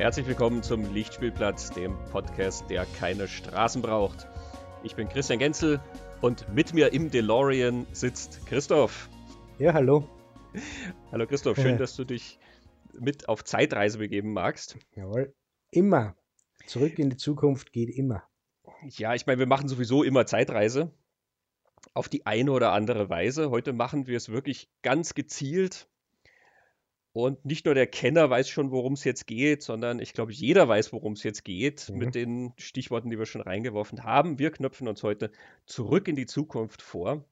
Herzlich willkommen zum Lichtspielplatz, dem Podcast, der keine Straßen braucht. Ich bin Christian Genzel und mit mir im DeLorean sitzt Christoph. Ja, hallo. Hallo Christoph, schön, dass du dich mit auf Zeitreise begeben magst. Jawohl, immer. Zurück in die Zukunft geht immer. Ja, ich meine, wir machen sowieso immer Zeitreise. Auf die eine oder andere Weise. Heute machen wir es wirklich ganz gezielt. Und nicht nur der Kenner weiß schon, worum es jetzt geht, sondern ich glaube, jeder weiß, worum es jetzt geht, mhm. mit den Stichworten, die wir schon reingeworfen haben. Wir knöpfen uns heute zurück in die Zukunft vor.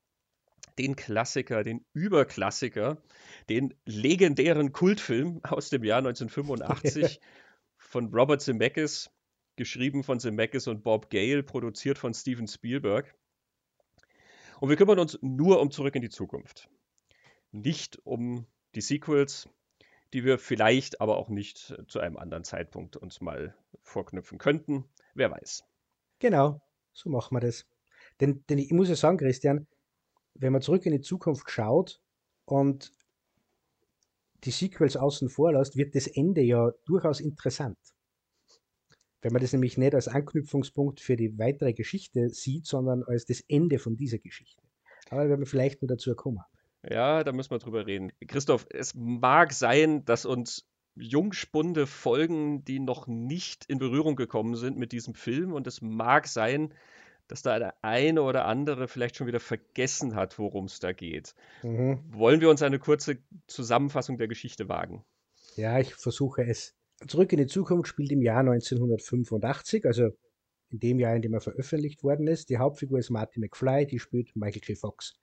Den Klassiker, den Überklassiker, den legendären Kultfilm aus dem Jahr 1985 von Robert Zemeckis, geschrieben von Zemeckis und Bob Gale, produziert von Steven Spielberg. Und wir kümmern uns nur um Zurück in die Zukunft. Nicht um die Sequels, die wir vielleicht aber auch nicht äh, zu einem anderen Zeitpunkt uns mal vorknüpfen könnten. Wer weiß. Genau, so machen wir das. Denn, denn ich muss ja sagen, Christian, wenn man zurück in die Zukunft schaut und die Sequels außen vor lässt, wird das Ende ja durchaus interessant. Wenn man das nämlich nicht als Anknüpfungspunkt für die weitere Geschichte sieht, sondern als das Ende von dieser Geschichte. Aber da werden wir vielleicht nur dazu kommen. Ja, da müssen wir drüber reden. Christoph, es mag sein, dass uns Jungspunde folgen, die noch nicht in Berührung gekommen sind mit diesem Film. Und es mag sein, dass da der eine oder andere vielleicht schon wieder vergessen hat, worum es da geht. Mhm. Wollen wir uns eine kurze Zusammenfassung der Geschichte wagen? Ja, ich versuche es. Zurück in die Zukunft spielt im Jahr 1985, also in dem Jahr, in dem er veröffentlicht worden ist. Die Hauptfigur ist Marty McFly, die spielt Michael J. Fox.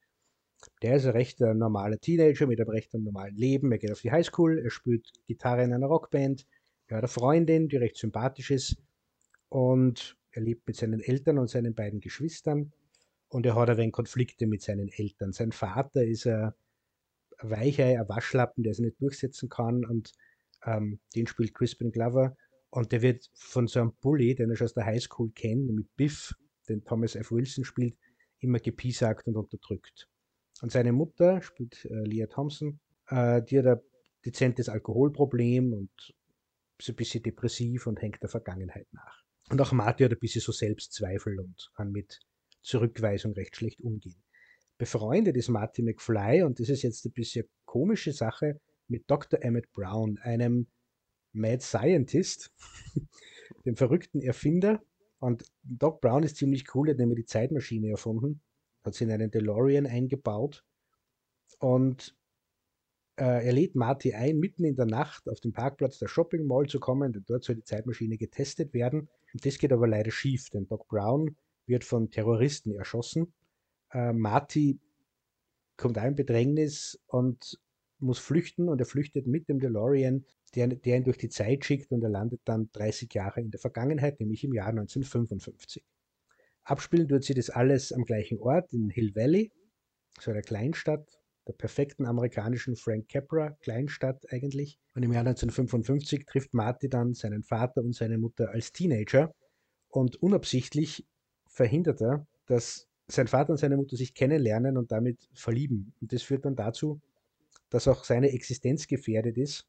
Der ist ein recht äh, normaler Teenager mit einem recht normalen Leben. Er geht auf die Highschool, er spielt Gitarre in einer Rockband, er hat eine Freundin, die recht sympathisch ist und er lebt mit seinen Eltern und seinen beiden Geschwistern und er hat ein wenig Konflikte mit seinen Eltern. Sein Vater ist ein Weichei, ein Waschlappen, der sich nicht durchsetzen kann und ähm, den spielt Crispin Glover und der wird von so einem Bully, den er schon aus der Highschool kennt, nämlich Biff, den Thomas F. Wilson spielt, immer gepiesackt und unterdrückt. Und seine Mutter spielt äh, Leah Thompson, äh, die hat ein dezentes Alkoholproblem und ist ein bisschen depressiv und hängt der Vergangenheit nach. Und auch Marty hat ein bisschen so Selbstzweifel und kann mit Zurückweisung recht schlecht umgehen. Befreundet ist Marty McFly, und das ist jetzt ein bisschen komische Sache, mit Dr. Emmett Brown, einem Mad Scientist, dem verrückten Erfinder. Und Doc Brown ist ziemlich cool, er hat nämlich die Zeitmaschine erfunden hat sie in einen DeLorean eingebaut und äh, er lädt Marty ein, mitten in der Nacht auf den Parkplatz der Shopping Mall zu kommen, denn dort soll die Zeitmaschine getestet werden. Und das geht aber leider schief, denn Doc Brown wird von Terroristen erschossen. Äh, Marty kommt ein Bedrängnis und muss flüchten und er flüchtet mit dem DeLorean, der, der ihn durch die Zeit schickt und er landet dann 30 Jahre in der Vergangenheit, nämlich im Jahr 1955. Abspielen tut sie das alles am gleichen Ort, in Hill Valley, so einer Kleinstadt, der perfekten amerikanischen Frank Capra Kleinstadt eigentlich. Und im Jahr 1955 trifft Marty dann seinen Vater und seine Mutter als Teenager und unabsichtlich verhindert er, dass sein Vater und seine Mutter sich kennenlernen und damit verlieben. Und das führt dann dazu, dass auch seine Existenz gefährdet ist.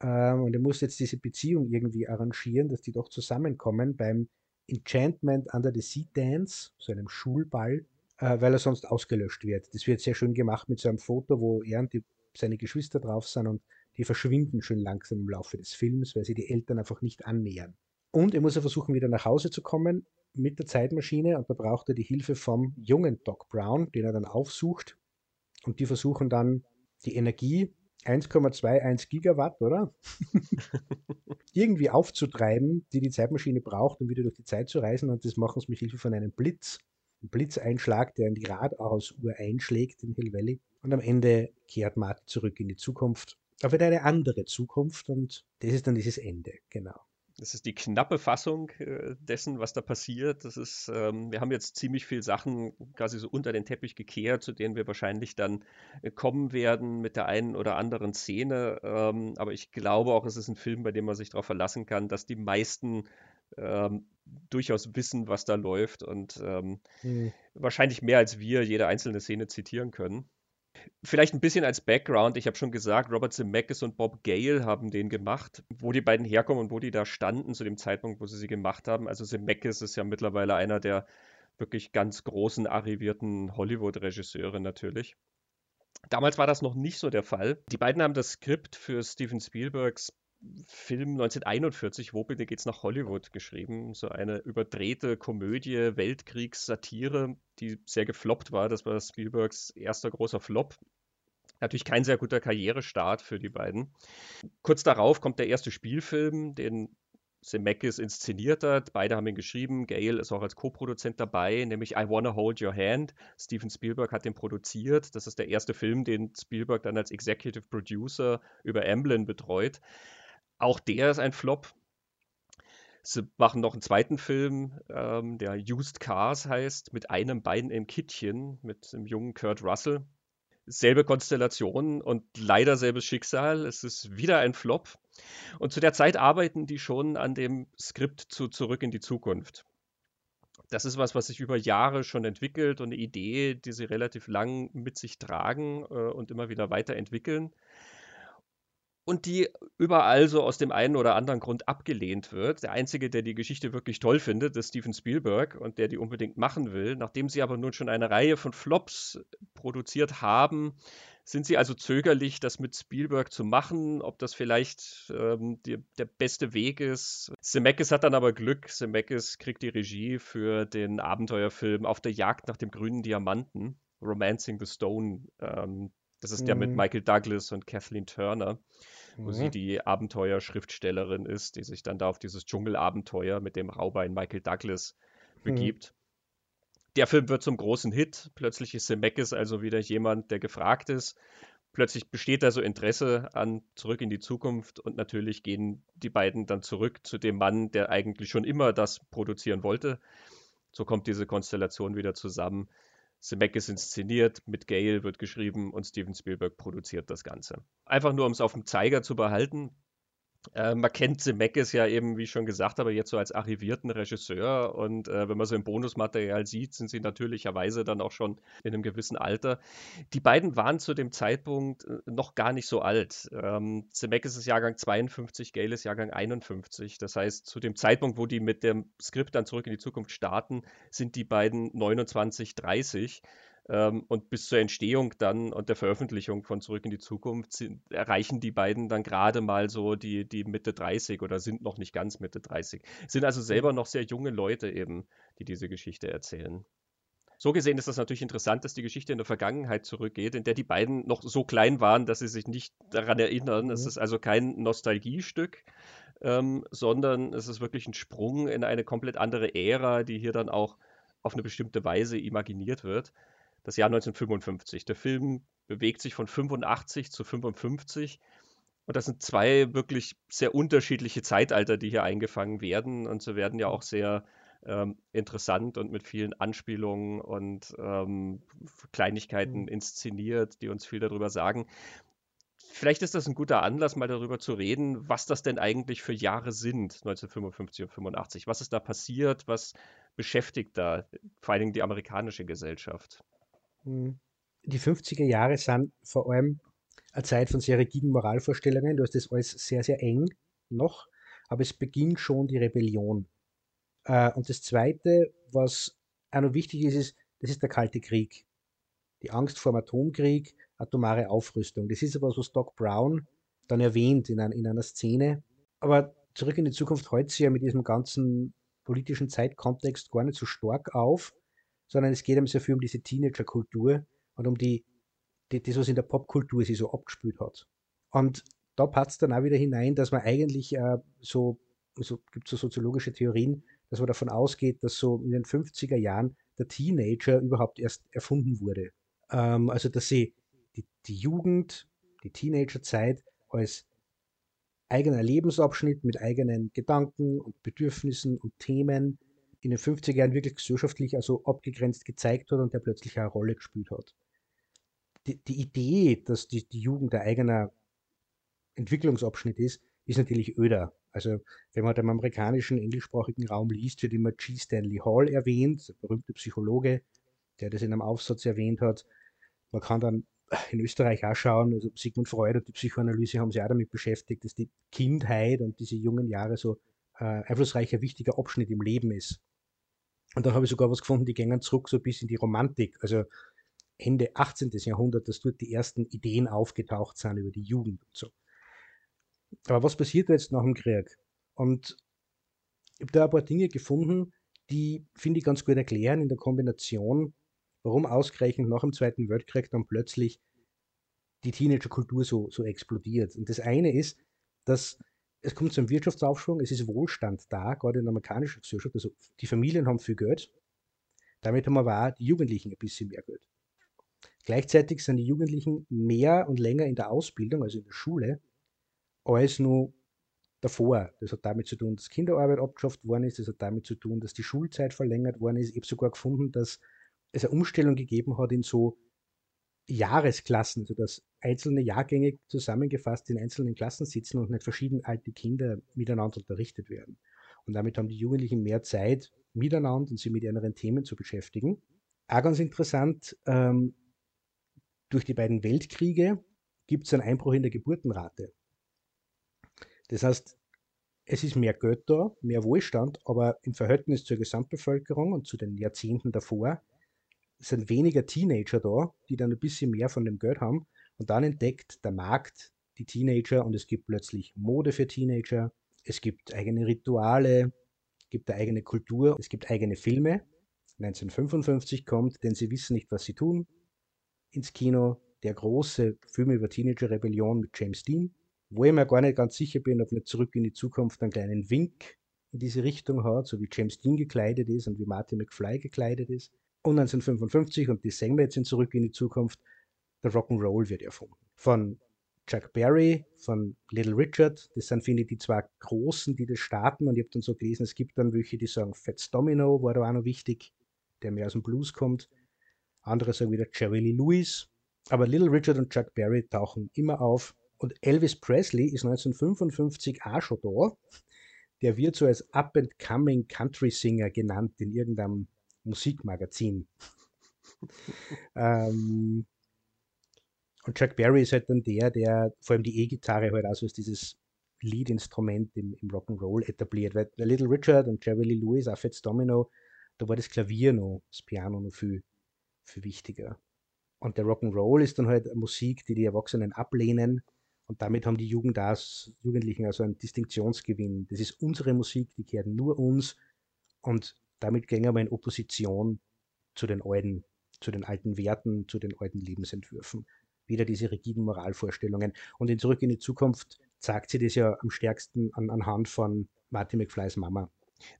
Ähm, und er muss jetzt diese Beziehung irgendwie arrangieren, dass die doch zusammenkommen beim Enchantment Under the Sea Dance, so einem Schulball, äh, weil er sonst ausgelöscht wird. Das wird sehr schön gemacht mit so einem Foto, wo er und die, seine Geschwister drauf sind und die verschwinden schön langsam im Laufe des Films, weil sie die Eltern einfach nicht annähern. Und er muss ja versuchen, wieder nach Hause zu kommen mit der Zeitmaschine und da braucht er die Hilfe vom jungen Doc Brown, den er dann aufsucht. Und die versuchen dann die Energie 1,21 Gigawatt, oder? Irgendwie aufzutreiben, die die Zeitmaschine braucht, um wieder durch die Zeit zu reisen. Und das machen sie mit Hilfe von einem Blitz. Ein Blitzeinschlag, der in die Radausuhr einschlägt in Hill Valley. Und am Ende kehrt Marty zurück in die Zukunft. Aber in eine andere Zukunft. Und das ist dann dieses Ende, genau. Das ist die knappe Fassung äh, dessen, was da passiert. Das ist, ähm, wir haben jetzt ziemlich viel Sachen quasi so unter den Teppich gekehrt, zu denen wir wahrscheinlich dann äh, kommen werden mit der einen oder anderen Szene. Ähm, aber ich glaube auch, es ist ein Film, bei dem man sich darauf verlassen kann, dass die meisten ähm, durchaus wissen, was da läuft und mhm. wahrscheinlich mehr als wir jede einzelne Szene zitieren können. Vielleicht ein bisschen als Background. Ich habe schon gesagt, Robert Zemeckis und Bob Gale haben den gemacht. Wo die beiden herkommen und wo die da standen zu dem Zeitpunkt, wo sie sie gemacht haben. Also Zemeckis ist ja mittlerweile einer der wirklich ganz großen arrivierten Hollywood-Regisseure natürlich. Damals war das noch nicht so der Fall. Die beiden haben das Skript für Steven Spielbergs Film 1941, Wo bitte geht's nach Hollywood, geschrieben. So eine überdrehte Komödie, Weltkriegssatire, die sehr gefloppt war. Das war Spielbergs erster großer Flop. Natürlich kein sehr guter Karrierestart für die beiden. Kurz darauf kommt der erste Spielfilm, den Zemeckis inszeniert hat. Beide haben ihn geschrieben. Gale ist auch als Co-Produzent dabei, nämlich I Wanna Hold Your Hand. Steven Spielberg hat den produziert. Das ist der erste Film, den Spielberg dann als Executive Producer über Amblin betreut. Auch der ist ein Flop. Sie machen noch einen zweiten Film, ähm, der Used Cars heißt, mit einem Bein im Kittchen, mit dem jungen Kurt Russell. Selbe Konstellation und leider selbes Schicksal. Es ist wieder ein Flop. Und zu der Zeit arbeiten die schon an dem Skript zu Zurück in die Zukunft. Das ist was, was sich über Jahre schon entwickelt und eine Idee, die sie relativ lang mit sich tragen äh, und immer wieder weiterentwickeln und die überall so aus dem einen oder anderen Grund abgelehnt wird. Der Einzige, der die Geschichte wirklich toll findet, ist Steven Spielberg und der die unbedingt machen will. Nachdem sie aber nun schon eine Reihe von Flops produziert haben, sind sie also zögerlich, das mit Spielberg zu machen, ob das vielleicht ähm, die, der beste Weg ist. Zemeckis hat dann aber Glück. Zemeckis kriegt die Regie für den Abenteuerfilm Auf der Jagd nach dem grünen Diamanten, Romancing the Stone. Ähm, das ist mhm. der mit mhm. Michael Douglas und Kathleen Turner wo sie mhm. die Abenteuerschriftstellerin ist, die sich dann da auf dieses Dschungelabenteuer mit dem Raubein Michael Douglas mhm. begibt. Mhm. Der Film wird zum großen Hit. Plötzlich ist Zemeckis also wieder jemand, der gefragt ist. Plötzlich besteht da so Interesse an Zurück in die Zukunft und natürlich gehen die beiden dann zurück zu dem Mann, der eigentlich schon immer das produzieren wollte. So kommt diese Konstellation wieder zusammen. Zemeckis inszeniert, mit Gale wird geschrieben und Steven Spielberg produziert das Ganze. Einfach nur, um es auf dem Zeiger zu behalten. Äh, man kennt Zemeckis ja eben, wie schon gesagt habe, jetzt so als arrivierten Regisseur. Und äh, wenn man so im Bonusmaterial sieht, sind sie natürlicherweise dann auch schon in einem gewissen Alter. Die beiden waren zu dem Zeitpunkt äh, noch gar nicht so alt. Ähm, Zemeckis ist Jahrgang 52, Gale ist Jahrgang 51. Das heißt, zu dem Zeitpunkt, wo die mit dem Skript dann zurück in die Zukunft starten, sind die beiden 29, 30. Ähm, und bis zur Entstehung dann und der Veröffentlichung von Zurück in die Zukunft sind, erreichen die beiden dann gerade mal so die, die Mitte 30 oder sind noch nicht ganz Mitte 30. Sind also selber noch sehr junge Leute eben, die diese Geschichte erzählen. So gesehen ist das natürlich interessant, dass die Geschichte in der Vergangenheit zurückgeht, in der die beiden noch so klein waren, dass sie sich nicht daran erinnern. Mhm. Es ist also kein Nostalgiestück, ähm, sondern es ist wirklich ein Sprung in eine komplett andere Ära, die hier dann auch auf eine bestimmte Weise imaginiert wird das Jahr 1955. Der Film bewegt sich von 85 zu 55. Und das sind zwei wirklich sehr unterschiedliche Zeitalter, die hier eingefangen werden. Und sie werden ja auch sehr ähm, interessant und mit vielen Anspielungen und ähm, Kleinigkeiten mhm. inszeniert, die uns viel darüber sagen. Vielleicht ist das ein guter Anlass, mal darüber zu reden, was das denn eigentlich für Jahre sind, 1955 und 85. Was ist da passiert? Was beschäftigt da vor allen Dingen die amerikanische Gesellschaft? Hm. Die 50er Jahre sind vor allem eine Zeit von sehr rigiden Moralvorstellungen. Du hast das alles sehr, sehr eng noch, aber es beginnt schon die Rebellion. Äh, und das Zweite, was auch noch wichtig ist, ist, das ist der Kalte Krieg. Die Angst vor dem Atomkrieg, atomare Aufrüstung. Das ist etwas, was Doc Brown dann erwähnt in, ein, in einer Szene. Aber zurück in die Zukunft sie ja mit diesem ganzen politischen Zeitkontext gar nicht so stark auf, sondern es geht ihm sehr viel um diese Teenager-Kultur und um die, die, das, was in der Popkultur sich so abgespült hat. Und da passt dann auch wieder hinein, dass man eigentlich äh, so, so gibt es so soziologische Theorien, dass man davon ausgeht, dass so in den 50er Jahren der Teenager überhaupt erst erfunden wurde. Ähm, also dass sie die, die Jugend, die Teenagerzeit als eigener Lebensabschnitt mit eigenen Gedanken und Bedürfnissen und Themen in den 50er Jahren wirklich gesellschaftlich also abgegrenzt gezeigt hat und der plötzlich eine Rolle gespielt hat. Die, die Idee, dass die, die Jugend ein eigener Entwicklungsabschnitt ist, ist natürlich öder. Also wenn man im amerikanischen englischsprachigen Raum liest, wird immer G. Stanley Hall erwähnt, der berühmte Psychologe, der das in einem Aufsatz erwähnt hat. Man kann dann in Österreich auch schauen, also Sigmund Freud und die Psychoanalyse haben sich auch damit beschäftigt, dass die Kindheit und diese jungen Jahre so äh, einflussreicher, wichtiger Abschnitt im Leben ist. Und dann habe ich sogar was gefunden, die gehen zurück so bis in die Romantik, also Ende 18. Jahrhundert, dass dort die ersten Ideen aufgetaucht sind über die Jugend und so. Aber was passiert jetzt nach dem Krieg? Und ich habe da ein paar Dinge gefunden, die, finde ich, ganz gut erklären in der Kombination, warum ausgerechnet nach dem Zweiten Weltkrieg dann plötzlich die Teenagerkultur so, so explodiert. Und das eine ist, dass es kommt zu einem Wirtschaftsaufschwung, es ist Wohlstand da, gerade in der amerikanischen Gesellschaft. Also die Familien haben viel Geld, damit haben aber auch die Jugendlichen ein bisschen mehr Geld. Gleichzeitig sind die Jugendlichen mehr und länger in der Ausbildung, also in der Schule, als nur davor. Das hat damit zu tun, dass Kinderarbeit abgeschafft worden ist, das hat damit zu tun, dass die Schulzeit verlängert worden ist. Ich habe sogar gefunden, dass es eine Umstellung gegeben hat in so Jahresklassen, sodass einzelne Jahrgänge zusammengefasst in einzelnen Klassen sitzen und nicht verschieden alte Kinder miteinander unterrichtet werden. Und damit haben die Jugendlichen mehr Zeit miteinander und sich mit ihren Themen zu beschäftigen. Auch ganz interessant, ähm, durch die beiden Weltkriege gibt es einen Einbruch in der Geburtenrate. Das heißt, es ist mehr Geld da, mehr Wohlstand, aber im Verhältnis zur Gesamtbevölkerung und zu den Jahrzehnten davor sind weniger Teenager da, die dann ein bisschen mehr von dem Geld haben. Und dann entdeckt der Markt die Teenager und es gibt plötzlich Mode für Teenager, es gibt eigene Rituale, es gibt eine eigene Kultur, es gibt eigene Filme. 1955 kommt, denn sie wissen nicht, was sie tun, ins Kino. Der große Film über Teenager-Rebellion mit James Dean, wo ich mir gar nicht ganz sicher bin, ob nicht zurück in die Zukunft einen kleinen Wink in diese Richtung hat, so wie James Dean gekleidet ist und wie Martin McFly gekleidet ist. Und 1955, und die sehen wir jetzt in Zurück in die Zukunft, der Rock'n'Roll wird erfunden. Von Chuck Berry, von Little Richard, das sind, finde ich, die zwei Großen, die das starten. Und ich habe dann so gelesen, es gibt dann welche, die sagen, Fats Domino war da auch noch wichtig, der mehr aus dem Blues kommt. Andere sagen wieder Jerry Lee Lewis. Aber Little Richard und Chuck Berry tauchen immer auf. Und Elvis Presley ist 1955 auch schon da. Der wird so als Up-and-Coming Country Singer genannt in irgendeinem Musikmagazin. ähm, und Chuck Berry ist halt dann der, der vor allem die E-Gitarre halt also als dieses Lead-Instrument im, im Rock'n'Roll etabliert. Weil Little Richard und Jerry Lee Lewis, auch Fats Domino, da war das Klavier noch, das Piano noch viel, viel wichtiger. Und der Rock'n'Roll ist dann halt Musik, die die Erwachsenen ablehnen. Und damit haben die Jugend als Jugendlichen also einen Distinktionsgewinn. Das ist unsere Musik, die gehört nur uns. Und damit gehen wir in Opposition zu den alten, zu den alten Werten, zu den alten Lebensentwürfen. Wieder diese rigiden Moralvorstellungen. Und in Zurück in die Zukunft zeigt sie das ja am stärksten an, anhand von Martin McFlys Mama.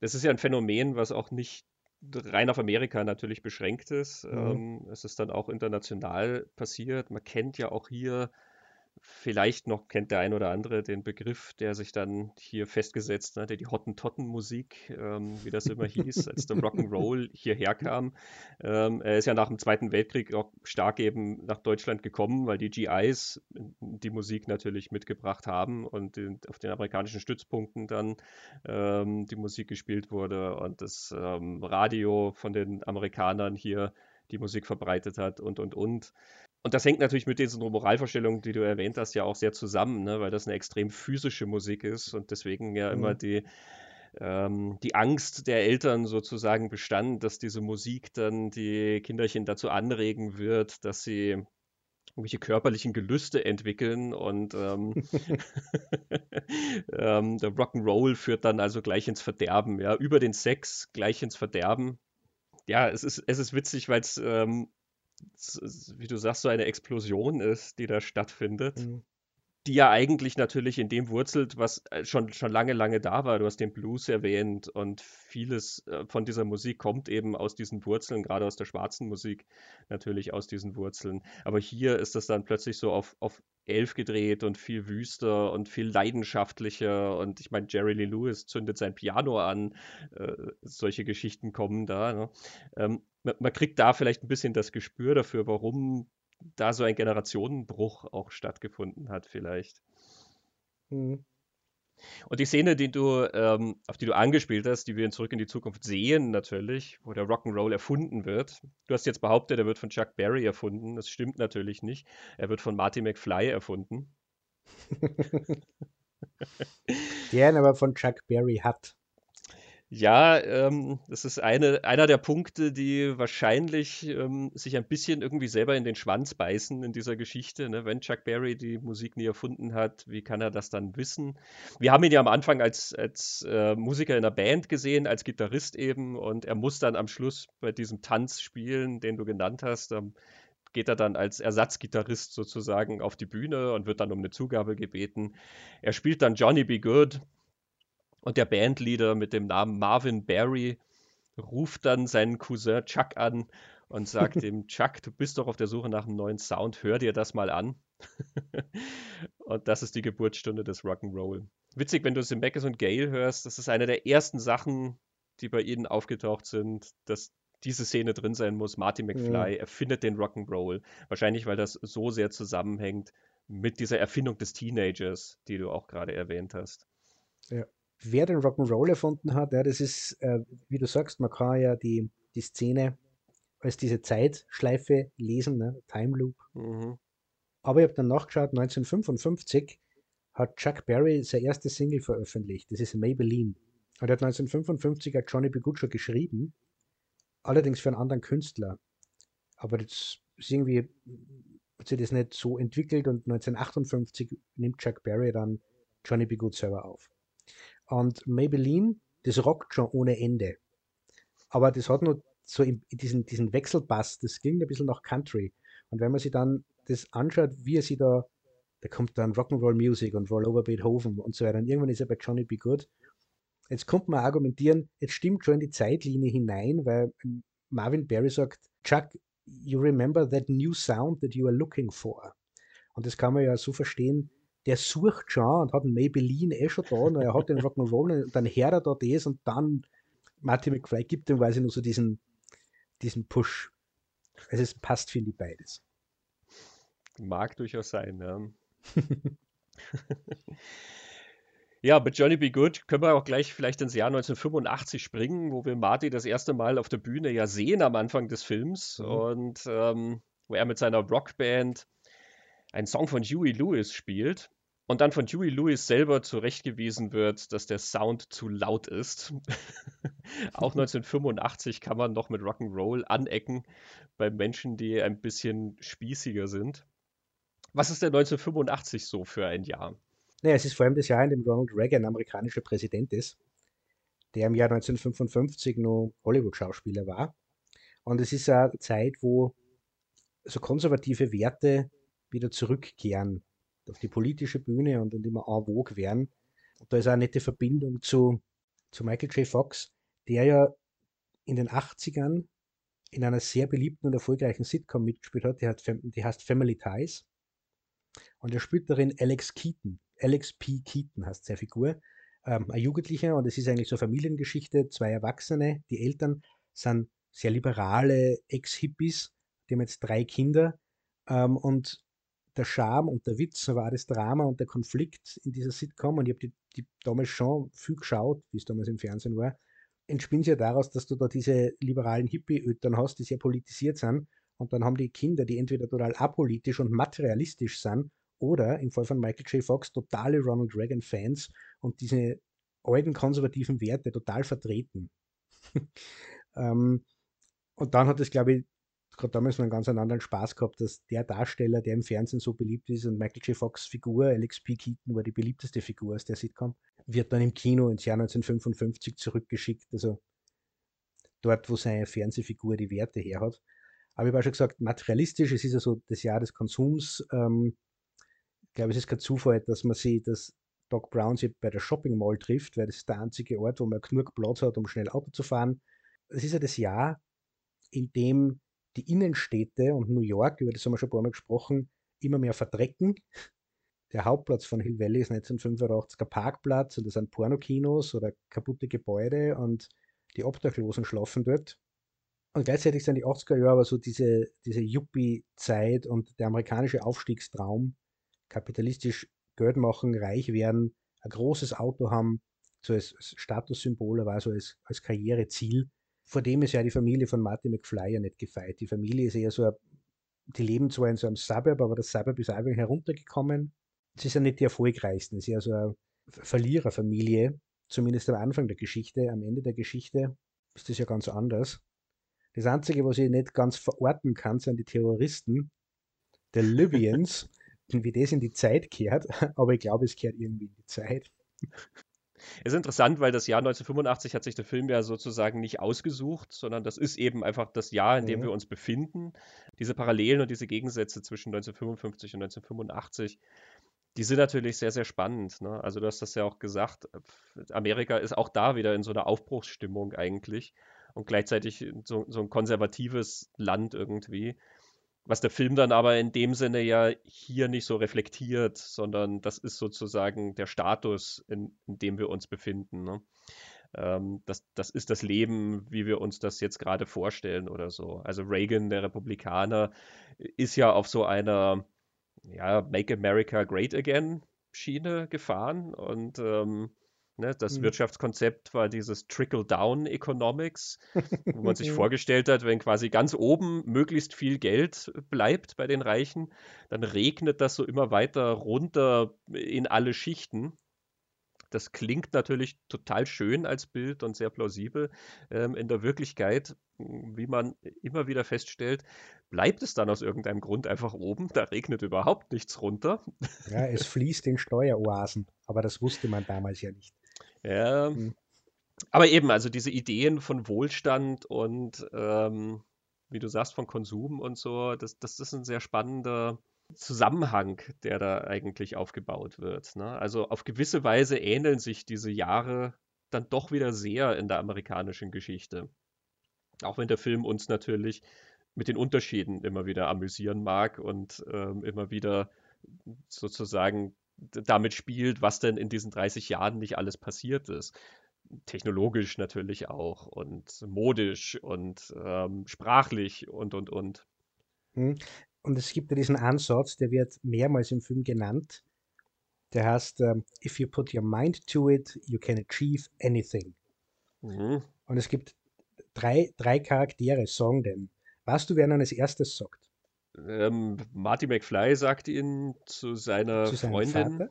Das ist ja ein Phänomen, was auch nicht rein auf Amerika natürlich beschränkt ist. Mhm. Ähm, es ist dann auch international passiert. Man kennt ja auch hier Vielleicht noch kennt der ein oder andere den Begriff, der sich dann hier festgesetzt hatte, die Hottentotten-Musik, ähm, wie das immer hieß, als der Rock'n'Roll hierher kam. Ähm, er ist ja nach dem Zweiten Weltkrieg auch stark eben nach Deutschland gekommen, weil die GIs die Musik natürlich mitgebracht haben und den, auf den amerikanischen Stützpunkten dann ähm, die Musik gespielt wurde und das ähm, Radio von den Amerikanern hier die Musik verbreitet hat und, und, und. Und das hängt natürlich mit diesen Moralvorstellungen, die du erwähnt hast, ja auch sehr zusammen, ne? weil das eine extrem physische Musik ist und deswegen ja mhm. immer die, ähm, die Angst der Eltern sozusagen bestand, dass diese Musik dann die Kinderchen dazu anregen wird, dass sie irgendwelche körperlichen Gelüste entwickeln und ähm, ähm, der Rock'n'Roll führt dann also gleich ins Verderben, ja, über den Sex gleich ins Verderben. Ja, es ist, es ist witzig, weil es ähm, wie du sagst, so eine Explosion ist, die da stattfindet. Mhm. Die ja eigentlich natürlich in dem wurzelt, was äh, schon, schon lange, lange da war. Du hast den Blues erwähnt und vieles äh, von dieser Musik kommt eben aus diesen Wurzeln, gerade aus der schwarzen Musik natürlich aus diesen Wurzeln. Aber hier ist das dann plötzlich so auf, auf elf gedreht und viel wüster und viel leidenschaftlicher. Und ich meine, Jerry Lee Lewis zündet sein Piano an. Äh, solche Geschichten kommen da. Ne? Ähm, man, man, kriegt da vielleicht ein bisschen das Gespür dafür, warum da so ein Generationenbruch auch stattgefunden hat, vielleicht. Mhm. Und die Szene, die du, ähm, auf die du angespielt hast, die wir in Zurück in die Zukunft sehen, natürlich, wo der Rock'n'Roll erfunden wird. Du hast jetzt behauptet, er wird von Chuck Berry erfunden. Das stimmt natürlich nicht. Er wird von Marty McFly erfunden. der ihn aber von Chuck Berry hat. Ja, ähm, das ist eine, einer der Punkte, die wahrscheinlich ähm, sich ein bisschen irgendwie selber in den Schwanz beißen in dieser Geschichte. Ne? Wenn Chuck Berry die Musik nie erfunden hat, wie kann er das dann wissen? Wir haben ihn ja am Anfang als, als äh, Musiker in einer Band gesehen, als Gitarrist eben, und er muss dann am Schluss bei diesem Tanz spielen, den du genannt hast. Ähm, geht er dann als Ersatzgitarrist sozusagen auf die Bühne und wird dann um eine Zugabe gebeten. Er spielt dann Johnny Be Good und der Bandleader mit dem Namen Marvin Barry ruft dann seinen Cousin Chuck an und sagt ihm, Chuck, du bist doch auf der Suche nach einem neuen Sound, hör dir das mal an. und das ist die Geburtsstunde des Rock'n'Roll. Witzig, wenn du Zemeckis und Gale hörst, das ist eine der ersten Sachen, die bei ihnen aufgetaucht sind, dass diese Szene drin sein muss. Marty McFly ja. erfindet den Rock'n'Roll. Wahrscheinlich, weil das so sehr zusammenhängt mit dieser Erfindung des Teenagers, die du auch gerade erwähnt hast. Ja wer den Rock'n'Roll erfunden hat, ja, das ist, äh, wie du sagst, man kann ja die, die Szene als diese Zeitschleife lesen, ne? Time Loop. Mhm. Aber ich habe dann nachgeschaut, 1955 hat Chuck Berry seine erste Single veröffentlicht. Das ist Maybelline. Und er hat 1955 hat Johnny B. Good schon geschrieben, allerdings für einen anderen Künstler. Aber das ist irgendwie, hat sich das nicht so entwickelt und 1958 nimmt Chuck Berry dann Johnny B. Good selber auf. Und Maybelline, das rockt schon ohne Ende. Aber das hat nur so diesen, diesen Wechselpass, das ging ein bisschen nach Country. Und wenn man sich dann das anschaut, wie er sich da, da kommt dann Rock'n'Roll Music und Roll Over Beethoven und so weiter. Und irgendwann ist er bei Johnny B. Good. Jetzt kommt man argumentieren, jetzt stimmt schon in die Zeitlinie hinein, weil Marvin Barry sagt, Chuck, you remember that new sound that you are looking for. Und das kann man ja so verstehen, der sucht schon und hat einen Maybelline eh schon da und er hat den Rock'n'Roll und dann hört er da das und dann Marty McFly gibt ihm quasi nur so diesen, diesen Push. Also es passt, finde ich, beides. Mag durchaus sein, ja. ja, mit Johnny B. Good können wir auch gleich vielleicht ins Jahr 1985 springen, wo wir Marty das erste Mal auf der Bühne ja sehen am Anfang des Films mhm. und ähm, wo er mit seiner Rockband einen Song von Huey Lewis spielt und dann von Huey Lewis selber zurechtgewiesen wird, dass der Sound zu laut ist. Auch 1985 kann man noch mit Rock'n'Roll anecken bei Menschen, die ein bisschen spießiger sind. Was ist denn 1985 so für ein Jahr? Naja, es ist vor allem das Jahr, in dem Ronald Reagan amerikanischer Präsident ist, der im Jahr 1955 nur Hollywood-Schauspieler war. Und es ist eine Zeit, wo so konservative Werte wieder zurückkehren auf die politische Bühne und, und immer en vogue werden. Und da ist auch eine nette Verbindung zu, zu Michael J. Fox, der ja in den 80ern in einer sehr beliebten und erfolgreichen Sitcom mitgespielt hat, die, hat, die heißt Family Ties. Und er spielt darin Alex Keaton. Alex P. Keaton heißt seine Figur. Ähm, ein Jugendlicher und es ist eigentlich so eine Familiengeschichte, zwei Erwachsene, die Eltern sind sehr liberale Ex-Hippies, die haben jetzt drei Kinder ähm, und der Charme und der Witz war das Drama und der Konflikt in dieser Sitcom, und ich habe die, die damals schon viel geschaut, wie es damals im Fernsehen war, entspinnt ja daraus, dass du da diese liberalen Hippie-Ötern hast, die sehr politisiert sind, und dann haben die Kinder, die entweder total apolitisch und materialistisch sind, oder im Fall von Michael J. Fox totale Ronald Reagan-Fans und diese alten konservativen Werte total vertreten. ähm, und dann hat es, glaube ich, gerade damals einen ganz anderen Spaß gehabt, dass der Darsteller, der im Fernsehen so beliebt ist und Michael J. Fox Figur, Alex P. Keaton war die beliebteste Figur aus der Sitcom, wird dann im Kino ins Jahr 1955 zurückgeschickt, also dort, wo seine Fernsehfigur die Werte her hat. Aber ich habe schon gesagt, materialistisch, es ist ja so das Jahr des Konsums. Ähm, ich glaube, es ist kein Zufall, dass man sie, dass Doc Brown sich bei der Shopping Mall trifft, weil das ist der einzige Ort, wo man genug Platz hat, um schnell Auto zu fahren. Es ist ja das Jahr, in dem die Innenstädte und New York, über das haben wir schon ein paar Mal gesprochen, immer mehr verdrecken. Der Hauptplatz von Hill Valley ist 1985 ein Parkplatz und es sind Pornokinos oder kaputte Gebäude und die Obdachlosen schlafen dort. Und gleichzeitig sind die 80er Jahre aber so diese, diese Yuppie-Zeit und der amerikanische Aufstiegstraum, kapitalistisch Geld machen, reich werden, ein großes Auto haben, so als, als Statussymbol, aber also als, als Karriereziel. Vor dem ist ja die Familie von Marty McFly ja nicht gefeit. Die Familie ist eher so, ein, die leben zwar in so einem Suburb, aber das Suburb ist einfach heruntergekommen. Sie ist ja nicht die erfolgreichsten, es ist ja so eine Verliererfamilie, zumindest am Anfang der Geschichte. Am Ende der Geschichte ist das ja ganz anders. Das Einzige, was ich nicht ganz verorten kann, sind die Terroristen, der Libyans, wie das in die Zeit kehrt, aber ich glaube, es kehrt irgendwie in die Zeit. Es ist interessant, weil das Jahr 1985 hat sich der Film ja sozusagen nicht ausgesucht, sondern das ist eben einfach das Jahr, in dem mhm. wir uns befinden. Diese Parallelen und diese Gegensätze zwischen 1955 und 1985, die sind natürlich sehr, sehr spannend. Ne? Also du hast das ja auch gesagt, Amerika ist auch da wieder in so einer Aufbruchsstimmung eigentlich und gleichzeitig so, so ein konservatives Land irgendwie was der Film dann aber in dem Sinne ja hier nicht so reflektiert, sondern das ist sozusagen der Status, in, in dem wir uns befinden. Ne? Ähm, das, das ist das Leben, wie wir uns das jetzt gerade vorstellen oder so. Also Reagan, der Republikaner, ist ja auf so einer ja, Make America Great Again Schiene gefahren und ähm, Ne, das mhm. Wirtschaftskonzept war dieses Trickle-Down-Economics, wo man sich vorgestellt hat, wenn quasi ganz oben möglichst viel Geld bleibt bei den Reichen, dann regnet das so immer weiter runter in alle Schichten. Das klingt natürlich total schön als Bild und sehr plausibel. Ähm, in der Wirklichkeit, wie man immer wieder feststellt, bleibt es dann aus irgendeinem Grund einfach oben. Da regnet überhaupt nichts runter. Ja, es fließt in Steueroasen, aber das wusste man damals ja nicht. Ja. Mhm. Aber eben, also diese Ideen von Wohlstand und ähm, wie du sagst, von Konsum und so, das, das ist ein sehr spannender Zusammenhang, der da eigentlich aufgebaut wird. Ne? Also auf gewisse Weise ähneln sich diese Jahre dann doch wieder sehr in der amerikanischen Geschichte. Auch wenn der Film uns natürlich mit den Unterschieden immer wieder amüsieren mag und ähm, immer wieder sozusagen damit spielt, was denn in diesen 30 Jahren nicht alles passiert ist. Technologisch natürlich auch und modisch und ähm, sprachlich und, und, und. Hm. Und es gibt ja diesen Ansatz, der wird mehrmals im Film genannt. Der heißt, um, if you put your mind to it, you can achieve anything. Mhm. Und es gibt drei, drei Charaktere, sagen den. Weißt du, wer dann als erstes sagt? Ähm, Marty McFly sagt ihn zu seiner zu Freundin.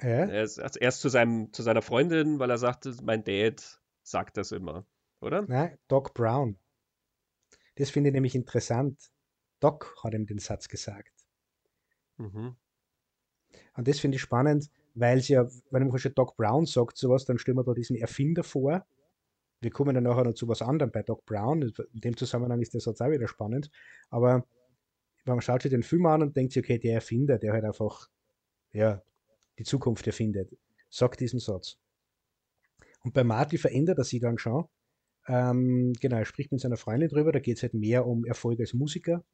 Ja? Erst, erst zu, seinem, zu seiner Freundin, weil er sagte, mein Dad sagt das immer, oder? Nein, Doc Brown. Das finde ich nämlich interessant. Doc hat ihm den Satz gesagt. Mhm. Und das finde ich spannend, weil es ja, wenn man schon Doc Brown sagt, sowas, dann stellen wir da diesen Erfinder vor. Wir kommen dann nachher noch zu was anderem bei Doc Brown. In dem Zusammenhang ist der Satz auch wieder spannend. Aber man schaut sich den Film an und denkt sich, okay, der Erfinder, der halt einfach, ja, die Zukunft erfindet, sagt diesen Satz. Und bei Marty verändert er sich dann schon. Ähm, genau, er spricht mit seiner Freundin drüber, da geht es halt mehr um Erfolg als Musiker,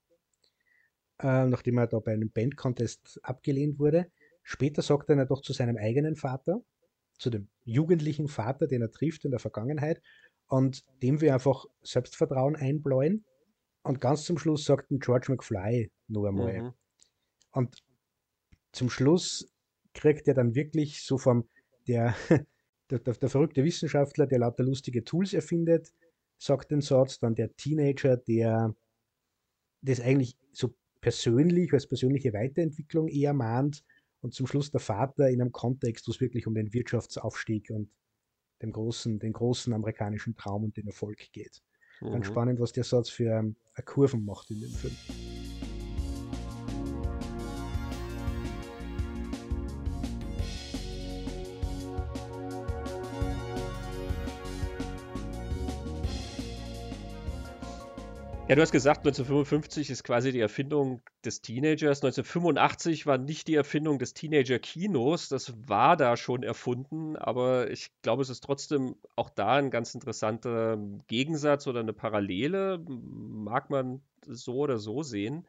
äh, nachdem er da bei einem Bandcontest abgelehnt wurde. Später sagt er dann doch zu seinem eigenen Vater, zu dem jugendlichen Vater, den er trifft in der Vergangenheit, und dem wir einfach Selbstvertrauen einbläuen und ganz zum Schluss sagt George McFly noch einmal. Mhm. Und zum Schluss kriegt er dann wirklich so vom, der, der, der, der verrückte Wissenschaftler, der lauter lustige Tools erfindet, sagt den Satz, dann der Teenager, der das eigentlich so persönlich, als persönliche Weiterentwicklung eher mahnt und zum Schluss der Vater in einem Kontext, wo es wirklich um den Wirtschaftsaufstieg und den großen, den großen amerikanischen Traum und den Erfolg geht. Mhm. Ganz spannend, was der Satz für ähm, Kurven macht in dem Film. Ja, du hast gesagt, 1955 ist quasi die Erfindung des Teenagers. 1985 war nicht die Erfindung des Teenager-Kinos. Das war da schon erfunden, aber ich glaube, es ist trotzdem auch da ein ganz interessanter Gegensatz oder eine Parallele. Mag man so oder so sehen,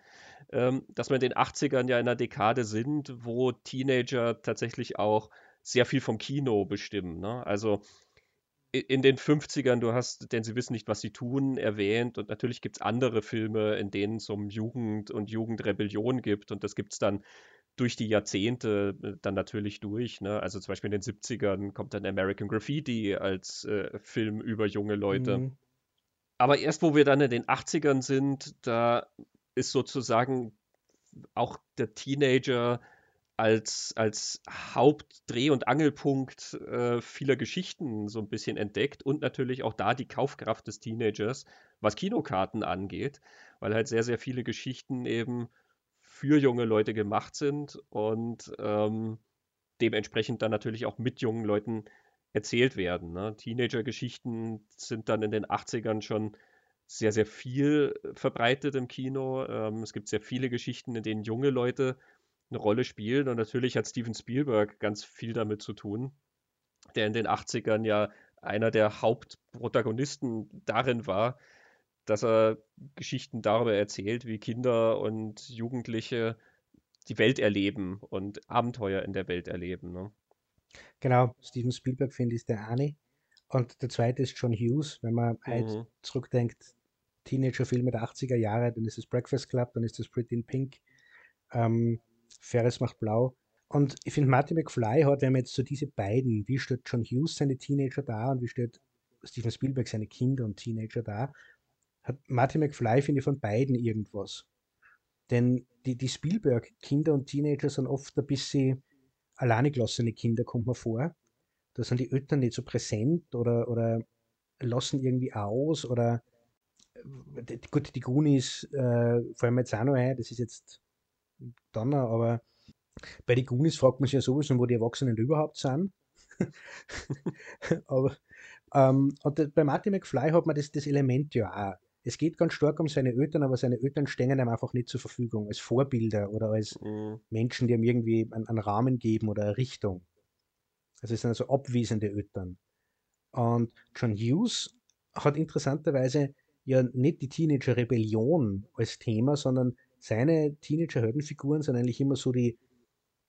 ähm, dass wir in den 80ern ja in einer Dekade sind, wo Teenager tatsächlich auch sehr viel vom Kino bestimmen. Ne? Also in den 50ern, du hast, denn sie wissen nicht, was sie tun, erwähnt. Und natürlich gibt es andere Filme, in denen es um Jugend und Jugendrebellion gibt. Und das gibt es dann durch die Jahrzehnte äh, dann natürlich durch. Ne? Also zum Beispiel in den 70ern kommt dann American Graffiti als äh, Film über junge Leute. Mhm. Aber erst wo wir dann in den 80ern sind, da ist sozusagen auch der Teenager als, als Hauptdreh- und Angelpunkt äh, vieler Geschichten so ein bisschen entdeckt und natürlich auch da die Kaufkraft des Teenagers, was Kinokarten angeht, weil halt sehr, sehr viele Geschichten eben für junge Leute gemacht sind und ähm, dementsprechend dann natürlich auch mit jungen Leuten erzählt werden. Ne? Teenager-Geschichten sind dann in den 80ern schon sehr, sehr viel verbreitet im Kino. Ähm, es gibt sehr viele Geschichten, in denen junge Leute eine Rolle spielen. Und natürlich hat Steven Spielberg ganz viel damit zu tun, der in den 80ern ja einer der Hauptprotagonisten darin war, dass er Geschichten darüber erzählt, wie Kinder und Jugendliche die Welt erleben und Abenteuer in der Welt erleben. Ne? Genau, Steven Spielberg finde ich der eine. Und der zweite ist John Hughes, wenn man mhm. halt zurückdenkt, Teenager-Filme der 80er Jahre, dann ist es Breakfast Club, dann ist es Pretty in Pink, ähm, Ferris macht blau. Und ich finde, Martin McFly hat, wenn man jetzt so diese beiden, wie stellt John Hughes seine Teenager da und wie stellt Steven Spielberg seine Kinder und Teenager da, hat Martin McFly, finde ich, von beiden irgendwas. Denn die, die Spielberg-Kinder und Teenager sind oft ein bisschen alleine gelassene Kinder, kommt mir vor. Da sind die Eltern nicht so präsent oder, oder lassen irgendwie aus oder äh, gut, die Goonies äh, fallen mir jetzt auch noch ein, das ist jetzt Donner, aber bei den Goonies fragt man sich ja sowieso, wo die Erwachsenen überhaupt sind. aber ähm, und bei Martin McFly hat man das, das Element ja auch. Es geht ganz stark um seine Eltern, aber seine Eltern stehen ihm einfach nicht zur Verfügung als Vorbilder oder als mhm. Menschen, die ihm irgendwie einen, einen, Rahmen geben oder eine Richtung. Also es sind also abwesende Eltern. Und John Hughes hat interessanterweise ja nicht die Teenager-Rebellion als Thema, sondern seine Teenager-Heldenfiguren sind eigentlich immer so die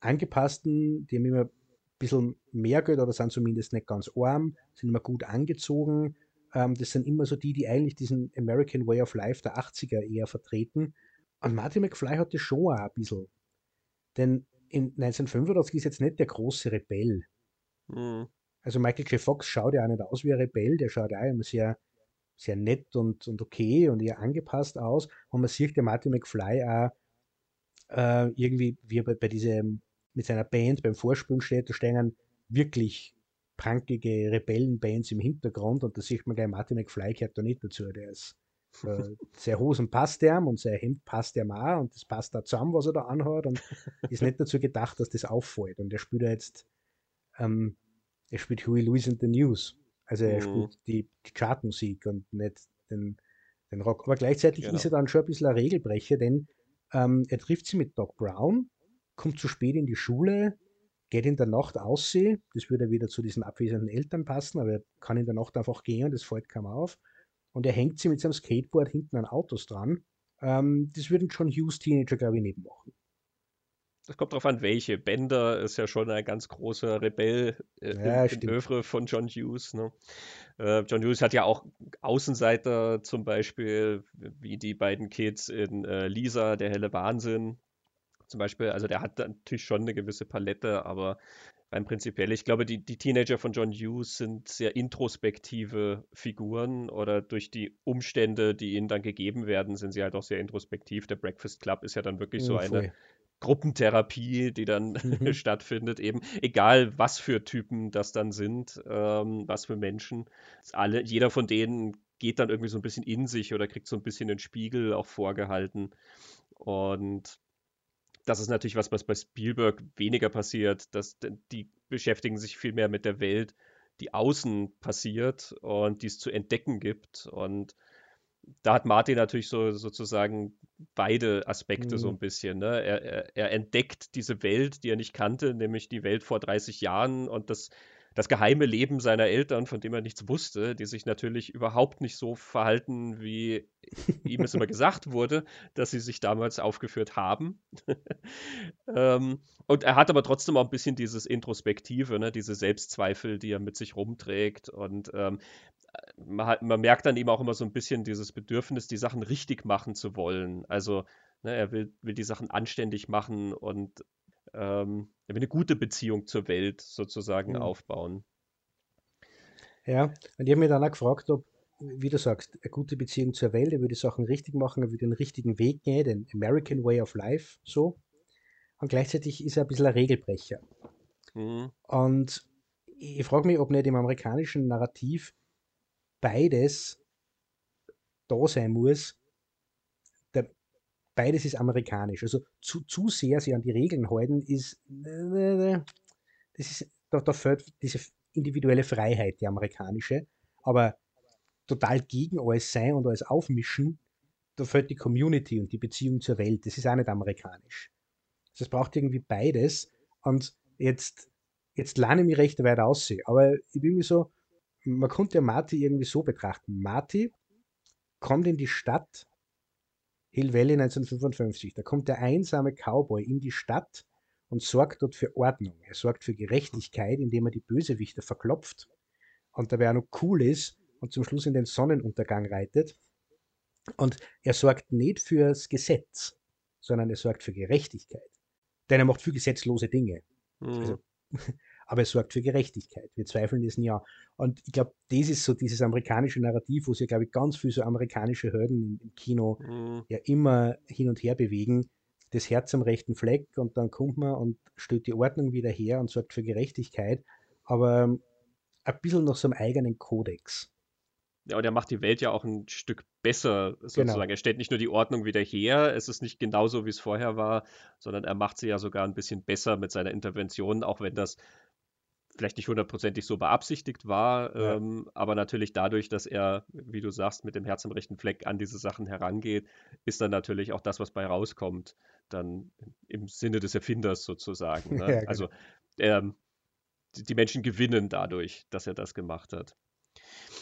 angepassten, die haben immer ein bisschen mehr Geld oder sind zumindest nicht ganz arm, sind immer gut angezogen. Ähm, das sind immer so die, die eigentlich diesen American Way of Life der 80er eher vertreten. Und Martin McFly hat das schon auch ein bisschen. Denn in 1985 ist jetzt nicht der große Rebell. Mhm. Also Michael J. Fox schaut ja auch nicht aus wie ein Rebell, der schaut ja immer sehr sehr nett und, und okay und eher angepasst aus. Und man sieht der Martin McFly auch äh, irgendwie, wie er bei, bei diesem, mit seiner Band beim Vorspielen steht, da stehen wirklich prankige Rebellenbands im Hintergrund und da sieht man gleich, Martin McFly gehört da nicht dazu. Der ist äh, sehr Hosen passt ihm und sein Hemd passt ihm auch und das passt da zusammen, was er da anhat und ist nicht dazu gedacht, dass das auffällt. Und er spielt jetzt, ähm, er spielt Huey Lewis in the News. Also er mhm. spielt die, die Chartmusik und nicht den, den Rock. Aber gleichzeitig genau. ist er dann schon ein bisschen ein Regelbrecher, denn ähm, er trifft sie mit Doc Brown, kommt zu spät in die Schule, geht in der Nacht aussehen. Das würde wieder zu diesen abwesenden Eltern passen, aber er kann in der Nacht einfach gehen und das fällt kaum auf. Und er hängt sie mit seinem Skateboard hinten an Autos dran. Ähm, das würden schon Hughes Teenager, glaube ich, nicht machen. Das kommt darauf an, welche. Bender ist ja schon ein ganz großer Rebell äh, ja, im, im Övre von John Hughes. Ne? Äh, John Hughes hat ja auch Außenseiter, zum Beispiel wie die beiden Kids in äh, Lisa, der helle Wahnsinn. Zum Beispiel, also der hat natürlich schon eine gewisse Palette, aber rein prinzipiell, ich glaube, die, die Teenager von John Hughes sind sehr introspektive Figuren oder durch die Umstände, die ihnen dann gegeben werden, sind sie halt auch sehr introspektiv. Der Breakfast Club ist ja dann wirklich so eine Gruppentherapie, die dann mhm. stattfindet, eben egal was für Typen das dann sind, ähm, was für Menschen. Alle, jeder von denen geht dann irgendwie so ein bisschen in sich oder kriegt so ein bisschen den Spiegel auch vorgehalten. Und das ist natürlich was, was bei Spielberg weniger passiert. Dass die beschäftigen sich viel mehr mit der Welt, die außen passiert und die es zu entdecken gibt. Und da hat Martin natürlich so sozusagen beide Aspekte mhm. so ein bisschen. Ne? Er, er, er, entdeckt diese Welt, die er nicht kannte, nämlich die Welt vor 30 Jahren und das, das geheime Leben seiner Eltern, von dem er nichts wusste, die sich natürlich überhaupt nicht so verhalten, wie ihm es immer gesagt wurde, dass sie sich damals aufgeführt haben. ähm, und er hat aber trotzdem auch ein bisschen dieses Introspektive, ne? diese Selbstzweifel, die er mit sich rumträgt. Und ähm, man, hat, man merkt dann eben auch immer so ein bisschen dieses Bedürfnis, die Sachen richtig machen zu wollen. Also ne, er will, will die Sachen anständig machen und ähm, eine gute Beziehung zur Welt sozusagen mhm. aufbauen. Ja, und ich habe mich dann auch gefragt, ob, wie du sagst, eine gute Beziehung zur Welt, er würde Sachen richtig machen, er würde den richtigen Weg gehen, den American Way of Life, so. Und gleichzeitig ist er ein bisschen ein Regelbrecher. Mhm. Und ich frage mich, ob nicht im amerikanischen Narrativ beides da sein muss. Beides ist amerikanisch. Also zu, zu sehr sich an die Regeln halten, ist, das ist da, da fällt diese individuelle Freiheit, die amerikanische. Aber total gegen alles sein und alles aufmischen, da fällt die Community und die Beziehung zur Welt. Das ist auch nicht amerikanisch. Also es braucht irgendwie beides. Und jetzt, jetzt lerne ich mich recht weit aus. Aber ich bin mir so, man konnte ja Marty irgendwie so betrachten. Marty kommt in die Stadt, Hill Valley 1955. Da kommt der einsame Cowboy in die Stadt und sorgt dort für Ordnung. Er sorgt für Gerechtigkeit, indem er die Bösewichter verklopft und dabei auch noch cool ist und zum Schluss in den Sonnenuntergang reitet. Und er sorgt nicht fürs Gesetz, sondern er sorgt für Gerechtigkeit. Denn er macht viel gesetzlose Dinge. Mhm. Also, aber er sorgt für Gerechtigkeit. Wir zweifeln diesen ja. Und ich glaube, das ist so dieses amerikanische Narrativ, wo sich, glaube ich, ganz viele so amerikanische Hürden im, Kino mhm. ja immer hin und her bewegen. Das Herz am rechten Fleck und dann kommt man und stellt die Ordnung wieder her und sorgt für Gerechtigkeit. Aber ähm, ein bisschen nach so einem eigenen Kodex. Ja, und er macht die Welt ja auch ein Stück besser, sozusagen. Genau. Er stellt nicht nur die Ordnung wieder her, es ist nicht genauso, wie es vorher war, sondern er macht sie ja sogar ein bisschen besser mit seiner Intervention, auch wenn das vielleicht nicht hundertprozentig so beabsichtigt war, ja. ähm, aber natürlich dadurch, dass er, wie du sagst, mit dem Herz im rechten Fleck an diese Sachen herangeht, ist dann natürlich auch das, was bei rauskommt, dann im Sinne des Erfinders sozusagen. Ne? Ja, genau. Also ähm, die Menschen gewinnen dadurch, dass er das gemacht hat.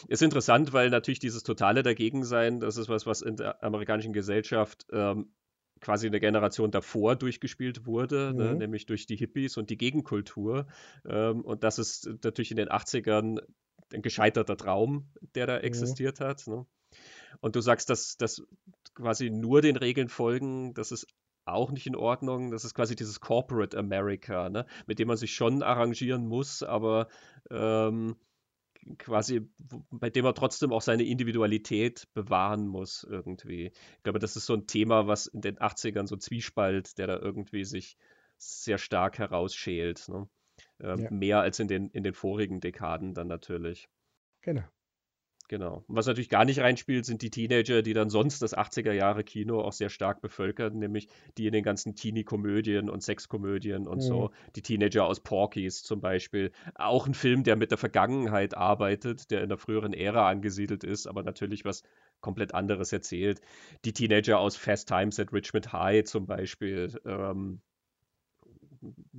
Ist interessant, weil natürlich dieses totale Dagegensein, das ist was, was in der amerikanischen Gesellschaft ähm, quasi eine Generation davor durchgespielt wurde, ne, mhm. ne, nämlich durch die Hippies und die Gegenkultur. Ähm, und das ist natürlich in den 80ern ein gescheiterter Traum, der da mhm. existiert hat. Ne? Und du sagst, dass das quasi nur den Regeln folgen, das ist auch nicht in Ordnung. Das ist quasi dieses Corporate America, ne? mit dem man sich schon arrangieren muss, aber ähm, quasi, bei dem er trotzdem auch seine Individualität bewahren muss irgendwie. Ich glaube, das ist so ein Thema, was in den 80ern so Zwiespalt, der da irgendwie sich sehr stark herausschält. Ne? Ähm, ja. Mehr als in den, in den vorigen Dekaden dann natürlich. Genau. Genau. Und was natürlich gar nicht reinspielt, sind die Teenager, die dann sonst das 80er Jahre Kino auch sehr stark bevölkern, nämlich die in den ganzen Teenie-Komödien und Sexkomödien und mhm. so. Die Teenager aus Porkies zum Beispiel. Auch ein Film, der mit der Vergangenheit arbeitet, der in der früheren Ära angesiedelt ist, aber natürlich was komplett anderes erzählt. Die Teenager aus Fast Times at Richmond High zum Beispiel. Ähm,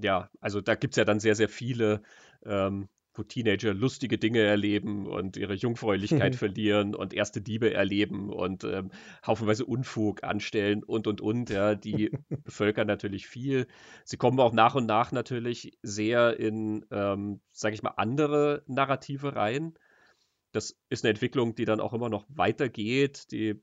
ja, also da gibt es ja dann sehr, sehr viele ähm, wo Teenager lustige Dinge erleben und ihre Jungfräulichkeit verlieren und erste Diebe erleben und ähm, haufenweise Unfug anstellen und und und. Ja, die bevölkern natürlich viel. Sie kommen auch nach und nach natürlich sehr in, ähm, sage ich mal, andere Narrative rein. Das ist eine Entwicklung, die dann auch immer noch weitergeht, die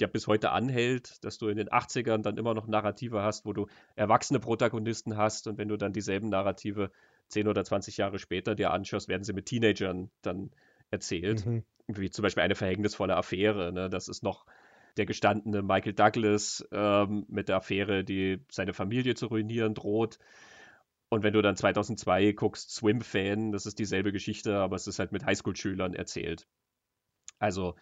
ja bis heute anhält, dass du in den 80ern dann immer noch Narrative hast, wo du erwachsene Protagonisten hast und wenn du dann dieselben Narrative 10 oder 20 Jahre später dir anschaust, werden sie mit Teenagern dann erzählt. Mhm. Wie zum Beispiel eine verhängnisvolle Affäre. Ne? Das ist noch der gestandene Michael Douglas ähm, mit der Affäre, die seine Familie zu ruinieren droht. Und wenn du dann 2002 guckst, Swim-Fan, das ist dieselbe Geschichte, aber es ist halt mit Highschool-Schülern erzählt. Also,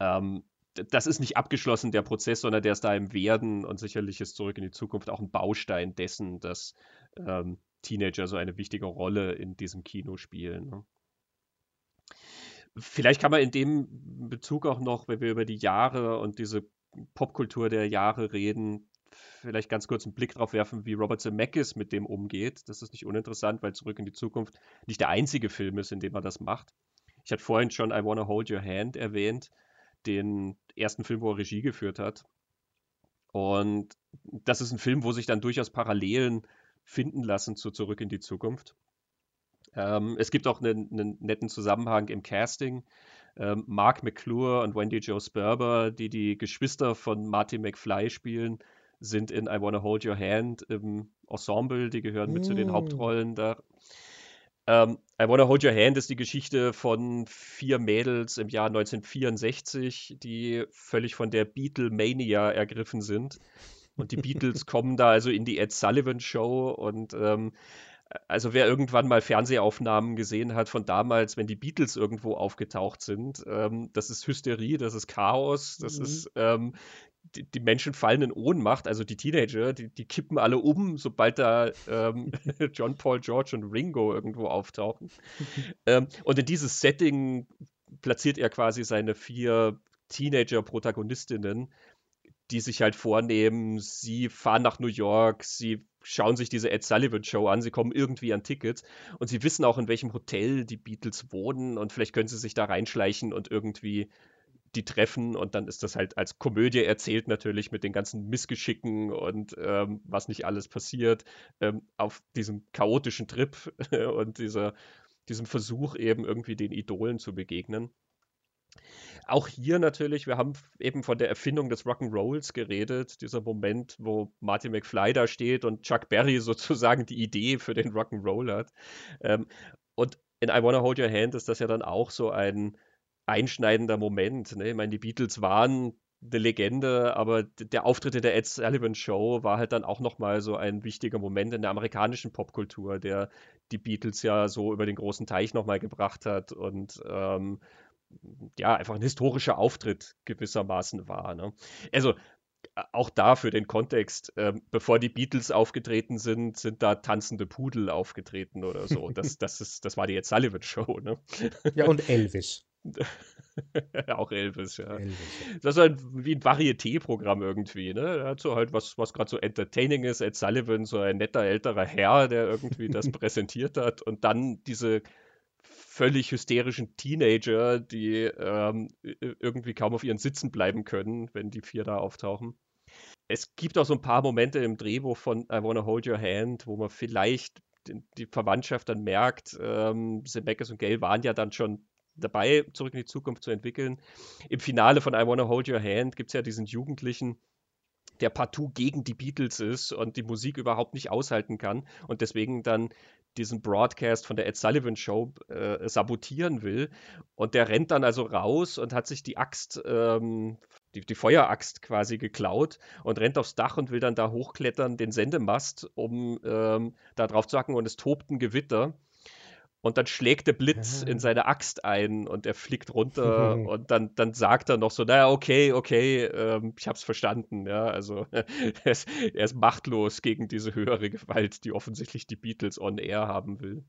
ähm, das ist nicht abgeschlossen, der Prozess, sondern der ist da im Werden und sicherlich ist zurück in die Zukunft auch ein Baustein dessen, dass ähm, Teenager so eine wichtige Rolle in diesem Kino spielen. Ne? Vielleicht kann man in dem Bezug auch noch, wenn wir über die Jahre und diese Popkultur der Jahre reden, vielleicht ganz kurz einen Blick darauf werfen, wie Robert Zemeckis mit dem umgeht. Das ist nicht uninteressant, weil Zurück in die Zukunft nicht der einzige Film ist, in dem er das macht. Ich hatte vorhin schon I Wanna Hold Your Hand erwähnt, den ersten Film, wo er Regie geführt hat. Und das ist ein Film, wo sich dann durchaus Parallelen finden lassen zu Zurück in die Zukunft. Ähm, es gibt auch einen, einen, netten Zusammenhang im Casting. Ähm, Mark McClure und Wendy Joe Sperber, die die Geschwister von Marty McFly spielen, sind in I Wanna Hold Your Hand im Ensemble, die gehören mit zu den Mm. Hauptrollen da. Ähm, I Wanna Hold Your Hand ist die Geschichte von vier Mädels im Jahr 1964, die völlig von der Beatlemania ergriffen sind. Und die Beatles kommen da also in die Ed Sullivan Show und ähm, also wer irgendwann mal Fernsehaufnahmen gesehen hat von damals, wenn die Beatles irgendwo aufgetaucht sind, ähm, das ist Hysterie, das ist Chaos, das Mhm. ist ähm, die, die Menschen fallen in Ohnmacht, also die Teenager, die, die kippen alle um, sobald da ähm, John Paul, George und Ringo irgendwo auftauchen. ähm, und in dieses Setting platziert er quasi seine vier Teenager-Protagonistinnen, die sich halt vornehmen, sie fahren nach New York, sie schauen sich diese Ed Sullivan Show an, sie kommen irgendwie an Tickets und sie wissen auch, in welchem Hotel die Beatles wohnen und vielleicht können sie sich da reinschleichen und irgendwie die treffen und dann ist das halt als Komödie erzählt natürlich mit den ganzen Missgeschicken und ähm, was nicht alles passiert ähm, auf diesem chaotischen Trip und dieser, diesem Versuch eben irgendwie den Idolen zu begegnen. Auch hier natürlich, wir haben eben von der Erfindung des Rock'n'Rolls geredet, dieser Moment, wo Marty McFly da steht und Chuck Berry sozusagen die Idee für den Rock'n'Roll hat. Ähm, und in I Wanna Hold Your Hand ist das ja dann auch so ein einschneidender Moment. Ne? Ich meine, die Beatles waren eine Legende, aber der Auftritt in der Ed Sullivan Show war halt dann auch nochmal so ein wichtiger Moment in der amerikanischen Popkultur, der die Beatles ja so über den großen Teich nochmal gebracht hat und ähm, ja, einfach ein historischer Auftritt gewissermaßen war. Ne? Also auch da für den Kontext, ähm, bevor die Beatles aufgetreten sind, sind da tanzende Pudel aufgetreten oder so. Das, das, ist, das war die Ed Sullivan Show, ne? Ja, und Elvis. Auch Elvis, ja. Elvis. Das ist halt wie ein Varieté-Programm irgendwie, ne? Er hat so halt was, was gerade so entertaining ist. Ed Sullivan, so ein netter älterer Herr, der irgendwie das präsentiert hat. Und dann diese völlig hysterischen Teenager, die ähm, irgendwie kaum auf ihren Sitzen bleiben können, wenn die vier da auftauchen. Es gibt auch so ein paar Momente im Drehbuch von I Wanna Hold Your Hand, wo man vielleicht die Verwandtschaft dann merkt, ähm, und Gale waren ja dann schon dabei, zurück in die Zukunft zu entwickeln. Im Finale von I Wanna Hold Your Hand gibt es ja diesen Jugendlichen, der partout gegen die Beatles ist und die Musik überhaupt nicht aushalten kann und deswegen dann diesen Broadcast von der Ed Sullivan Show äh, sabotieren will. Und der rennt dann also raus und hat sich die Axt, ähm, die, die Feueraxt quasi geklaut und rennt aufs Dach und will dann da hochklettern, den Sendemast, um ähm, da drauf zu hacken und es tobt ein Gewitter. Und dann schlägt der Blitz in seine Axt ein und er fliegt runter und dann, dann sagt er noch so, naja, okay, okay, ähm, ich hab's verstanden, ja, also er ist, er ist machtlos gegen diese höhere Gewalt, die offensichtlich die Beatles on air haben will.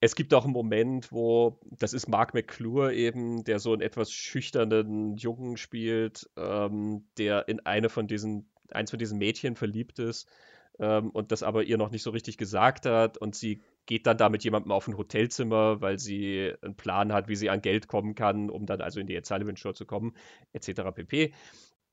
Es gibt auch einen Moment, wo, das ist Mark McClure eben, der so einen etwas schüchternen Jungen spielt, ähm, der in eine von diesen, eins von diesen Mädchen verliebt ist ähm, und das aber ihr noch nicht so richtig gesagt hat und sie geht dann da mit jemandem auf ein Hotelzimmer, weil sie einen Plan hat, wie sie an Geld kommen kann, um dann also in die Ed Show zu kommen, etc. pp.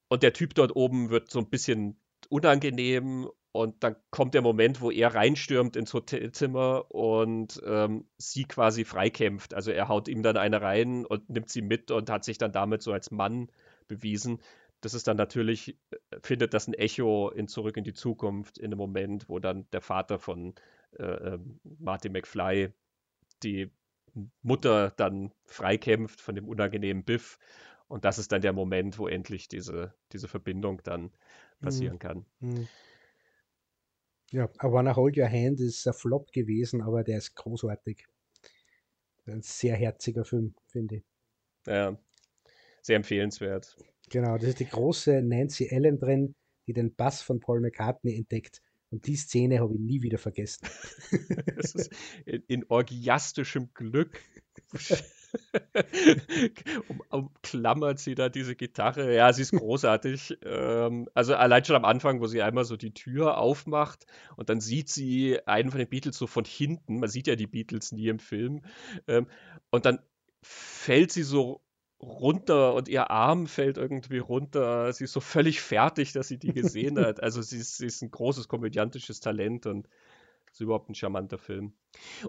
Und der Typ dort oben wird so ein bisschen unangenehm und dann kommt der Moment, wo er reinstürmt ins Hotelzimmer und ähm, sie quasi freikämpft. Also er haut ihm dann eine rein und nimmt sie mit und hat sich dann damit so als Mann bewiesen. Das ist dann natürlich, findet das ein Echo in Zurück in die Zukunft, in dem Moment, wo dann der Vater von äh, Marty McFly die Mutter dann freikämpft von dem unangenehmen Biff. Und das ist dann der Moment, wo endlich diese, diese Verbindung dann passieren kann. Mhm. Ja, I Wanna Hold Your Hand ist ein Flop gewesen, aber der ist großartig. Ein sehr herziger Film, finde ich. Ja, sehr empfehlenswert. Genau, das ist die große Nancy Allen drin, die den Bass von Paul McCartney entdeckt. Und die Szene habe ich nie wieder vergessen. Das ist in, in orgiastischem Glück um, umklammert sie da diese Gitarre. Ja, sie ist großartig. ähm, also allein schon am Anfang, wo sie einmal so die Tür aufmacht und dann sieht sie einen von den Beatles so von hinten. Man sieht ja die Beatles nie im Film. Ähm, und dann fällt sie so runter und ihr Arm fällt irgendwie runter. Sie ist so völlig fertig, dass sie die gesehen hat. Also sie ist, sie ist ein großes komödiantisches Talent und ist überhaupt ein charmanter Film.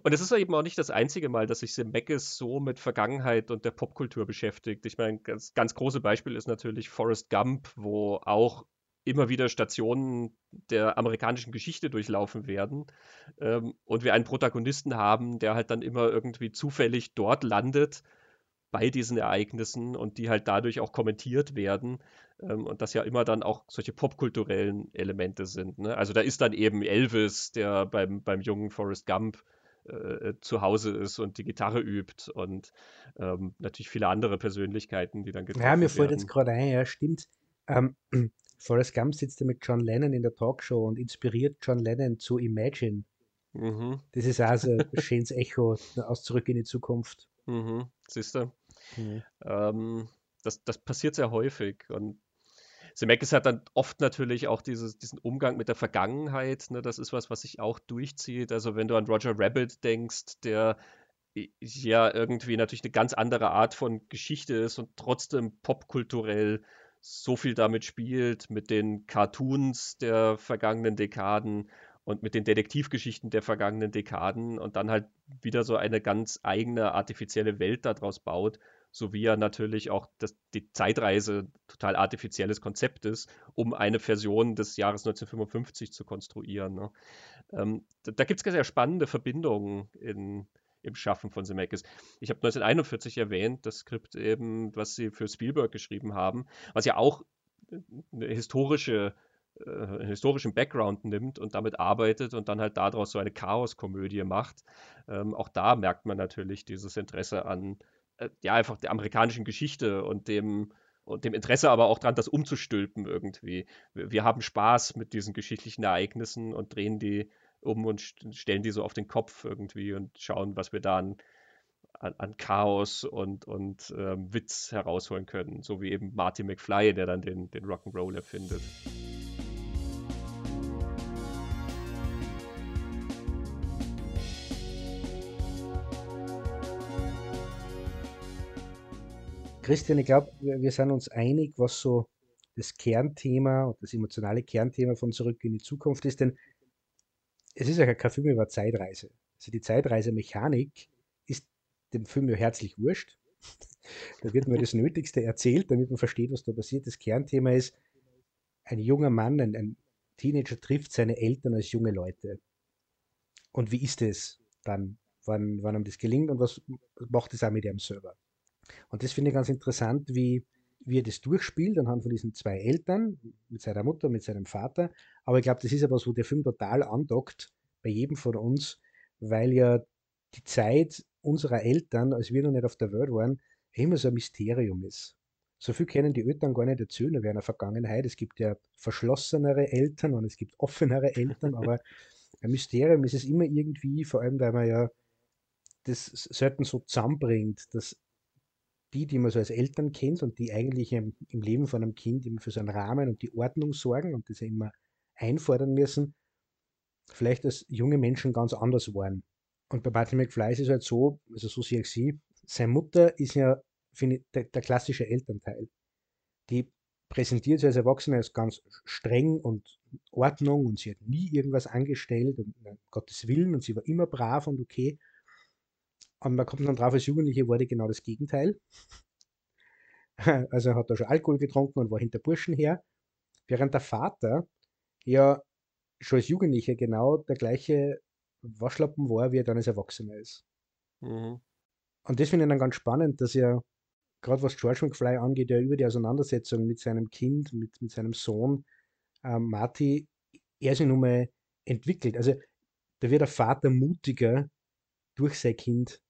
Und es ist eben auch nicht das einzige Mal, dass sich Zemeckis so mit Vergangenheit und der Popkultur beschäftigt. Ich meine, ganz, ganz große Beispiel ist natürlich Forrest Gump, wo auch immer wieder Stationen der amerikanischen Geschichte durchlaufen werden ähm, und wir einen Protagonisten haben, der halt dann immer irgendwie zufällig dort landet bei diesen Ereignissen und die halt dadurch auch kommentiert werden ähm, und das ja immer dann auch solche popkulturellen Elemente sind. Ne? Also da ist dann eben Elvis, der beim, beim jungen Forrest Gump äh, zu Hause ist und die Gitarre übt und ähm, natürlich viele andere Persönlichkeiten, die dann getroffen werden. Ja, mir fällt jetzt gerade ein, ja, stimmt. Ähm, Forrest Gump sitzt ja mit John Lennon in der Talkshow und inspiriert John Lennon zu Imagine. Mhm. Das ist also ein schönes Echo aus Zurück in die Zukunft. Mhm. Siehst du? Mhm. Ähm, das, das passiert sehr häufig und Zemeckis hat dann oft natürlich auch dieses, diesen Umgang mit der Vergangenheit. Ne? Das ist was, was sich auch durchzieht. Also wenn du an Roger Rabbit denkst, der ja irgendwie natürlich eine ganz andere Art von Geschichte ist und trotzdem popkulturell so viel damit spielt, mit den Cartoons der vergangenen Dekaden und mit den Detektivgeschichten der vergangenen Dekaden und dann halt wieder so eine ganz eigene artifizielle Welt daraus baut, so wie ja natürlich auch das, die Zeitreise total artifizielles Konzept ist, um eine Version des Jahres 1955 zu konstruieren. Ne? Ähm, da da gibt es sehr spannende Verbindungen in, im Schaffen von Zemeckis. Ich habe 1941 erwähnt, das Skript eben, was sie für Spielberg geschrieben haben, was ja auch eine historische äh, einen historischen Background nimmt und damit arbeitet und dann halt daraus so eine Chaoskomödie macht. Ähm, auch da merkt man natürlich dieses Interesse an äh, ja, einfach der amerikanischen Geschichte und dem, und dem Interesse aber auch daran, das umzustülpen irgendwie. Wir, wir, haben Spaß mit diesen geschichtlichen Ereignissen und drehen die um und stellen die so auf den Kopf irgendwie und schauen, was wir da an, an, Chaos und, und ähm, Witz herausholen können. So wie eben Marty McFly, der dann den, den Rock'n'Roll erfindet. Christian, ich glaube, wir, wir, sind uns einig, was so das Kernthema und das emotionale Kernthema von Zurück in die Zukunft ist, denn es ist ja kein Film über Zeitreise. Also die Zeitreisemechanik ist dem Film ja herzlich wurscht. Da wird nur das Nötigste erzählt, damit man versteht, was da passiert. Das Kernthema ist, ein junger Mann, ein, ein Teenager trifft seine Eltern als junge Leute. Und wie ist es dann, wann, wann ihm das gelingt und was macht es auch mit ihrem selber? Und das finde ich ganz interessant, wie, wie er das durchspielt anhand von diesen zwei Eltern, mit seiner Mutter, mit seinem Vater. Aber ich glaube, das ist etwas, wo der Film total andockt bei jedem von uns, weil ja die Zeit unserer Eltern, als wir noch nicht auf der Welt waren, immer so ein Mysterium ist. So viel kennen die Eltern gar nicht erzählen über eine Vergangenheit. Es gibt ja verschlossenere Eltern und es gibt offenere Eltern, aber ein Mysterium ist es immer irgendwie, vor allem weil man ja das selten so zusammenbringt, dass die, die man so als Eltern kennt und die eigentlich im, im Leben von einem Kind immer für so einen Rahmen und die Ordnung sorgen und das ja immer einfordern müssen, vielleicht als junge Menschen ganz anders waren. Und bei Martin McFly ist es halt so, also so sehe ich sie, seine Mutter ist ja, ich, der, der klassische Elternteil. Die präsentiert sich als Erwachsene als ganz streng und Ordnung und sie hat nie irgendwas angestellt, und, um Gottes Willen, und sie war immer brav und okay. Und man kommt dann drauf, als Jugendliche war die genau das Gegenteil. Also er hat da schon Alkohol getrunken und war hinter Burschen her. Während der Vater ja schon als Jugendlicher genau der gleiche Waschlappen war, wie er dann als Erwachsener ist. Mhm. Und das finde ich dann ganz spannend, dass er, gerade was George McFly angeht, ja über die Auseinandersetzung mit seinem Kind, mit, mit seinem Sohn, ähm, Marty, er sich nun mal entwickelt. Also da wird der Vater mutiger durch sein Kind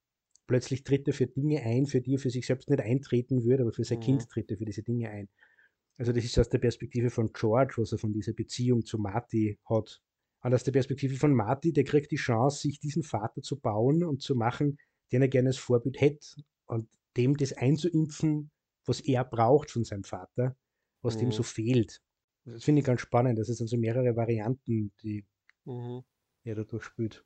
plötzlich tritt er für Dinge ein, für die er für sich selbst nicht eintreten würde, aber für sein mhm. Kind tritt er für diese Dinge ein. Also das ist aus der Perspektive von George, was er von dieser Beziehung zu Marty hat. Und aus der Perspektive von Marty, der kriegt die Chance, sich diesen Vater zu bauen und zu machen, den er gerne als Vorbild hätte und dem das einzuimpfen, was er braucht von seinem Vater, was mhm. dem so fehlt. Das finde ich ganz spannend. Das sind so mehrere Varianten, die mhm. er da durchspielt.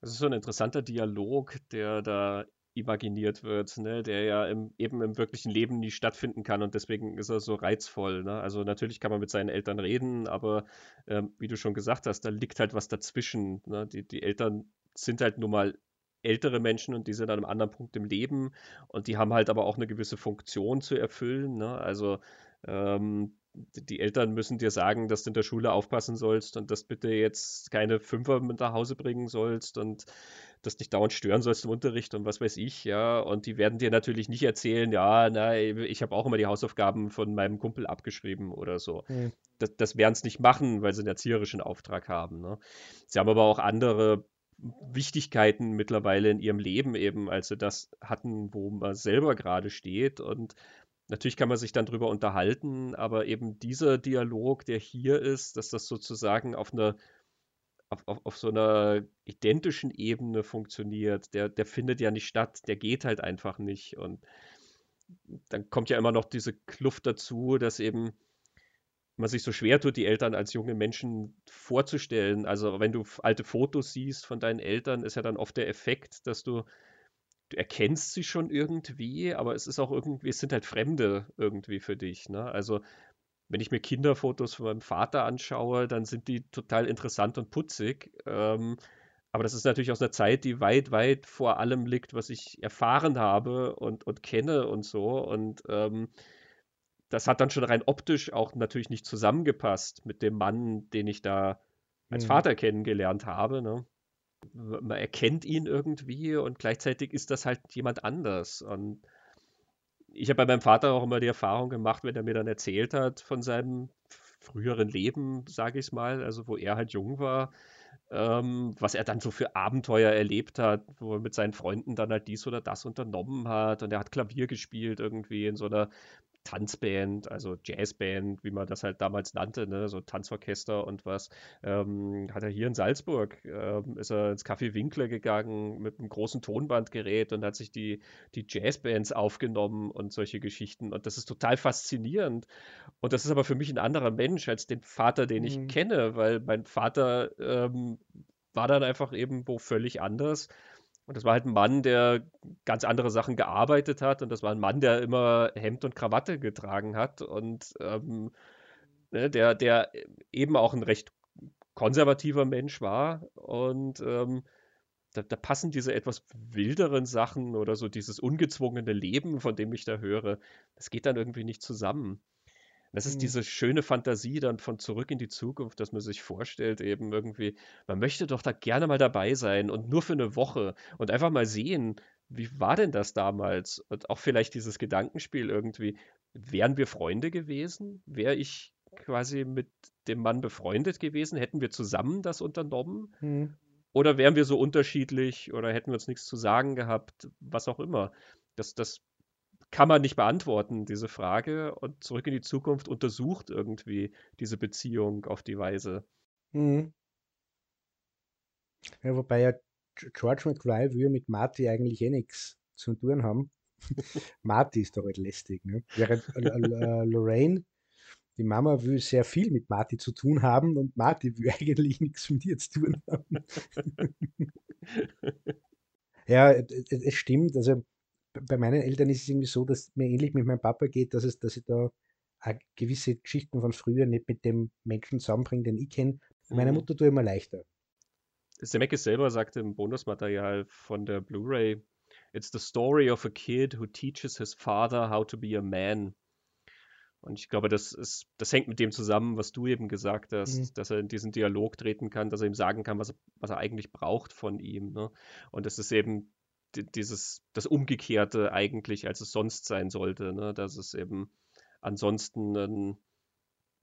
Das ist so ein interessanter Dialog, der da imaginiert wird, ne? der ja im, eben im wirklichen Leben nie stattfinden kann und deswegen ist er so reizvoll. Ne? Also natürlich kann man mit seinen Eltern reden, aber ähm, wie du schon gesagt hast, da liegt halt was dazwischen. Ne? Die, die Eltern sind halt nun mal ältere Menschen und die sind an einem anderen Punkt im Leben und die haben halt aber auch eine gewisse Funktion zu erfüllen. Ne? Also ähm, die Eltern müssen dir sagen, dass du in der Schule aufpassen sollst und dass bitte jetzt keine Fünfer mit nach Hause bringen sollst und das dich dauernd stören sollst im Unterricht und was weiß ich, ja. Und die werden dir natürlich nicht erzählen, ja, na, ich habe auch immer die Hausaufgaben von meinem Kumpel abgeschrieben oder so. Hm. Das, das werden es nicht machen, weil sie einen erzieherischen Auftrag haben. Ne? Sie haben aber auch andere Wichtigkeiten mittlerweile in ihrem Leben eben, als sie das hatten, wo man selber gerade steht. Und natürlich kann man sich dann drüber unterhalten, aber eben dieser Dialog, der hier ist, dass das sozusagen auf einer auf, auf, auf so einer identischen Ebene funktioniert, der, der findet ja nicht statt, der geht halt einfach nicht. Und dann kommt ja immer noch diese Kluft dazu, dass eben man sich so schwer tut, die Eltern als junge Menschen vorzustellen. Also wenn du alte Fotos siehst von deinen Eltern, ist ja dann oft der Effekt, dass du, du erkennst sie schon irgendwie, aber es ist auch irgendwie, es sind halt Fremde irgendwie für dich. Ne? Also wenn ich mir Kinderfotos von meinem Vater anschaue, dann sind die total interessant und putzig. Ähm, aber das ist natürlich aus einer Zeit, die weit, weit vor allem liegt, was ich erfahren habe und, und kenne und so. Und ähm, das hat dann schon rein optisch auch natürlich nicht zusammengepasst mit dem Mann, den ich da als mhm. Vater kennengelernt habe. Ne? Man erkennt ihn irgendwie und gleichzeitig ist das halt jemand anders. Und ich habe bei meinem Vater auch immer die Erfahrung gemacht, wenn er mir dann erzählt hat von seinem früheren Leben, sage ich mal, also wo er halt jung war, ähm, was er dann so für Abenteuer erlebt hat, wo er mit seinen Freunden dann halt dies oder das unternommen hat und er hat Klavier gespielt irgendwie in so einer Tanzband, also Jazzband, wie man das halt damals nannte, ne? so Tanzorchester und was. Ähm, hat er hier in Salzburg, ähm, ist er ins Café Winkler gegangen mit einem großen Tonbandgerät und hat sich die, die Jazzbands aufgenommen und solche Geschichten. Und das ist total faszinierend. Und das ist aber für mich ein anderer Mensch als den Vater, den ich mhm. kenne, weil mein Vater ähm, war dann einfach eben wo völlig anders und das war halt ein Mann, der ganz andere Sachen gearbeitet hat. Und das war ein Mann, der immer Hemd und Krawatte getragen hat. Und ähm, ne, der, der eben auch ein recht konservativer Mensch war. Und ähm, da, da, passen diese etwas wilderen Sachen oder so dieses ungezwungene Leben, von dem ich da höre, das geht dann irgendwie nicht zusammen. Das ist mhm. diese schöne Fantasie dann von zurück in die Zukunft, dass man sich vorstellt, eben irgendwie, man möchte doch da gerne mal dabei sein und nur für eine Woche und einfach mal sehen, wie war denn das damals? Und auch vielleicht dieses Gedankenspiel irgendwie, wären wir Freunde gewesen? Wäre ich quasi mit dem Mann befreundet gewesen? Hätten wir zusammen das unternommen? Mhm. Oder wären wir so unterschiedlich oder hätten wir uns nichts zu sagen gehabt? Was auch immer. Das, das kann man nicht beantworten, diese Frage. Und zurück in die Zukunft untersucht irgendwie diese Beziehung auf die Weise. Mhm. Ja, wobei ja George McFly will mit Marty eigentlich eh nichts zu tun haben. Marty ist doch halt lästig. Ne? Während äh, Lorraine, die Mama, will sehr viel mit Marty zu tun haben und Marty will eigentlich nichts mit ihr zu tun haben. ja, es stimmt. Also bei meinen Eltern ist es irgendwie so, dass mir ähnlich mit meinem Papa geht, dass, es, dass ich da gewisse Geschichten von früher nicht mit dem Menschen zusammenbringe, den ich kenne. Mhm. Meiner Mutter tue ich immer leichter. Zemeckis selber sagte im Bonusmaterial von der Blu-ray, It's the story of a kid who teaches his father how to be a man. Und ich glaube, das, ist, das hängt mit dem zusammen, was du eben gesagt hast, mhm. dass er in diesen Dialog treten kann, dass er ihm sagen kann, was, was er eigentlich braucht von ihm. Ne? Und das ist eben dieses, das Umgekehrte eigentlich, als es sonst sein sollte, ne? dass es eben ansonsten ein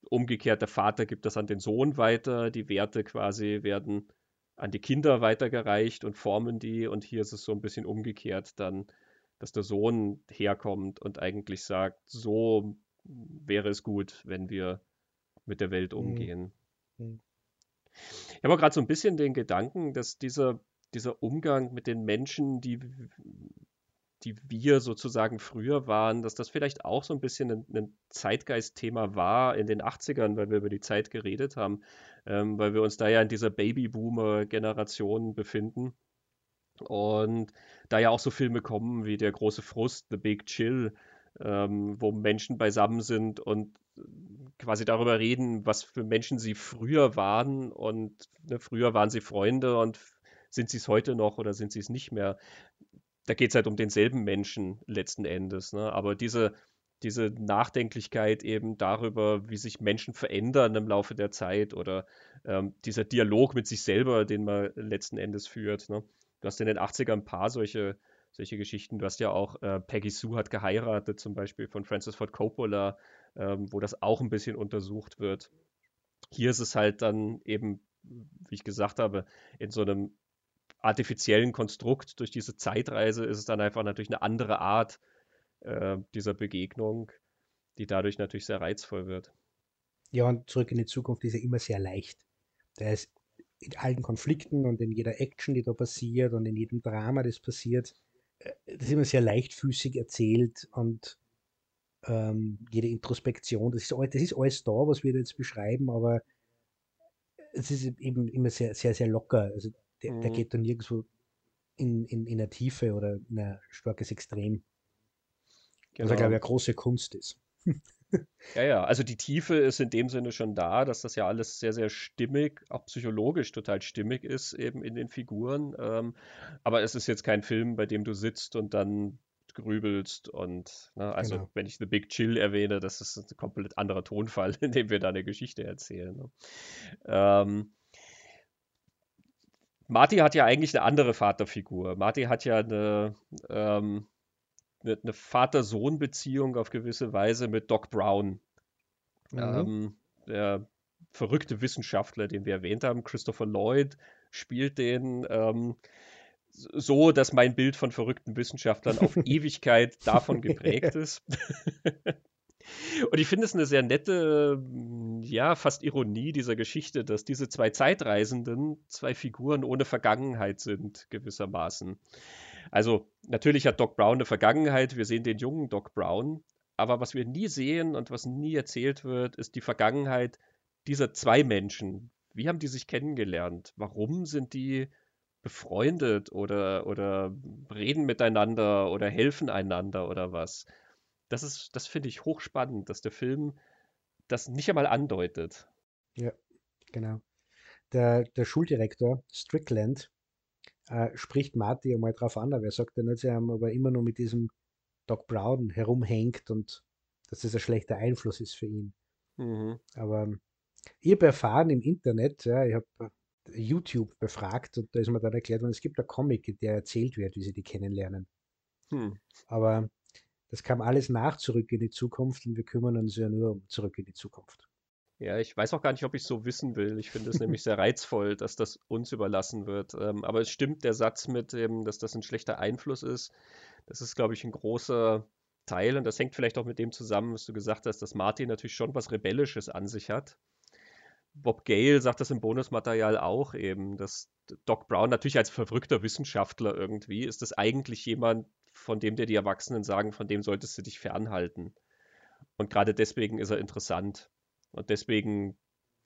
umgekehrter Vater gibt das an den Sohn weiter, die Werte quasi werden an die Kinder weitergereicht und formen die und hier ist es so ein bisschen umgekehrt dann, dass der Sohn herkommt und eigentlich sagt, so wäre es gut, wenn wir mit der Welt mhm. umgehen. Mhm. Ich habe gerade so ein bisschen den Gedanken, dass dieser dieser Umgang mit den Menschen, die, die wir sozusagen früher waren, dass das vielleicht auch so ein bisschen ein, ein Zeitgeistthema war in den 80ern, weil wir über die Zeit geredet haben, ähm, weil wir uns da ja in dieser Babyboomer-Generation befinden. Und da ja auch so Filme kommen wie Der große Frust, The Big Chill, ähm, wo Menschen beisammen sind und quasi darüber reden, was für Menschen sie früher waren. Und ne, früher waren sie Freunde und sind sie es heute noch oder sind sie es nicht mehr? Da geht es halt um denselben Menschen letzten Endes. Ne? Aber diese, diese Nachdenklichkeit eben darüber, wie sich Menschen verändern im Laufe der Zeit oder ähm, dieser Dialog mit sich selber, den man letzten Endes führt. Ne? Du hast in den 80ern ein paar solche, solche Geschichten. Du hast ja auch äh, Peggy Sue hat geheiratet, zum Beispiel von Francis Ford Coppola, ähm, wo das auch ein bisschen untersucht wird. Hier ist es halt dann eben, wie ich gesagt habe, in so einem artifiziellen Konstrukt durch diese Zeitreise ist es dann einfach natürlich eine andere Art äh, dieser Begegnung, die dadurch natürlich sehr reizvoll wird. Ja, und zurück in die Zukunft ist ja immer sehr leicht. Der ist in allen Konflikten und in jeder Action, die da passiert und in jedem Drama, das passiert, äh, das ist immer sehr leichtfüßig erzählt und ähm, jede Introspektion, das ist, alles, das ist alles da, was wir jetzt beschreiben, aber es ist eben immer sehr, sehr, sehr locker. Also der, mhm. der geht da nirgendwo in, in, in eine Tiefe oder in ein starkes Extrem. Genau. Was, glaube ich, eine große Kunst ist. Ja, ja, also die Tiefe ist in dem Sinne schon da, dass das ja alles sehr, sehr stimmig, auch psychologisch total stimmig ist, eben in den Figuren. Ähm, aber es ist jetzt kein Film, bei dem du sitzt und dann grübelst und, ne, also genau. wenn ich The Big Chill erwähne, das ist ein komplett anderer Tonfall, in dem wir da eine Geschichte erzählen. Ne? Ähm, Marty hat ja eigentlich eine andere Vaterfigur. Marty hat ja eine, ähm, eine, eine Vater-Sohn-Beziehung auf gewisse Weise mit Doc Brown. Mhm. Ähm, der verrückte Wissenschaftler, den wir erwähnt haben, Christopher Lloyd, spielt den ähm, so, dass mein Bild von verrückten Wissenschaftlern auf Ewigkeit davon geprägt ist. Und ich finde es eine sehr nette, ja, fast Ironie dieser Geschichte, dass diese zwei Zeitreisenden zwei Figuren ohne Vergangenheit sind, gewissermaßen. Also natürlich hat Doc Brown eine Vergangenheit, wir sehen den jungen Doc Brown, aber was wir nie sehen und was nie erzählt wird, ist die Vergangenheit dieser zwei Menschen. Wie haben die sich kennengelernt? Warum sind die befreundet oder, oder reden miteinander oder helfen einander oder was? Das ist, das finde ich hochspannend, dass der Film das nicht einmal andeutet. Ja, genau. Der, der Schuldirektor Strickland äh, spricht Marty einmal drauf an, aber er sagt dann, dass er aber immer nur mit diesem Doc Brown herumhängt und dass das ein schlechter Einfluss ist für ihn. Mhm. Aber ich habe erfahren im Internet, ja, ich habe YouTube befragt und da ist mir dann erklärt worden, es gibt einen Comic, der erzählt wird, wie sie die kennenlernen. Hm. Aber das kam alles nach Zurück in die Zukunft und wir kümmern uns ja nur um Zurück in die Zukunft. Ja, ich weiß auch gar nicht, ob ich so wissen will. Ich finde es nämlich sehr reizvoll, dass das uns überlassen wird. Ähm, aber es stimmt der Satz mit dem, dass das ein schlechter Einfluss ist. Das ist, glaube ich, ein großer Teil und das hängt vielleicht auch mit dem zusammen, was du gesagt hast, dass Martin natürlich schon was Rebellisches an sich hat. Bob Gale sagt das im Bonusmaterial auch eben, dass Doc Brown natürlich als verrückter Wissenschaftler irgendwie ist das eigentlich jemand, von dem dir die Erwachsenen sagen, von dem solltest du dich fernhalten. Und gerade deswegen ist er interessant. Und deswegen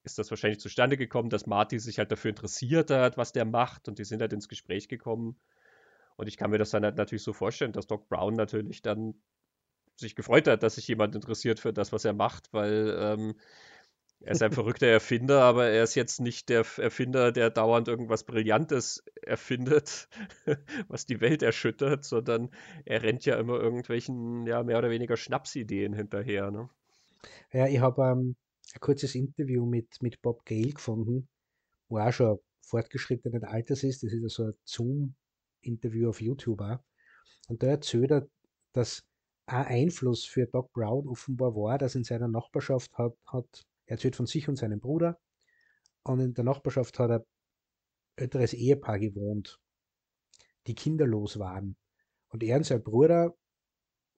ist das wahrscheinlich zustande gekommen, dass Marty sich halt dafür interessiert hat, was der macht. Und die sind halt ins Gespräch gekommen. Und ich kann mir das dann halt natürlich so vorstellen, dass Doc Brown natürlich dann sich gefreut hat, dass sich jemand interessiert für das, was er macht, weil ähm, er ist ein verrückter Erfinder, aber er ist jetzt nicht der Erfinder, der dauernd irgendwas Brillantes erfindet, was die Welt erschüttert, sondern er rennt ja immer irgendwelchen, ja, mehr oder weniger Schnapsideen hinterher. Ne? Ja, ich habe ähm, ein kurzes Interview mit, mit Bob Gale gefunden, wo er auch schon fortgeschrittenen Alters ist. Das ist ja so ein Zoom-Interview auf YouTube. Und da erzählt er, dass ein Einfluss für Doc Brown offenbar war, dass in seiner Nachbarschaft hat, hat er erzählt von sich und seinem Bruder. Und in der Nachbarschaft hat ein älteres Ehepaar gewohnt, die kinderlos waren. Und er und sein Bruder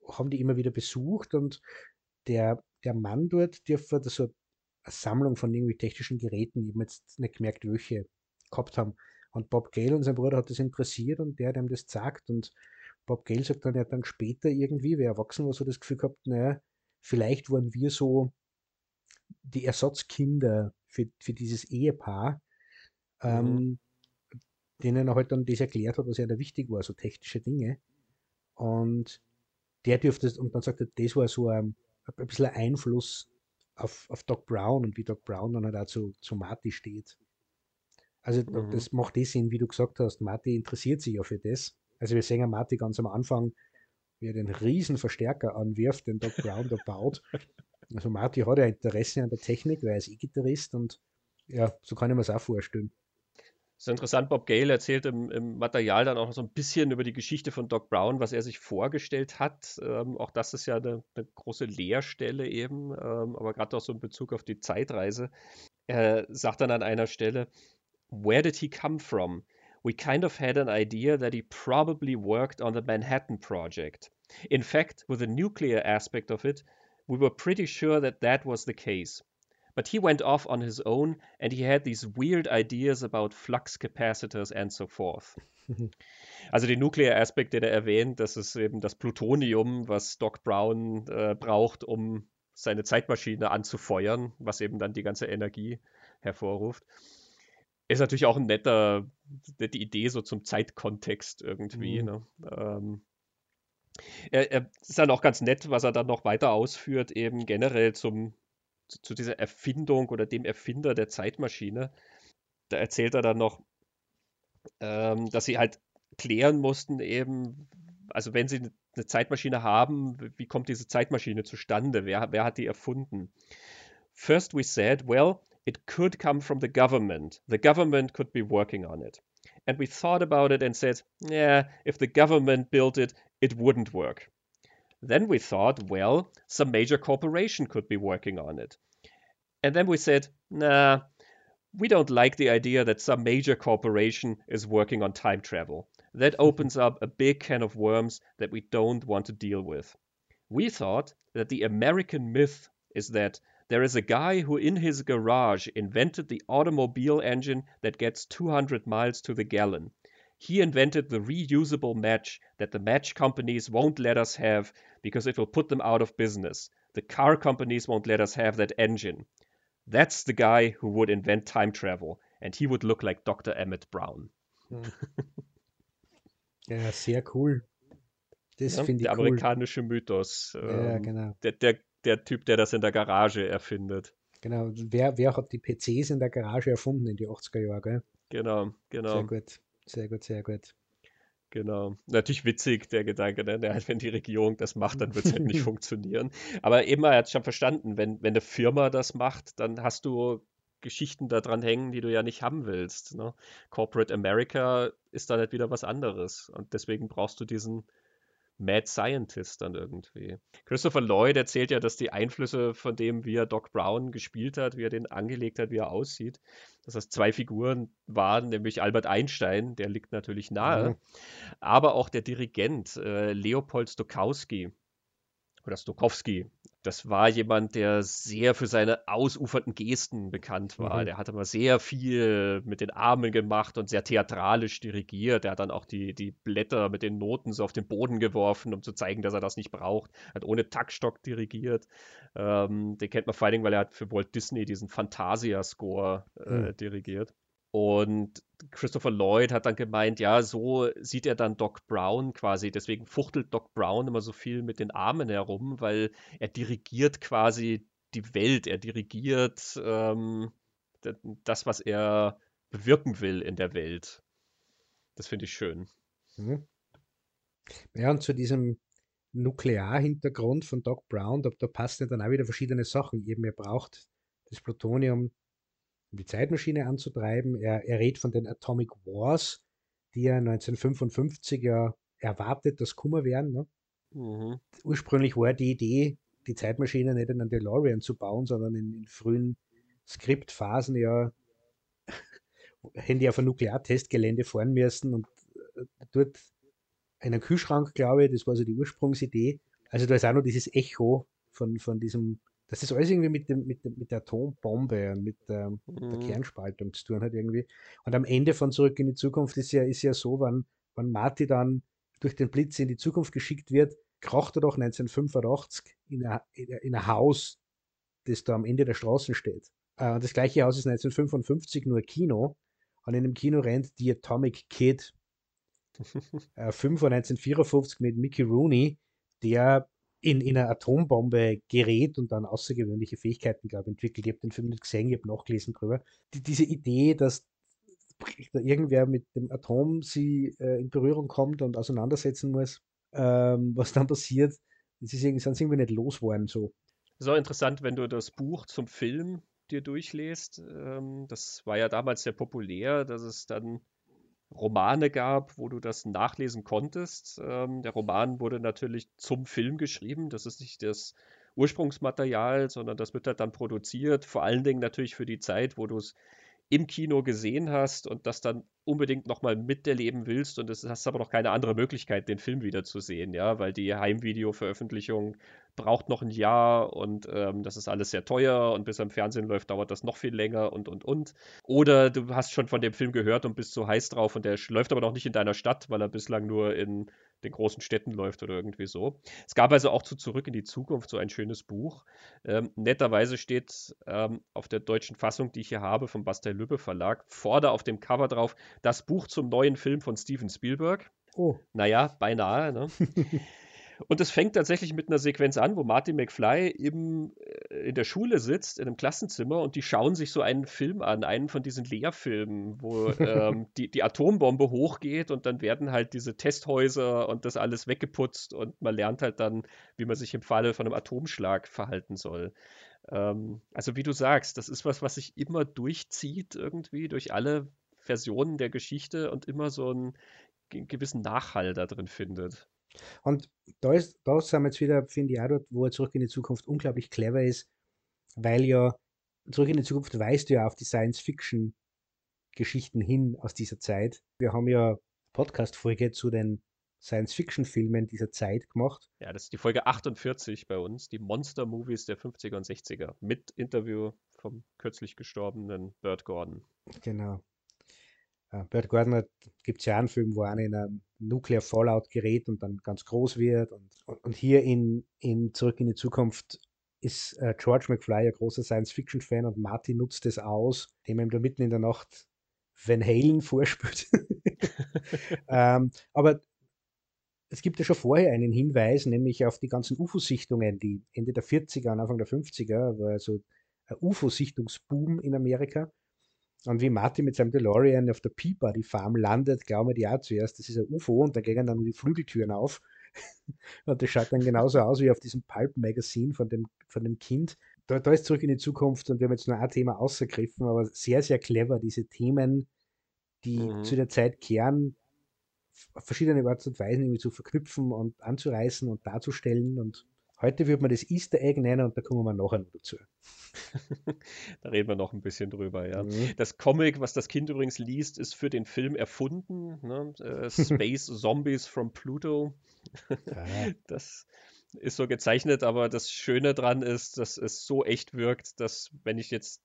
haben die immer wieder besucht und der, der Mann dort dürfte so eine Sammlung von irgendwie technischen Geräten, habe jetzt nicht gemerkt, welche gehabt haben. Und Bob Gale und sein Bruder hat das interessiert und der hat ihm das gesagt. Und Bob Gale sagt dann, er hat dann später irgendwie, wer erwachsen war, so das Gefühl gehabt, naja, vielleicht waren wir so die Ersatzkinder für, für dieses Ehepaar, mhm. ähm, denen er halt dann das erklärt hat, was ja da wichtig war, so technische Dinge. Und der dürfte, und dann sagt er, das war so ein, ein bisschen ein Einfluss auf, auf Doc Brown und wie Doc Brown dann halt auch zu, zu Marty steht. Also mhm. das macht das Sinn, wie du gesagt hast, Marty interessiert sich ja für das. Also wir sehen ja Marty ganz am Anfang wie er den riesen Verstärker anwirft, den Doc Brown da baut. Also Marty hat ja Interesse an der Technik, weil er ist E-Gitarrist und ja, so kann ich mir es auch vorstellen. Das ist interessant, Bob Gale erzählt im, im, Material dann auch noch so ein bisschen über die Geschichte von Doc Brown, was er sich vorgestellt hat. Ähm, auch das ist ja eine, eine große Leerstelle eben, ähm, aber gerade auch so in Bezug auf die Zeitreise. Er sagt dann an einer Stelle, Where did he come from? We kind of had an idea that he probably worked on the Manhattan Project. In fact, with the nuclear aspect of it, we were pretty sure that that was the case. But he went off on his own and he had these weird ideas about flux capacitors and so forth. Also den Nuclear Aspect, den er erwähnt, das ist eben das Plutonium, was Doc Brown äh, braucht, um seine Zeitmaschine anzufeuern, was eben dann die ganze Energie hervorruft. Ist natürlich auch ein netter, nette Idee so zum Zeitkontext irgendwie. Mhm. Ne? Ähm, er, er, ist dann auch ganz nett, was er dann noch weiter ausführt, eben generell zum zu dieser Erfindung oder dem Erfinder der Zeitmaschine. Da erzählt er dann noch, ähm, dass sie halt klären mussten, eben, also wenn sie eine Zeitmaschine haben, wie kommt diese Zeitmaschine zustande? Wer, wer hat die erfunden? First we said, well, it could come from the government. The government could be working on it. And we thought about it and said, yeah, if the government built it, it wouldn't work. Then we thought, well, some major corporation could be working on it. And then we said, nah, we don't like the idea that some major corporation is working on time travel. That mm-hmm. opens up a big can of worms that we don't want to deal with. We thought that the American myth is that there is a guy who in his garage invented the automobile engine that gets 200 miles to the gallon. He invented the reusable match that the match companies won't let us have because it will put them out of business. The car companies won't let us have that engine. That's the guy who would invent time travel, and he would look like Dr. Emmett Brown. Hm. Ja, sehr cool. Das ja, finde ich Der cool. amerikanische Mythos. Ja, ähm, genau. Der, der, der Typ, der das in der Garage erfindet. Genau. Wer, wer hat die PCs in der Garage erfunden in die 80er Jahre? Genau, genau. Sehr gut. Sehr gut, sehr gut. Genau. Natürlich witzig, der Gedanke, ne? wenn die Regierung das macht, dann wird es halt nicht funktionieren. Aber eben, er hat schon verstanden, wenn, wenn eine Firma das macht, dann hast du Geschichten da dran hängen, die du ja nicht haben willst. Ne? Corporate America ist dann halt wieder was anderes. Und deswegen brauchst du diesen Mad Scientist dann irgendwie. Christopher Lloyd erzählt ja, dass die Einflüsse von dem, wie er Doc Brown gespielt hat, wie er den angelegt hat, wie er aussieht, dass das zwei Figuren waren, nämlich Albert Einstein, der liegt natürlich nahe, mhm. aber auch der Dirigent äh, Leopold Stokowski oder Stokowski, das war jemand, der sehr für seine ausufernden Gesten bekannt war. Mhm. Der hat immer sehr viel mit den Armen gemacht und sehr theatralisch dirigiert. Er hat dann auch die, die Blätter mit den Noten so auf den Boden geworfen, um zu zeigen, dass er das nicht braucht. Er hat ohne Taktstock dirigiert. Ähm, den kennt man vor allen Dingen, weil er hat für Walt Disney diesen Fantasia-Score äh, mhm. dirigiert. Und Christopher Lloyd hat dann gemeint, ja, so sieht er dann Doc Brown quasi. Deswegen fuchtelt Doc Brown immer so viel mit den Armen herum, weil er dirigiert quasi die Welt. Er dirigiert ähm, das, was er bewirken will in der Welt. Das finde ich schön. Mhm. Ja, und zu diesem Nuklearhintergrund von Doc Brown, da, da passen ja dann auch wieder verschiedene Sachen. Eben, er braucht das Plutonium um die Zeitmaschine anzutreiben. Er, er redet von den Atomic Wars, die er 1955 ja erwartet, dass Kummer werden. Ne? Mhm. Ursprünglich war die Idee, die Zeitmaschine nicht in einen DeLorean zu bauen, sondern in, in frühen Skriptphasen ja die auf ein Nukleartestgelände fahren müssen und äh, dort einen Kühlschrank, glaube ich, das war so die Ursprungsidee. Also da ist auch noch dieses Echo von, von diesem dass das alles irgendwie mit, dem, mit, dem, mit der Atombombe und mit der, mhm. der Kernspaltung zu tun hat irgendwie. Und am Ende von Zurück in die Zukunft ist ja, ist ja so, wenn, wenn Marty dann durch den Blitz in die Zukunft geschickt wird, kracht er doch 1985 in ein, in ein Haus, das da am Ende der Straßen steht. Äh, und das gleiche Haus ist 1955 nur Kino. Und in dem Kino rennt die Atomic Kid. äh, Film von 1954 mit Mickey Rooney, der in, in eine Atombombe gerät und dann außergewöhnliche Fähigkeiten, glaube ich, entwickelt. Ich habe den Film nicht gesehen, ich habe nachgelesen drüber. Die, diese Idee, dass da irgendwer mit dem Atom sie äh, in Berührung kommt und auseinandersetzen muss, ähm, was dann passiert, das ist irgendwie, sind sie irgendwie nicht losgeworden so. Das ist auch interessant, wenn du das Buch zum Film dir durchlässt. Ähm, das war ja damals sehr populär, dass es dann Romane gab, wo du das nachlesen konntest. Ähm, der Roman wurde natürlich zum Film geschrieben. Das ist nicht das Ursprungsmaterial, sondern das wird halt dann produziert. Vor allen Dingen natürlich für die Zeit, wo du es im Kino gesehen hast und das dann unbedingt nochmal miterleben willst und es hast aber noch keine andere Möglichkeit, den Film wiederzusehen, ja, weil die Heimvideo-Veröffentlichung braucht noch ein Jahr und ähm, das ist alles sehr teuer und bis er im Fernsehen läuft, dauert das noch viel länger und und und. Oder du hast schon von dem Film gehört und bist so heiß drauf und der läuft aber noch nicht in deiner Stadt, weil er bislang nur in den großen Städten läuft oder irgendwie so. Es gab also auch zu Zurück in die Zukunft so ein schönes Buch. Ähm, netterweise steht ähm, auf der deutschen Fassung, die ich hier habe, vom Bastel Lübbe Verlag, vorne auf dem Cover drauf, das Buch zum neuen Film von Steven Spielberg. Oh. Naja, beinahe. Ne? Und es fängt tatsächlich mit einer Sequenz an, wo Marty McFly im, äh, in der Schule sitzt, in einem Klassenzimmer, und die schauen sich so einen Film an, einen von diesen Lehrfilmen, wo ähm, die, die Atombombe hochgeht und dann werden halt diese Testhäuser und das alles weggeputzt und man lernt halt dann, wie man sich im Falle von einem Atomschlag verhalten soll. Ähm, also wie du sagst, das ist was, was sich immer durchzieht irgendwie durch alle Versionen der Geschichte und immer so einen gewissen Nachhall da drin findet. Und da, ist, da sind wir jetzt wieder, finde ich, auch dort, wo er zurück in die Zukunft unglaublich clever ist, weil ja zurück in die Zukunft weist ja auf die Science-Fiction-Geschichten hin aus dieser Zeit. Wir haben ja Podcast-Folge zu den Science-Fiction-Filmen dieser Zeit gemacht. Ja, das ist die Folge 48 bei uns, die Monster-Movies der 50er und 60er, mit Interview vom kürzlich gestorbenen Burt Gordon. Genau. Uh, Burt Gordon gibt es ja einen Film, wo einer in einem Nuclear Fallout gerät und dann ganz groß wird. Und, und hier in, in Zurück in die Zukunft ist äh, George McFly ein großer Science-Fiction-Fan und Marty nutzt es aus, indem er ihm da mitten in der Nacht Van Halen vorspürt. ähm, aber es gibt ja schon vorher einen Hinweis, nämlich auf die ganzen UFO-Sichtungen, die Ende der 40er und Anfang der 50er war also ein UFO-Sichtungsboom in Amerika. Und wie Martin mit seinem DeLorean auf der Peabody Farm landet, glauben die auch zuerst, das ist ein UFO und da gehen dann die Flügeltüren auf. und das schaut dann genauso aus wie auf diesem Pulp-Magazin von dem, von dem Kind. Da, da ist zurück in die Zukunft und wir haben jetzt nur ein Thema ausgegriffen, aber sehr, sehr clever, diese Themen, die mhm. zu der Zeit kehren, auf verschiedene Art und Weisen irgendwie zu verknüpfen und anzureißen und darzustellen und Heute würde man das Easter Egg nennen und da kommen wir nachher noch dazu. da reden wir noch ein bisschen drüber, ja. Mhm. Das Comic, was das Kind übrigens liest, ist für den Film erfunden. Ne? Äh, Space Zombies from Pluto. Das ist so gezeichnet, aber das Schöne daran ist, dass es so echt wirkt, dass wenn ich jetzt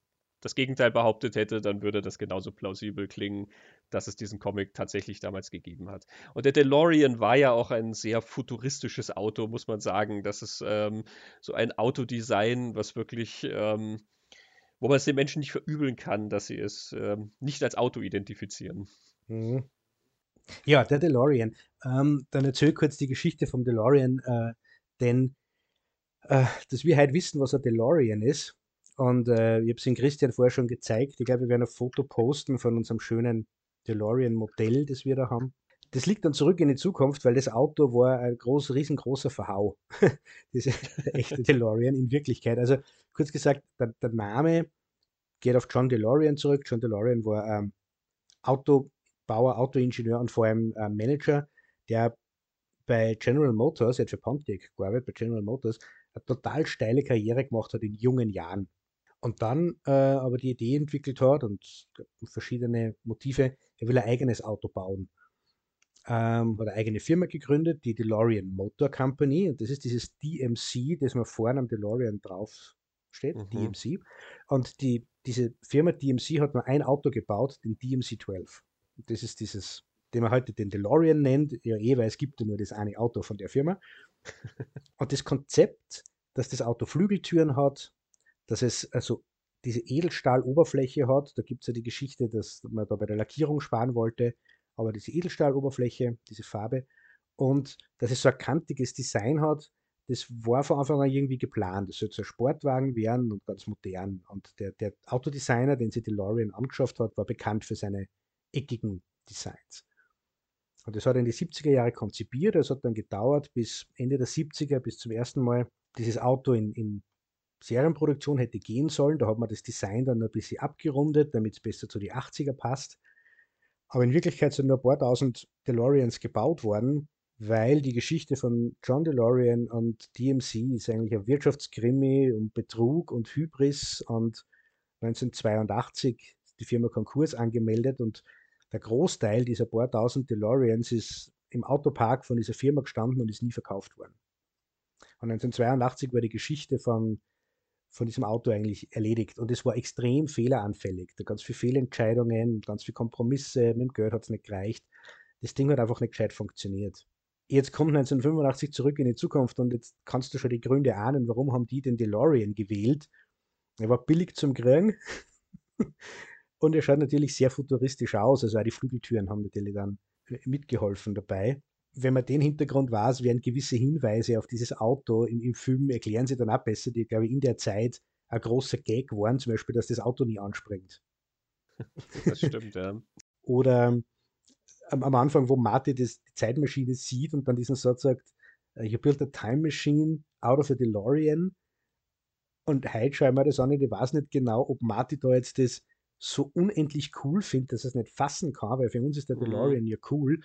das Gegenteil behauptet hätte, dann würde das genauso plausibel klingen, dass es diesen Comic tatsächlich damals gegeben hat. Und der DeLorean war ja auch ein sehr futuristisches Auto, muss man sagen. Das ist ähm, so ein Autodesign, was wirklich, ähm, wo man es den Menschen nicht verübeln kann, dass sie es ähm, nicht als Auto identifizieren. Mhm. Ja, der DeLorean. Ähm, dann erzähl kurz die Geschichte vom DeLorean, äh, denn äh, dass wir heute wissen, was ein DeLorean ist, und äh, ich habe es in Christian vorher schon gezeigt. Ich glaube, wir werden ein Foto posten von unserem schönen DeLorean-Modell, das wir da haben. Das liegt dann zurück in die Zukunft, weil das Auto war ein groß, riesengroßer Verhau. Diese echte DeLorean in Wirklichkeit. Also kurz gesagt, der, der, Name geht auf John DeLorean zurück. John DeLorean war ähm, Autobauer, Autoingenieur und vor allem äh, Manager, der bei General Motors, er hat für Pontiac gearbeitet, bei General Motors, eine total steile Karriere gemacht hat in jungen Jahren. Und dann äh, aber die Idee entwickelt hat und verschiedene Motive, er will ein eigenes Auto bauen. Ähm, hat eine eigene Firma gegründet, die DeLorean Motor Company. Und das ist dieses DMC, das man vorne am DeLorean drauf steht, mhm. DMC. Und die, diese Firma DMC hat nur ein Auto gebaut, den DMC 12. Und das ist dieses, den man heute den DeLorean nennt, ja eh, weil es gibt ja nur das eine Auto von der Firma. Und das Konzept, dass das Auto Flügeltüren hat, dass es also diese Edelstahloberfläche hat. Da gibt es ja die Geschichte, dass man da bei der Lackierung sparen wollte, aber diese Edelstahloberfläche, diese Farbe und dass es so ein kantiges Design hat, das war von Anfang an irgendwie geplant. Das soll so ein Sportwagen werden und ganz modern. Und der, der Autodesigner, den sie DeLorean angeschafft hat, war bekannt für seine eckigen Designs. Und das hat er in die 70er Jahre konzipiert. Es hat dann gedauert bis Ende der 70er, bis zum ersten Mal dieses Auto in, in Serienproduktion hätte gehen sollen. Da hat man das Design dann ein bisschen abgerundet, damit es besser zu die 80er passt. Aber in Wirklichkeit sind nur ein paar tausend DeLoreans gebaut worden, weil die Geschichte von John DeLorean und DMC ist eigentlich ein Wirtschaftskrimi um Betrug und Hybris und 1982 die Firma Konkurs angemeldet und der Großteil dieser paar tausend DeLoreans ist im Autopark von dieser Firma gestanden und ist nie verkauft worden. Und 1982 war die Geschichte von, von diesem Auto eigentlich erledigt und es war extrem fehleranfällig. Da ganz viele Fehlentscheidungen, ganz viele Kompromisse, mit dem Geld hat es nicht gereicht. Das Ding hat einfach nicht gescheit funktioniert. Jetzt kommt 1985 zurück in die Zukunft und jetzt kannst du schon die Gründe ahnen, warum haben die den DeLorean gewählt. Er war billig zum Kriegen und er schaut natürlich sehr futuristisch aus. Also auch die Flügeltüren haben natürlich dann mitgeholfen dabei. Wenn man den Hintergrund weiß, werden gewisse Hinweise auf dieses Auto im, im Film erklären sie dann auch besser, die, glaube ich, in der Zeit ein großer Gag waren, zum Beispiel, dass das Auto nie anspringt. Das stimmt, ja. Oder am, am Anfang, wo Marty das, die Zeitmaschine sieht und dann diesen Satz sagt, äh, You built a time machine out of a DeLorean. Und heute schauen wir das an und ich weiß nicht genau, ob Marty da jetzt das so unendlich cool findet, dass er es nicht fassen kann, weil für uns ist der mhm. DeLorean ja cool.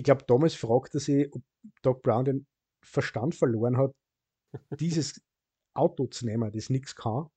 Ich glaube, damals fragt er sich, ob Doc Brown den Verstand verloren hat, dieses Auto zu nehmen, das nichts kann.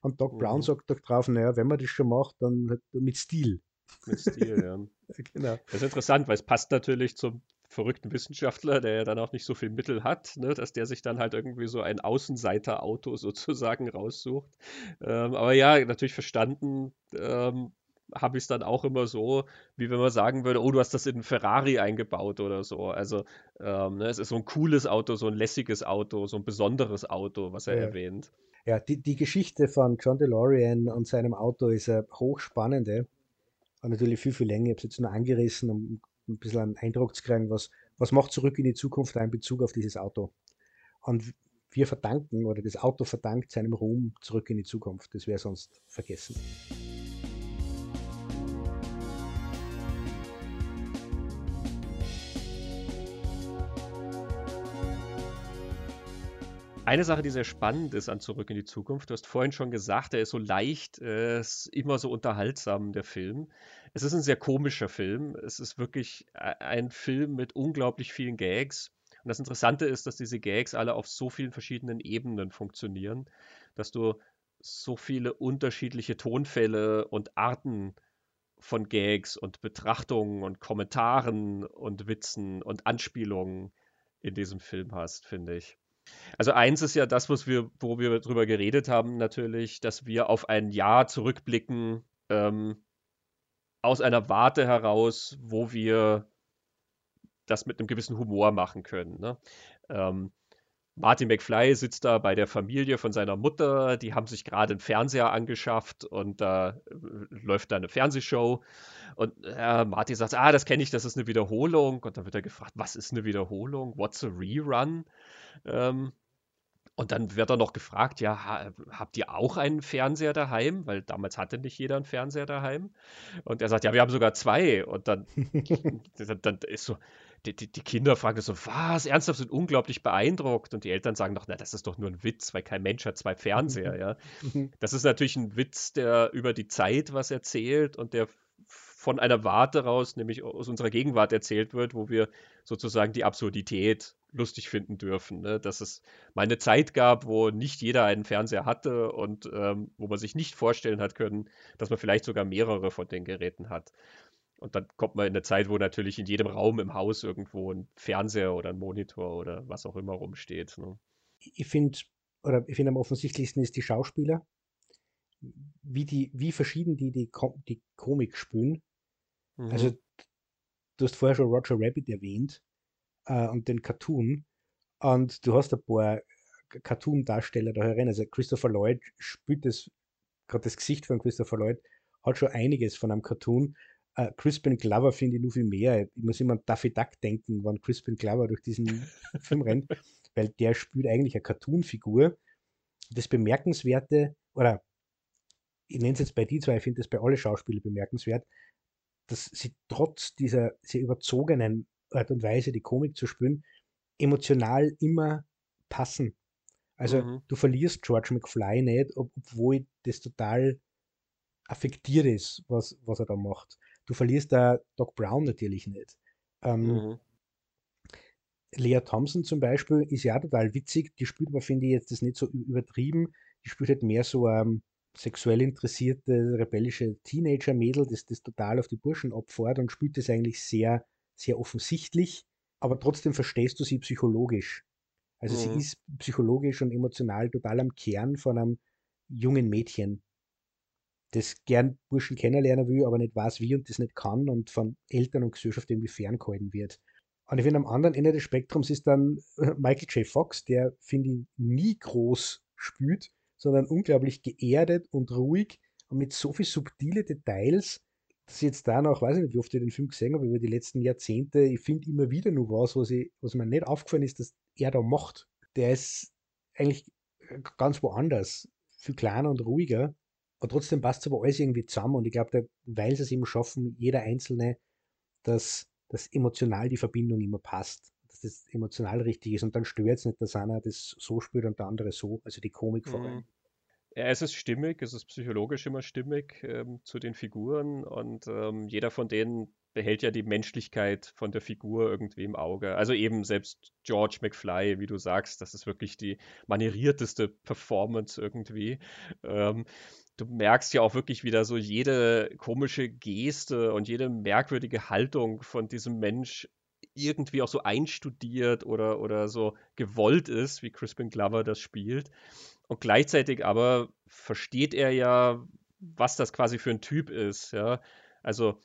Und Doc mhm. Brown sagt doch drauf, naja, wenn man das schon macht, dann halt mit Stil. Mit Stil, ja. genau. Das ist interessant, weil es passt natürlich zum verrückten Wissenschaftler, der ja dann auch nicht so viel Mittel hat, ne, dass der sich dann halt irgendwie so ein Außenseiterauto sozusagen raussucht. Ähm, aber ja, natürlich verstanden ähm, habe ich es dann auch immer so, wie wenn man sagen würde, oh, du hast das in einen Ferrari eingebaut oder so. Also ähm, ne, es ist so ein cooles Auto, so ein lässiges Auto, so ein besonderes Auto, was er ja. erwähnt. Ja, die, die Geschichte von John DeLorean und seinem Auto ist eine hochspannende und natürlich viel, viel länger. Ich habe es jetzt nur angerissen, um ein bisschen einen Eindruck zu kriegen, was, was macht zurück in die Zukunft in Bezug auf dieses Auto. Und wir verdanken, oder das Auto verdankt seinem Ruhm zurück in die Zukunft. Das wäre sonst vergessen. Eine Sache, die sehr spannend ist an Zurück in die Zukunft, du hast vorhin schon gesagt, er ist so leicht, er ist immer so unterhaltsam, der Film. Es ist ein sehr komischer Film. Es ist wirklich e-, ein Film mit unglaublich vielen Gags. Und das Interessante ist, dass diese Gags alle auf so vielen verschiedenen Ebenen funktionieren, dass du so viele unterschiedliche Tonfälle und Arten von Gags und Betrachtungen und Kommentaren und Witzen und Anspielungen in diesem Film hast, finde ich. Also eins ist ja das, was wir, wo wir drüber geredet haben, natürlich, dass wir auf ein Jahr zurückblicken, ähm, aus einer Warte heraus, wo wir das mit einem gewissen Humor machen können. Ne? Ähm, Martin McFly sitzt da bei der Familie von seiner Mutter, die haben sich gerade einen Fernseher angeschafft und da äh, läuft da eine Fernsehshow und äh, Martin sagt, ah, das kenne ich, das ist eine Wiederholung und dann wird er gefragt, was ist eine Wiederholung? What's a Rerun? Ähm, und dann wird er noch gefragt, ja, habt ihr auch einen Fernseher daheim? Weil damals hatte nicht jeder einen Fernseher daheim. Und er sagt, ja, wir haben sogar zwei. Und dann, dann ist so, die, die, die, Kinder fragen so, was, ernsthaft, sind unglaublich beeindruckt. Und die Eltern sagen noch, na, das ist doch nur ein Witz, weil kein Mensch hat zwei Fernseher, ja. Das ist natürlich ein Witz, der über die Zeit was erzählt und der von einer Warte raus, nämlich aus unserer Gegenwart erzählt wird, wo wir sozusagen die Absurdität lustig finden dürfen. Ne? Dass es mal eine Zeit gab, wo nicht jeder einen Fernseher hatte und ähm, wo man sich nicht vorstellen hat können, dass man vielleicht sogar mehrere von den Geräten hat. Und dann kommt man in eine Zeit, wo natürlich in jedem Raum im Haus irgendwo ein Fernseher oder ein Monitor oder was auch immer rumsteht. Ne? Ich finde, oder ich finde am offensichtlichsten ist die Schauspieler, wie, die, wie verschieden die die, Kom die Komik spülen. Mhm. Also, du hast vorher schon Roger Rabbit erwähnt äh, und den Cartoon. Und du hast ein paar Cartoon-Darsteller da herein. Also Christopher Lloyd spielt das, gerade das Gesicht von Christopher Lloyd, hat schon einiges von einem Cartoon. Uh, Crispin Glover finde ich nur viel mehr. Ich muss immer an Daffy Duck denken, wenn Crispin Glover durch diesen Film rennt, weil der spielt eigentlich eine Cartoon-Figur. Das Bemerkenswerte, oder ich nenne es jetzt bei die zwei, ich finde das bei allen Schauspielern bemerkenswert, dass sie trotz dieser sehr überzogenen Art und Weise, die Komik zu spielen, emotional immer passen. Also Mhm. du verlierst George McFly nicht, ob, obwohl das total affektiert ist, was, was er da macht. Du verlierst da Doc Brown natürlich nicht. Ähm, Mhm. Lea Thompson zum Beispiel ist ja total witzig. Die spielt aber, finde ich, jetzt das nicht so übertrieben. Die spielt halt mehr so ähm, sexuell interessierte, rebellische Teenager-Mädel, das das total auf die Burschen abfährt und spielt das eigentlich sehr, sehr offensichtlich. Aber trotzdem verstehst du sie psychologisch. Also sie Mhm. ist psychologisch und emotional total am Kern von einem jungen Mädchen, das gern Burschen kennenlernen will, aber nicht weiß wie und das nicht kann und von Eltern und Gesellschaft irgendwie ferngehalten wird. Und ich finde, am anderen Ende des Spektrums ist dann äh, Michael J. Fox, der, finde ich, nie groß spielt, sondern unglaublich geerdet und ruhig und mit so viel subtile Details, dass ich jetzt da noch, weiß ich nicht, wie oft ich den Film gesehen habe, über die letzten Jahrzehnte, ich finde immer wieder nur was, was, ich, was mir nicht aufgefallen ist, dass er da macht. Der ist eigentlich äh, ganz woanders, viel kleiner und ruhiger. Und trotzdem passt aber alles irgendwie zusammen. Und ich glaube, weil sie es eben schaffen, jeder Einzelne, dass, dass emotional die Verbindung immer passt. Dass das emotional richtig ist. Und dann stört es nicht, dass einer das so spürt und der andere so. Also die Komik vor allem. Mhm. Ja, es ist stimmig, es ist psychologisch immer stimmig ähm, zu den Figuren und ähm, jeder von denen behält ja die Menschlichkeit von der Figur irgendwie im Auge. Also eben selbst George McFly, wie du sagst, das ist wirklich die manierierteste Performance irgendwie. Ähm, du merkst ja auch wirklich wieder so jede komische Geste und jede merkwürdige Haltung von diesem Mensch irgendwie auch so einstudiert oder, oder so gewollt ist, wie Crispin Glover das spielt. Und gleichzeitig aber versteht er ja, was das quasi für ein Typ ist, ja. Also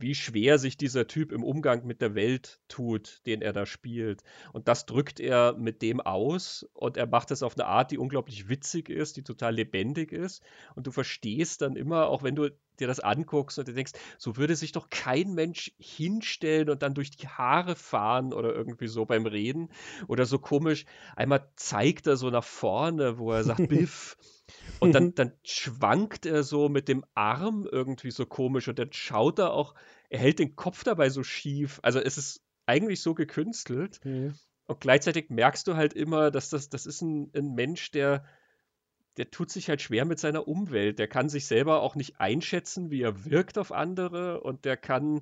wie schwer sich dieser Typ im Umgang mit der Welt tut, den er da spielt. Und das drückt er mit dem aus und er macht es auf eine Art, die unglaublich witzig ist, die total lebendig ist. Und du verstehst dann immer, auch wenn du dir das anguckst und du denkst, so würde sich doch kein Mensch hinstellen und dann durch die Haare fahren oder irgendwie so beim Reden oder so komisch. Einmal zeigt er so nach vorne, wo er sagt, Biff. Und dann, dann schwankt er so mit dem Arm irgendwie so komisch und dann schaut er auch, er hält den Kopf dabei so schief. Also es ist eigentlich so gekünstelt. Mhm. Und gleichzeitig merkst du halt immer, dass das, das ist ein, ein Mensch, der, der tut sich halt schwer mit seiner Umwelt. Der kann sich selber auch nicht einschätzen, wie er wirkt auf andere und der kann,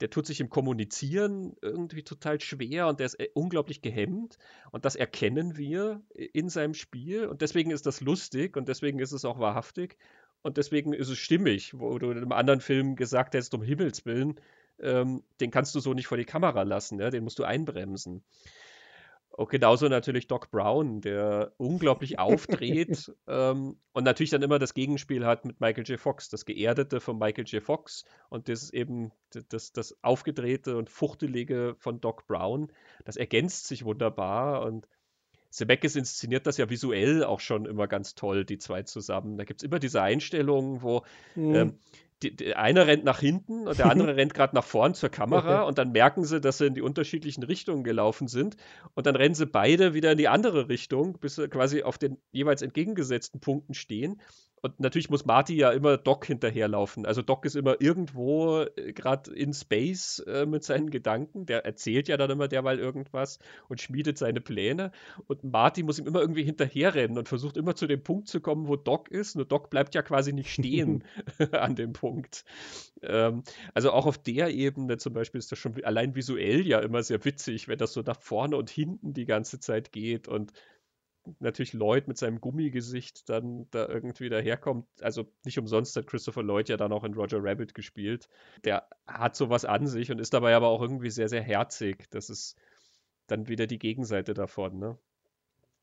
der tut sich im Kommunizieren irgendwie total schwer und der ist äh, unglaublich gehemmt und das erkennen wir in seinem Spiel und deswegen ist das lustig und deswegen ist es auch wahrhaftig und deswegen ist es stimmig, wo du in einem anderen Film gesagt hättest, um Himmels Willen, ähm, den kannst du so nicht vor die Kamera lassen, ja? den musst du einbremsen. Und genauso natürlich Doc Brown, der unglaublich aufdreht ähm, und natürlich dann immer das Gegenspiel hat mit Michael J. Fox, das Geerdete von Michael J. Fox und das eben das, das Aufgedrehte und Fuchtelige von Doc Brown. Das ergänzt sich wunderbar und Zemeckis inszeniert das ja visuell auch schon immer ganz toll, die zwei zusammen. Da gibt es immer diese Einstellungen, wo Mhm. ähm, die, die, einer rennt nach hinten und der andere rennt gerade nach vorn zur Kamera und dann merken sie, dass sie in die unterschiedlichen Richtungen gelaufen sind und dann rennen sie beide wieder in die andere Richtung, bis sie quasi auf den jeweils entgegengesetzten Punkten stehen. Und natürlich muss Marty ja immer Doc hinterherlaufen. Also Doc ist immer irgendwo äh, gerade in Space äh, mit seinen Gedanken. Der erzählt ja dann immer derweil irgendwas und schmiedet seine Pläne. Und Marty muss ihm immer irgendwie hinterherrennen und versucht immer zu dem Punkt zu kommen, wo Doc ist. Nur Doc bleibt ja quasi nicht stehen an dem Punkt. Ähm, also auch auf der Ebene zum Beispiel ist das schon allein visuell ja immer sehr witzig, wenn das so nach vorne und hinten die ganze Zeit geht und natürlich Lloyd mit seinem Gummigesicht dann da irgendwie daherkommt. Also nicht umsonst hat Christopher Lloyd ja dann auch in Roger Rabbit gespielt. Der hat sowas an sich und ist dabei aber auch irgendwie sehr, sehr herzig. Das ist dann wieder die Gegenseite davon, ne?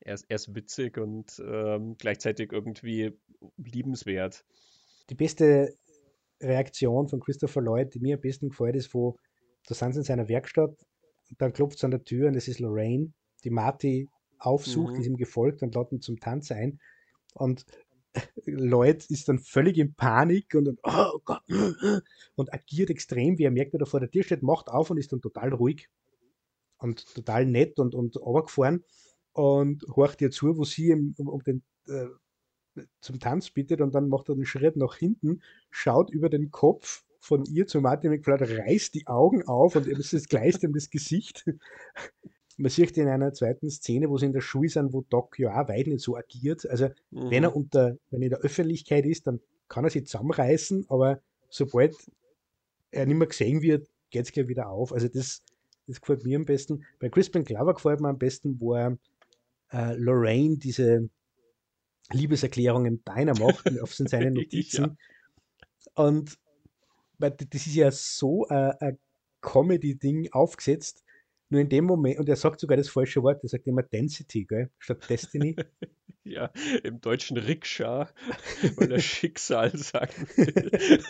Er ist, er ist witzig und ähm, gleichzeitig irgendwie liebenswert. Die beste Reaktion von Christopher Lloyd, die mir am besten gefällt, ist, wo da sind sie in seiner Werkstatt dann klopft es an der Tür und es ist Lorraine, die Marty aufsucht, Mhm. ist ihm gefolgt und lädt ihn zum Tanz ein. Und Lloyd ist dann völlig in Panik und, oh Gott, und agiert extrem, wie er merkt, wer da vor der Tür steht, macht auf und ist dann total ruhig und total nett und, und runtergefahren und horcht ihr zu, wo sie ihm um, um den, äh, zum Tanz bittet und dann macht er einen Schritt nach hinten, schaut über den Kopf von ihr zu Martin McFly, reißt die Augen auf und es ist gleich ihm das Gesicht. Man sieht in einer zweiten Szene, wo sie in der Schule sind, wo Doc ja auch weit nicht so agiert. Also, mhm. wenn er unter, wenn er in der Öffentlichkeit ist, dann kann er sich zusammenreißen, aber sobald er nicht mehr gesehen wird, geht es gleich wieder auf. Also, das, das gefällt mir am besten. Bei Crispin Glover gefällt mir am besten, wo er äh, Lorraine diese Liebeserklärung im Diner macht auf seinen Notizen. ja. Und das ist ja so äh, ein Comedy-Ding aufgesetzt, nur in dem Moment, und er sagt sogar das falsche Wort, er sagt immer Density, gell, statt Destiny. ja, im deutschen Rikscha, weil er Schicksal sagen will.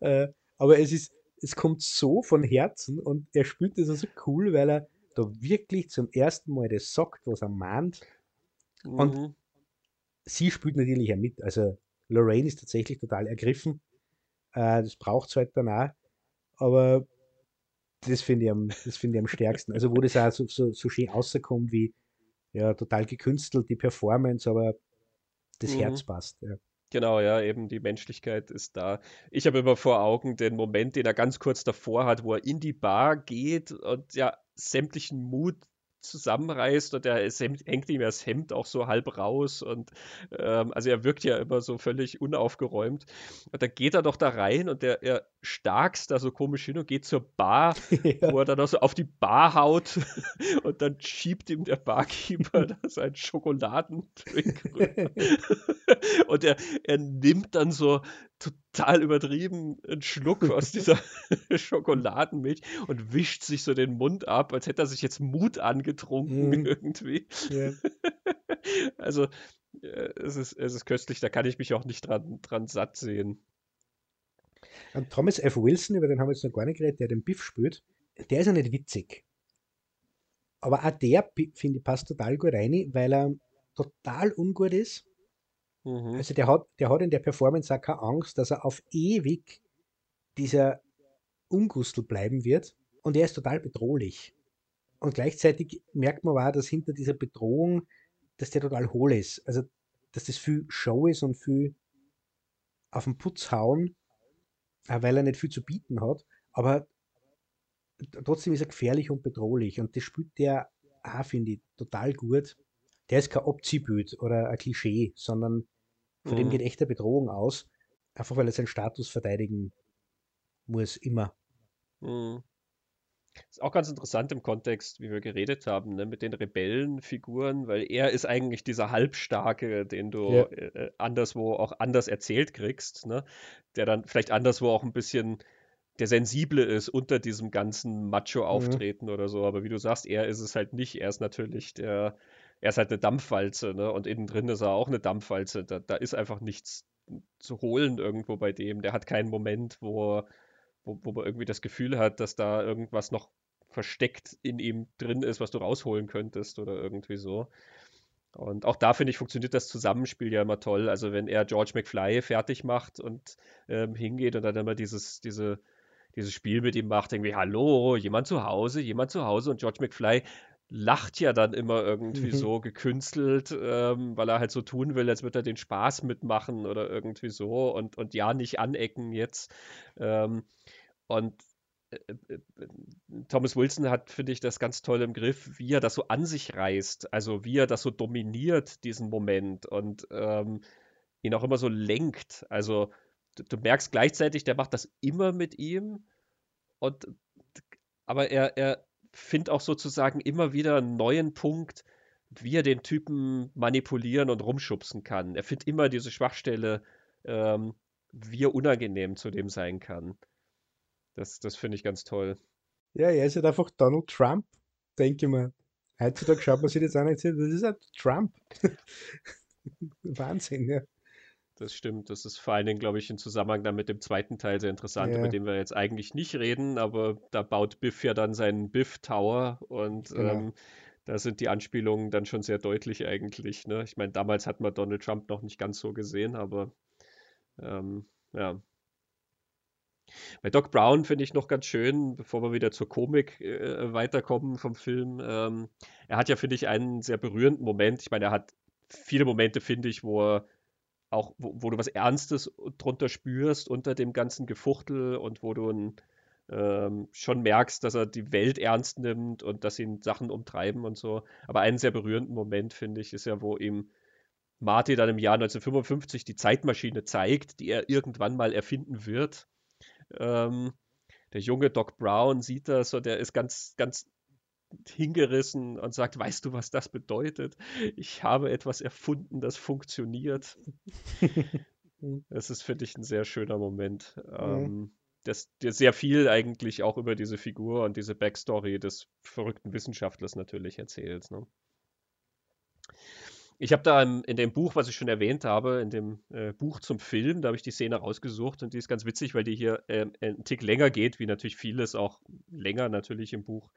äh, aber es ist, es kommt so von Herzen und er spielt das also cool, weil er da wirklich zum ersten Mal das sagt, was er mahnt. Mhm. Und sie spielt natürlich auch mit. Also Lorraine ist tatsächlich total ergriffen. Äh, das braucht es halt danach. Aber das finde ich, am, find ich am stärksten. Also, wo das auch so, so, so schön rauskommt, wie ja, total gekünstelt, die Performance, aber das mhm. Herz passt. Ja. Genau, ja, eben die Menschlichkeit ist da. Ich habe immer vor Augen den Moment, den er ganz kurz davor hat, wo er in die Bar geht und ja sämtlichen Mut zusammenreißt und er hängt ihm das Hemd auch so halb raus und ähm, also er wirkt ja immer so völlig unaufgeräumt und dann geht er doch da rein und der, er starkst da so komisch hin und geht zur Bar, ja. wo er dann auch so auf die Bar haut und dann schiebt ihm der Barkeeper da seinen Schokoladendrink rüber und er, er nimmt dann so total übertrieben einen Schluck aus dieser Schokoladenmilch und wischt sich so den Mund ab, als hätte er sich jetzt Mut angetrunken mm. irgendwie. Yeah. also äh, es, ist, es ist köstlich, da kann ich mich auch nicht dran, dran satt sehen. Und Thomas F. Wilson, über den haben wir jetzt noch gar nicht geredet, der den Biff spielt, der ist ja nicht witzig. Aber auch der, finde ich, passt total gut rein, weil er total ungut ist Mhm. Also der hat, der hat in der Performance auch keine Angst, dass er auf ewig dieser Ungustel bleiben wird. Und er ist total bedrohlich. Und gleichzeitig merkt man auch, dass hinter dieser Bedrohung, dass der total hohl ist. Also, dass das viel Show ist und viel auf den Putz hauen, weil er nicht viel zu bieten hat. Aber trotzdem ist er gefährlich und bedrohlich. Und das spielt der auch, finde ich, total gut der ist kein Opzibild oder ein Klischee, sondern von mhm. dem geht echte Bedrohung aus, einfach weil er seinen Status verteidigen muss, immer. Mhm. Ist auch ganz interessant im Kontext, wie wir geredet haben, ne, mit den Rebellenfiguren, weil er ist eigentlich dieser Halbstarke, den du ja. äh, äh anderswo auch anders erzählt kriegst, ne, der dann vielleicht anderswo auch ein bisschen der Sensible ist unter diesem ganzen Macho-Auftreten mhm. oder so. Aber wie du sagst, er ist es halt nicht. Er ist natürlich der, er ist halt eine Dampfwalze, ne? Und innen drin ist er auch eine Dampfwalze. Da, da ist einfach nichts zu holen irgendwo bei dem. Der hat keinen Moment, wo, wo, wo man irgendwie das Gefühl hat, dass da irgendwas noch versteckt in ihm drin ist, was du rausholen könntest oder irgendwie so. Und auch da finde ich, funktioniert das Zusammenspiel ja immer toll. Also wenn er George McFly fertig macht und ähm, hingeht und dann immer dieses, diese, dieses Spiel mit ihm macht, irgendwie, hallo, jemand zu Hause, jemand zu Hause und George McFly lacht ja dann immer irgendwie mhm. so gekünstelt, ähm, weil er halt so tun will, als würde er den Spaß mitmachen oder irgendwie so und, und ja, nicht anecken jetzt. Ähm, und äh, äh, äh, Thomas Wilson hat, finde ich, das ganz toll im Griff, wie er das so an sich reißt, also wie er das so dominiert, diesen Moment und ähm, ihn auch immer so lenkt. Also du, du merkst gleichzeitig, der macht das immer mit ihm und aber er, er, finde auch sozusagen immer wieder einen neuen Punkt, wie er den Typen manipulieren und rumschubsen kann. Er findet immer diese Schwachstelle, ähm, wie er unangenehm zu dem sein kann. Das, das finde ich ganz toll. Ja, er ist halt einfach Donald Trump, denke ich mal. Heutzutage schaut man sich das an und sagt, das ist halt Trump. Wahnsinn, ja. Das stimmt. Das ist vor allen Dingen, glaube ich, im Zusammenhang dann mit dem zweiten Teil sehr interessant, ja. über den wir jetzt eigentlich nicht reden, aber da baut Biff ja dann seinen Biff Tower und genau. ähm, da sind die Anspielungen dann schon sehr deutlich eigentlich. Ne? Ich meine, damals hat man Donald Trump noch nicht ganz so gesehen, aber ähm, ja. Bei Doc Brown finde ich noch ganz schön, bevor wir wieder zur Komik äh, weiterkommen vom Film. Ähm, er hat ja, finde ich, einen sehr berührenden Moment. Ich meine, er hat viele Momente, finde ich, wo er auch wo, wo, du was Ernstes drunter spürst unter dem ganzen Gefuchtel und wo du ein, ähm, schon merkst, dass er die Welt ernst nimmt und dass ihn Sachen umtreiben und so. Aber einen sehr berührenden Moment, finde ich, ist ja, wo ihm Marty dann im Jahr 1955 die Zeitmaschine zeigt, die er irgendwann mal erfinden wird. Ähm, der junge Doc Brown sieht das und der ist ganz, ganz hingerissen und sagt, weißt du, was das bedeutet? Ich habe etwas erfunden, das funktioniert. das ist, finde ich, ein sehr schöner Moment. Mhm. Ähm, das dir sehr viel eigentlich auch über diese Figur und diese Backstory des verrückten Wissenschaftlers natürlich erzählt. Ne? Ich habe da in, in, dem Buch, was ich schon erwähnt habe, in dem äh, Buch zum Film, da habe ich die Szene rausgesucht und die ist ganz witzig, weil die hier äh, einen Tick länger geht, wie natürlich vieles auch länger natürlich im Buch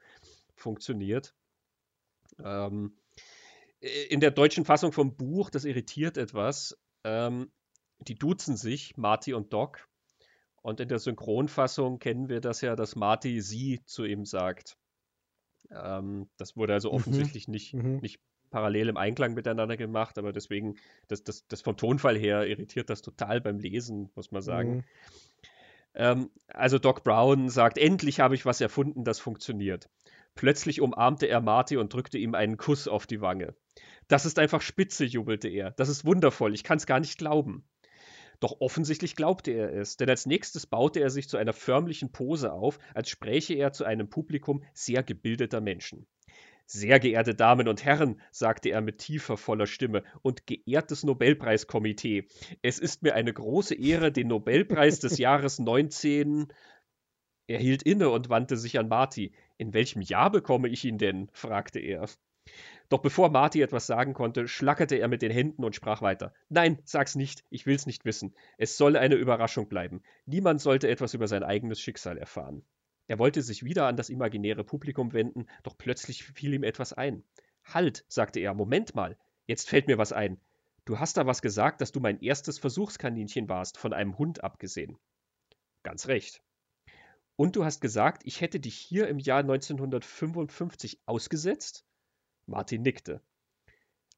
funktioniert. Ähm, in der deutschen Fassung vom Buch, das irritiert etwas, ähm, die duzen sich, Marty und Doc. Und in der Synchronfassung kennen wir das ja, dass Marty sie zu ihm sagt. Ähm, das wurde also mhm. offensichtlich mhm. nicht, mhm. nicht parallel im Einklang miteinander gemacht, aber deswegen, das, das, das vom Tonfall her irritiert das total beim Lesen, muss man sagen. Mhm. Ähm, also Doc Brown sagt, endlich habe ich was erfunden, das funktioniert. Plötzlich umarmte er Marty und drückte ihm einen Kuss auf die Wange. Das ist einfach spitze, jubelte er. Das ist wundervoll, ich kann es gar nicht glauben. Doch offensichtlich glaubte er es, denn als nächstes baute er sich zu einer förmlichen Pose auf, als spräche er zu einem Publikum sehr gebildeter Menschen. Sehr geehrte Damen und Herren, sagte er mit tiefer, voller Stimme, und geehrtes Nobelpreiskomitee, es ist mir eine große Ehre, den Nobelpreis des Jahres 19. Er hielt inne und wandte sich an Marty. In welchem Jahr bekomme ich ihn denn? fragte er. Doch bevor Marty etwas sagen konnte, schlackerte er mit den Händen und sprach weiter. Nein, sag's nicht, ich will's nicht wissen. Es soll eine Überraschung bleiben. Niemand sollte etwas über sein eigenes Schicksal erfahren. Er wollte sich wieder an das imaginäre Publikum wenden, doch plötzlich fiel ihm etwas ein. Halt, sagte er, Moment mal, jetzt fällt mir was ein. Du hast da was gesagt, dass du mein erstes Versuchskaninchen warst, von einem Hund abgesehen. Ganz recht. Und du hast gesagt, ich hätte dich hier im Jahr 1955 ausgesetzt? Martin nickte.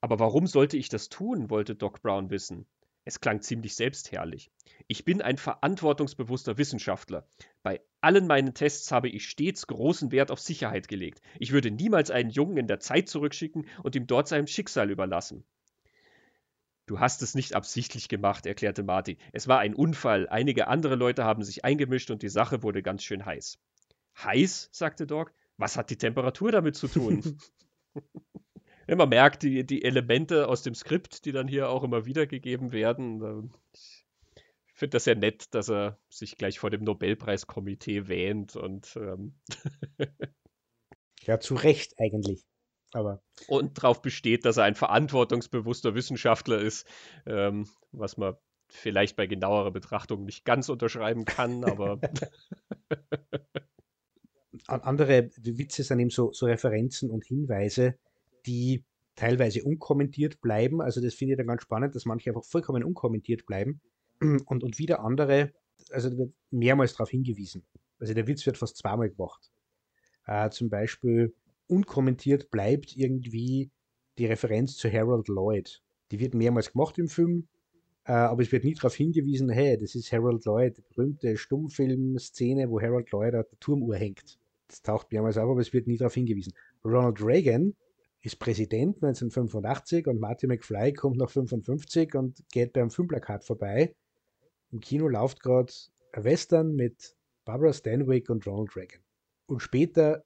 Aber warum sollte ich das tun? wollte Doc Brown wissen. Es klang ziemlich selbstherrlich. Ich bin ein verantwortungsbewusster Wissenschaftler. Bei allen meinen Tests habe ich stets großen Wert auf Sicherheit gelegt. Ich würde niemals einen Jungen in der Zeit zurückschicken und ihm dort seinem Schicksal überlassen. Du hast es nicht absichtlich gemacht, erklärte Marty. Es war ein Unfall. Einige andere Leute haben sich eingemischt und die Sache wurde ganz schön heiß. Heiß? sagte Doc. Was hat die Temperatur damit zu tun? man merkt die, die Elemente aus dem Skript, die dann hier auch immer wiedergegeben werden. Ich finde das sehr nett, dass er sich gleich vor dem Nobelpreiskomitee wähnt und ähm ja, zu Recht eigentlich. Aber und darauf besteht, dass er ein verantwortungsbewusster Wissenschaftler ist, ähm, was man vielleicht bei genauerer Betrachtung nicht ganz unterschreiben kann, aber andere Witze sind eben so, so Referenzen und Hinweise, die teilweise unkommentiert bleiben. Also das finde ich dann ganz spannend, dass manche einfach vollkommen unkommentiert bleiben und, und wieder andere, also da wird mehrmals darauf hingewiesen. Also der Witz wird fast zweimal gemacht. Äh, zum Beispiel unkommentiert bleibt irgendwie die Referenz zu Harold Lloyd. Die wird mehrmals gemacht im Film, äh, aber es wird nie darauf hingewiesen, hey, das ist Harold Lloyd, berühmte Stummfilm-Szene, wo Harold Lloyd auf der Turmuhr hängt. Das taucht mehrmals auf, aber es wird nie darauf hingewiesen. Ronald Reagan ist Präsident 1985 und Marty McFly kommt nach 55 und geht beim Filmplakat vorbei. Im Kino läuft gerade ein Western mit Barbara Stanwyck und Ronald Reagan. Und später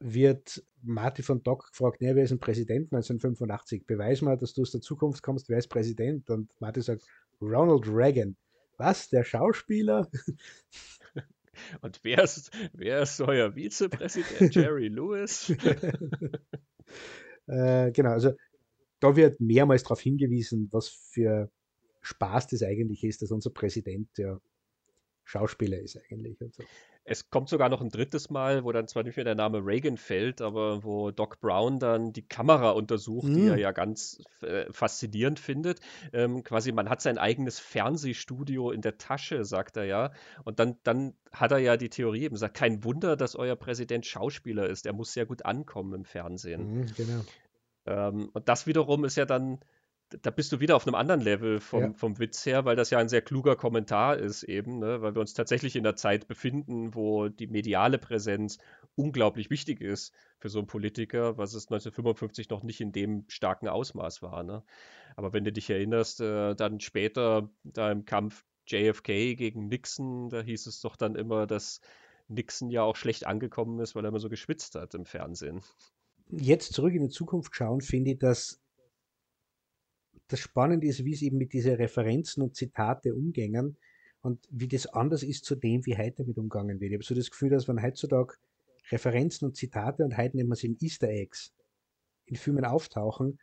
wird Marty von Doc gefragt, wer ist ein Präsident 1985? Beweis mal, dass du aus der Zukunft kommst, wer ist Präsident? Und Marty sagt, Ronald Reagan. Was, der Schauspieler? Und wer ist, wer ist euer Vizepräsident? Jerry Lewis? äh, genau, also da wird mehrmals darauf hingewiesen, was für Spaß das eigentlich ist, dass unser Präsident ja Schauspieler ist eigentlich. Und so. Es kommt sogar noch ein drittes Mal, wo dann zwar nicht mehr der Name Reagan fällt, aber wo Doc Brown dann die Kamera untersucht, mm. die er hm. ja ganz äh, faszinierend findet. Ähm, quasi, man hat sein eigenes Fernsehstudio in der Tasche, sagt er ja. Und dann, dann hat er ja die Theorie eben sagt, kein Wunder, dass euer Präsident Schauspieler ist. Er muss sehr gut ankommen im Fernsehen. Mm, genau. Ähm, und das wiederum ist ja dann da bist du wieder auf einem anderen Level vom, ja. vom Witz her, weil das ja ein sehr kluger Kommentar ist eben, ne? weil wir uns tatsächlich in der Zeit befinden, wo die mediale Präsenz unglaublich wichtig ist für so einen Politiker, was es 1955 noch nicht in dem starken Ausmaß war. Ne? Aber wenn du dich erinnerst, äh, dann später da im Kampf JFK gegen Nixon, da hieß es doch dann immer, dass Nixon ja auch schlecht angekommen ist, weil er immer so geschwitzt hat im Fernsehen. Jetzt zurück in die Zukunft schauen, finde ich, dass das Spannende ist, wie es eben mit diesen Referenzen und Zitate umgängen und wie das anders ist zu dem, wie heute damit umgangen wird. Ich habe so das Gefühl, dass wenn heutzutage Referenzen und Zitate und heute nennen wir es eben Easter Eggs in Filmen auftauchen,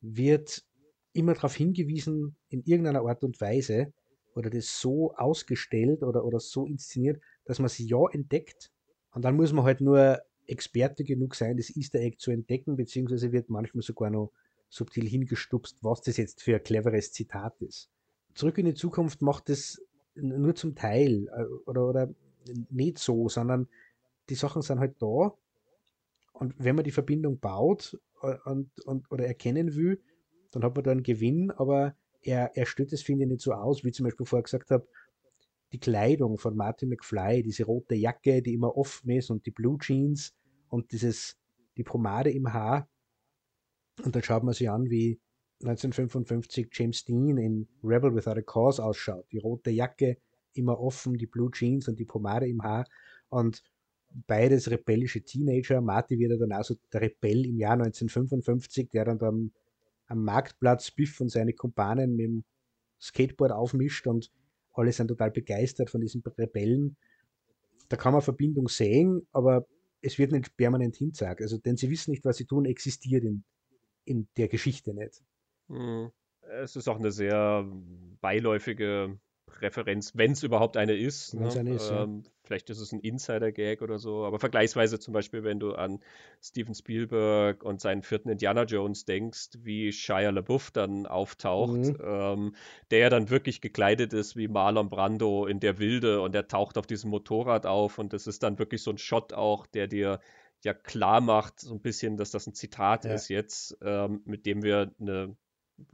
wird immer darauf hingewiesen, in irgendeiner Art und Weise, oder das so ausgestellt oder, oder so inszeniert, dass man sie ja entdeckt. Und dann muss man halt nur Experte genug sein, das Easter Egg zu entdecken, beziehungsweise wird manchmal sogar noch subtil hingestupst, was das jetzt für ein cleveres Zitat ist. Zurück in die Zukunft macht es nur zum Teil äh, oder, oder nicht so, sondern die Sachen sind halt da. Und wenn man die Verbindung baut äh, und, und, oder erkennen will, dann hat man da einen Gewinn, aber er, er stellt es, finde ich, nicht so aus, wie zum Beispiel vorher gesagt habe, die Kleidung von Martin McFly, diese rote Jacke, die immer offen ist und die Blue Jeans und dieses, die Pomade im Haar, und dann schaut man sich an, wie 1955 James Dean in Rebel Without a Cause ausschaut. Die rote Jacke immer offen, die Blue Jeans und die Pomade im Haar. Und beides rebellische Teenager. Marty wird dann also der Rebell im Jahr 1955, der dann am, am Marktplatz Biff und seine Kumpanen mit dem Skateboard aufmischt und alle sind total begeistert von diesen Rebellen. Da kann man Verbindung sehen, aber es wird nicht permanent hinzagt. Also, denn sie wissen nicht, was sie tun, existiert in, in der Geschichte nicht. Hm. Es ist auch eine sehr beiläufige Referenz, wenn es überhaupt eine ist. Ne? Eine ist ähm, ja. Vielleicht ist es ein Insider-Gag oder so, aber vergleichsweise zum Beispiel, wenn du an Steven Spielberg und seinen vierten Indiana Jones denkst, wie Shia LaBeouf dann auftaucht, mhm. ähm, der ja dann wirklich gekleidet ist wie Marlon Brando in der Wilde und der taucht auf diesem Motorrad auf und das ist dann wirklich so ein Shot auch, der dir ja klar macht, so ein bisschen, dass das ein Zitat ja. ist jetzt, ähm, mit dem wir eine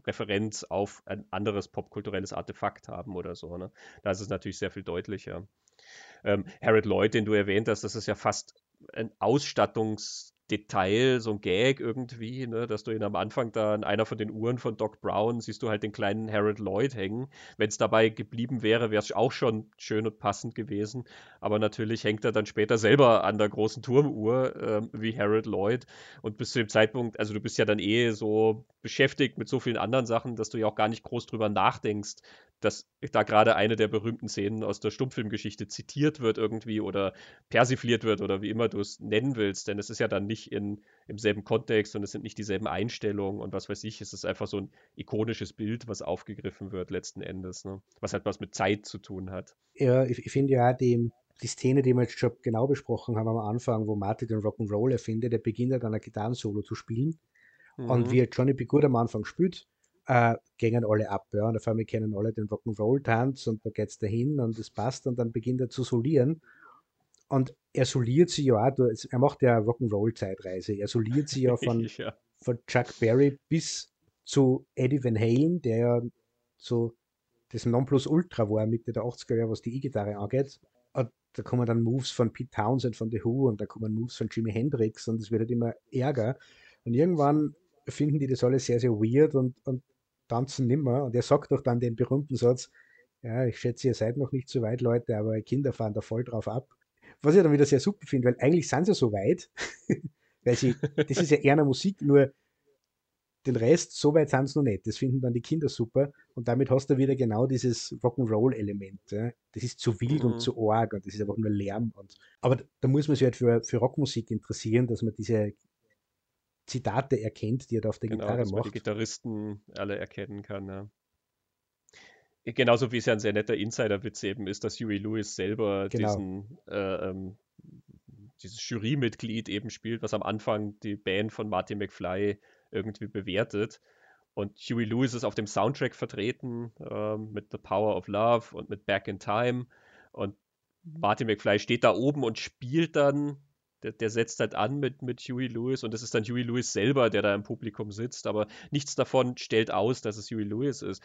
Referenz auf ein anderes popkulturelles Artefakt haben oder so. Ne? Da ist es natürlich sehr viel deutlicher. Ähm, Harold Lloyd, den du erwähnt hast, das ist ja fast ein Ausstattungs- Detail, so ein Gag irgendwie, ne, dass du ihn am Anfang da an einer von den Uhren von Doc Brown siehst du halt den kleinen Harold Lloyd hängen. Wenn es dabei geblieben wäre, wäre es auch schon schön und passend gewesen. Aber natürlich hängt er dann später selber an der großen Turmuhr äh, wie Harold Lloyd. Und bis zu dem Zeitpunkt, also du bist ja dann eh so beschäftigt mit so vielen anderen Sachen, dass du ja auch gar nicht groß drüber nachdenkst, dass da gerade eine der berühmten Szenen aus der Stummfilmgeschichte zitiert wird irgendwie oder persifliert wird oder wie immer du es nennen willst, denn es ist ja dann nicht in, im selben Kontext und es sind nicht dieselben Einstellungen und was weiß ich, es ist einfach so ein ikonisches Bild, was aufgegriffen wird letzten Endes, ne? was halt was mit Zeit zu tun hat. Ja, ich, ich finde ja die, die Szene, die wir jetzt schon genau besprochen haben am Anfang, wo Marty den Rock'n'Roll erfindet, der beginnt dann ein Gitarrensolo zu spielen mhm. und wie Johnny B. Good am Anfang spielt, äh, gingen alle ab. Ja. Und auf einmal kennen alle den Rock'n'Roll-Tanz und da geht es dahin und es passt und dann beginnt er zu solieren. Und er soliert sie ja auch, er macht ja Rock'n'Roll-Zeitreise. Er soliert sie ja von, ja. von Chuck Berry bis zu Eddie Van Halen, der ja so das Nonplusultra war Mitte der 80er Jahre, was die E-Gitarre angeht. Und da kommen dann Moves von Pete Townsend von The Who und da kommen Moves von Jimi Hendrix und es wird halt immer ärger. Und irgendwann finden die das alles sehr, sehr weird und, und tanzen nimmer. Und er sagt doch dann den berühmten Satz, ja, ich schätze, ihr seid noch nicht so weit, Leute, aber Kinder fahren da voll drauf ab. Was ich dann wieder sehr super finde, weil eigentlich sind sie so weit, weil sie, das ist ja eher eine Musik, nur den Rest, so weit sind sie noch nicht. Das finden dann die Kinder super und damit hast du wieder genau dieses Rock'n'Roll-Element. Ja. Das ist zu wild mhm. und zu arg und das ist einfach nur Lärm. Und, aber da muss man sich halt für, für Rockmusik interessieren, dass man diese Zitate erkennt, die er da auf der genau, Gitarre dass macht. Man die Gitarristen alle erkennen kann, ja. Genauso wie es ja ein sehr netter Insider-Witz eben ist, dass Huey Lewis selber genau. diesen äh, ähm, dieses Jurymitglied eben spielt, was am Anfang die Band von Martin McFly irgendwie bewertet. Und Huey Lewis ist auf dem Soundtrack vertreten äh, mit The Power of Love und mit Back in Time. Und Martin McFly steht da oben und spielt dann der, der, setzt halt an mit, mit Huey Lewis und es ist dann Huey Lewis selber, der da im Publikum sitzt, aber nichts davon stellt aus, dass es Huey Lewis ist.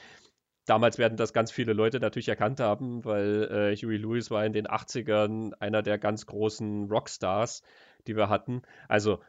Damals werden das ganz viele Leute natürlich erkannt haben, weil äh, Huey Lewis war in den 80ern einer der ganz großen Rockstars, die wir hatten. Also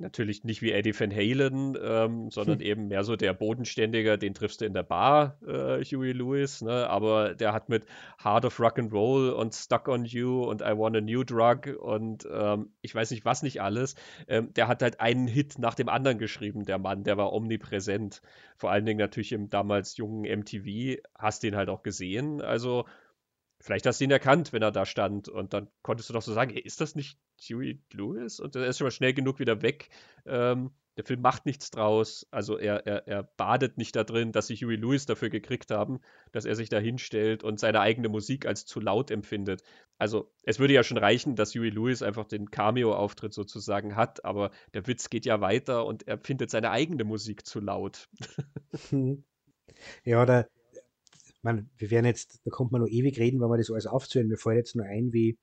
natürlich nicht wie Eddie Van Halen, ähm, sondern hm. eben mehr so der Bodenständiger, den triffst du in der Bar, äh, Huey Lewis, ne? aber der hat mit Heart of Rock and Roll und Stuck on You und I Want a New Drug und ähm, ich weiß nicht was nicht alles, ähm, der hat halt einen Hit nach dem anderen geschrieben, der Mann, der war omnipräsent, vor allen Dingen natürlich im damals jungen MTV, hast den halt auch gesehen, also Vielleicht hast du ihn erkannt, wenn er da stand. Und dann konntest du doch so sagen, hey, ist das nicht Huey Lewis? Und er ist schon mal schnell genug wieder weg. Ähm, der Film macht nichts draus. Also er, er, er badet nicht da drin, dass sie Huey Lewis dafür gekriegt haben, dass er sich da hinstellt und seine eigene Musik als zu laut empfindet. Also es würde ja schon reichen, dass Huey Lewis einfach den Cameo-Auftritt sozusagen hat, aber der Witz geht ja weiter und er findet seine eigene Musik zu laut. Ja, oder man, wir werden jetzt, da kommt man noch ewig reden, wenn wir das alles aufzählen. Mir fällt jetzt nur ein, wie,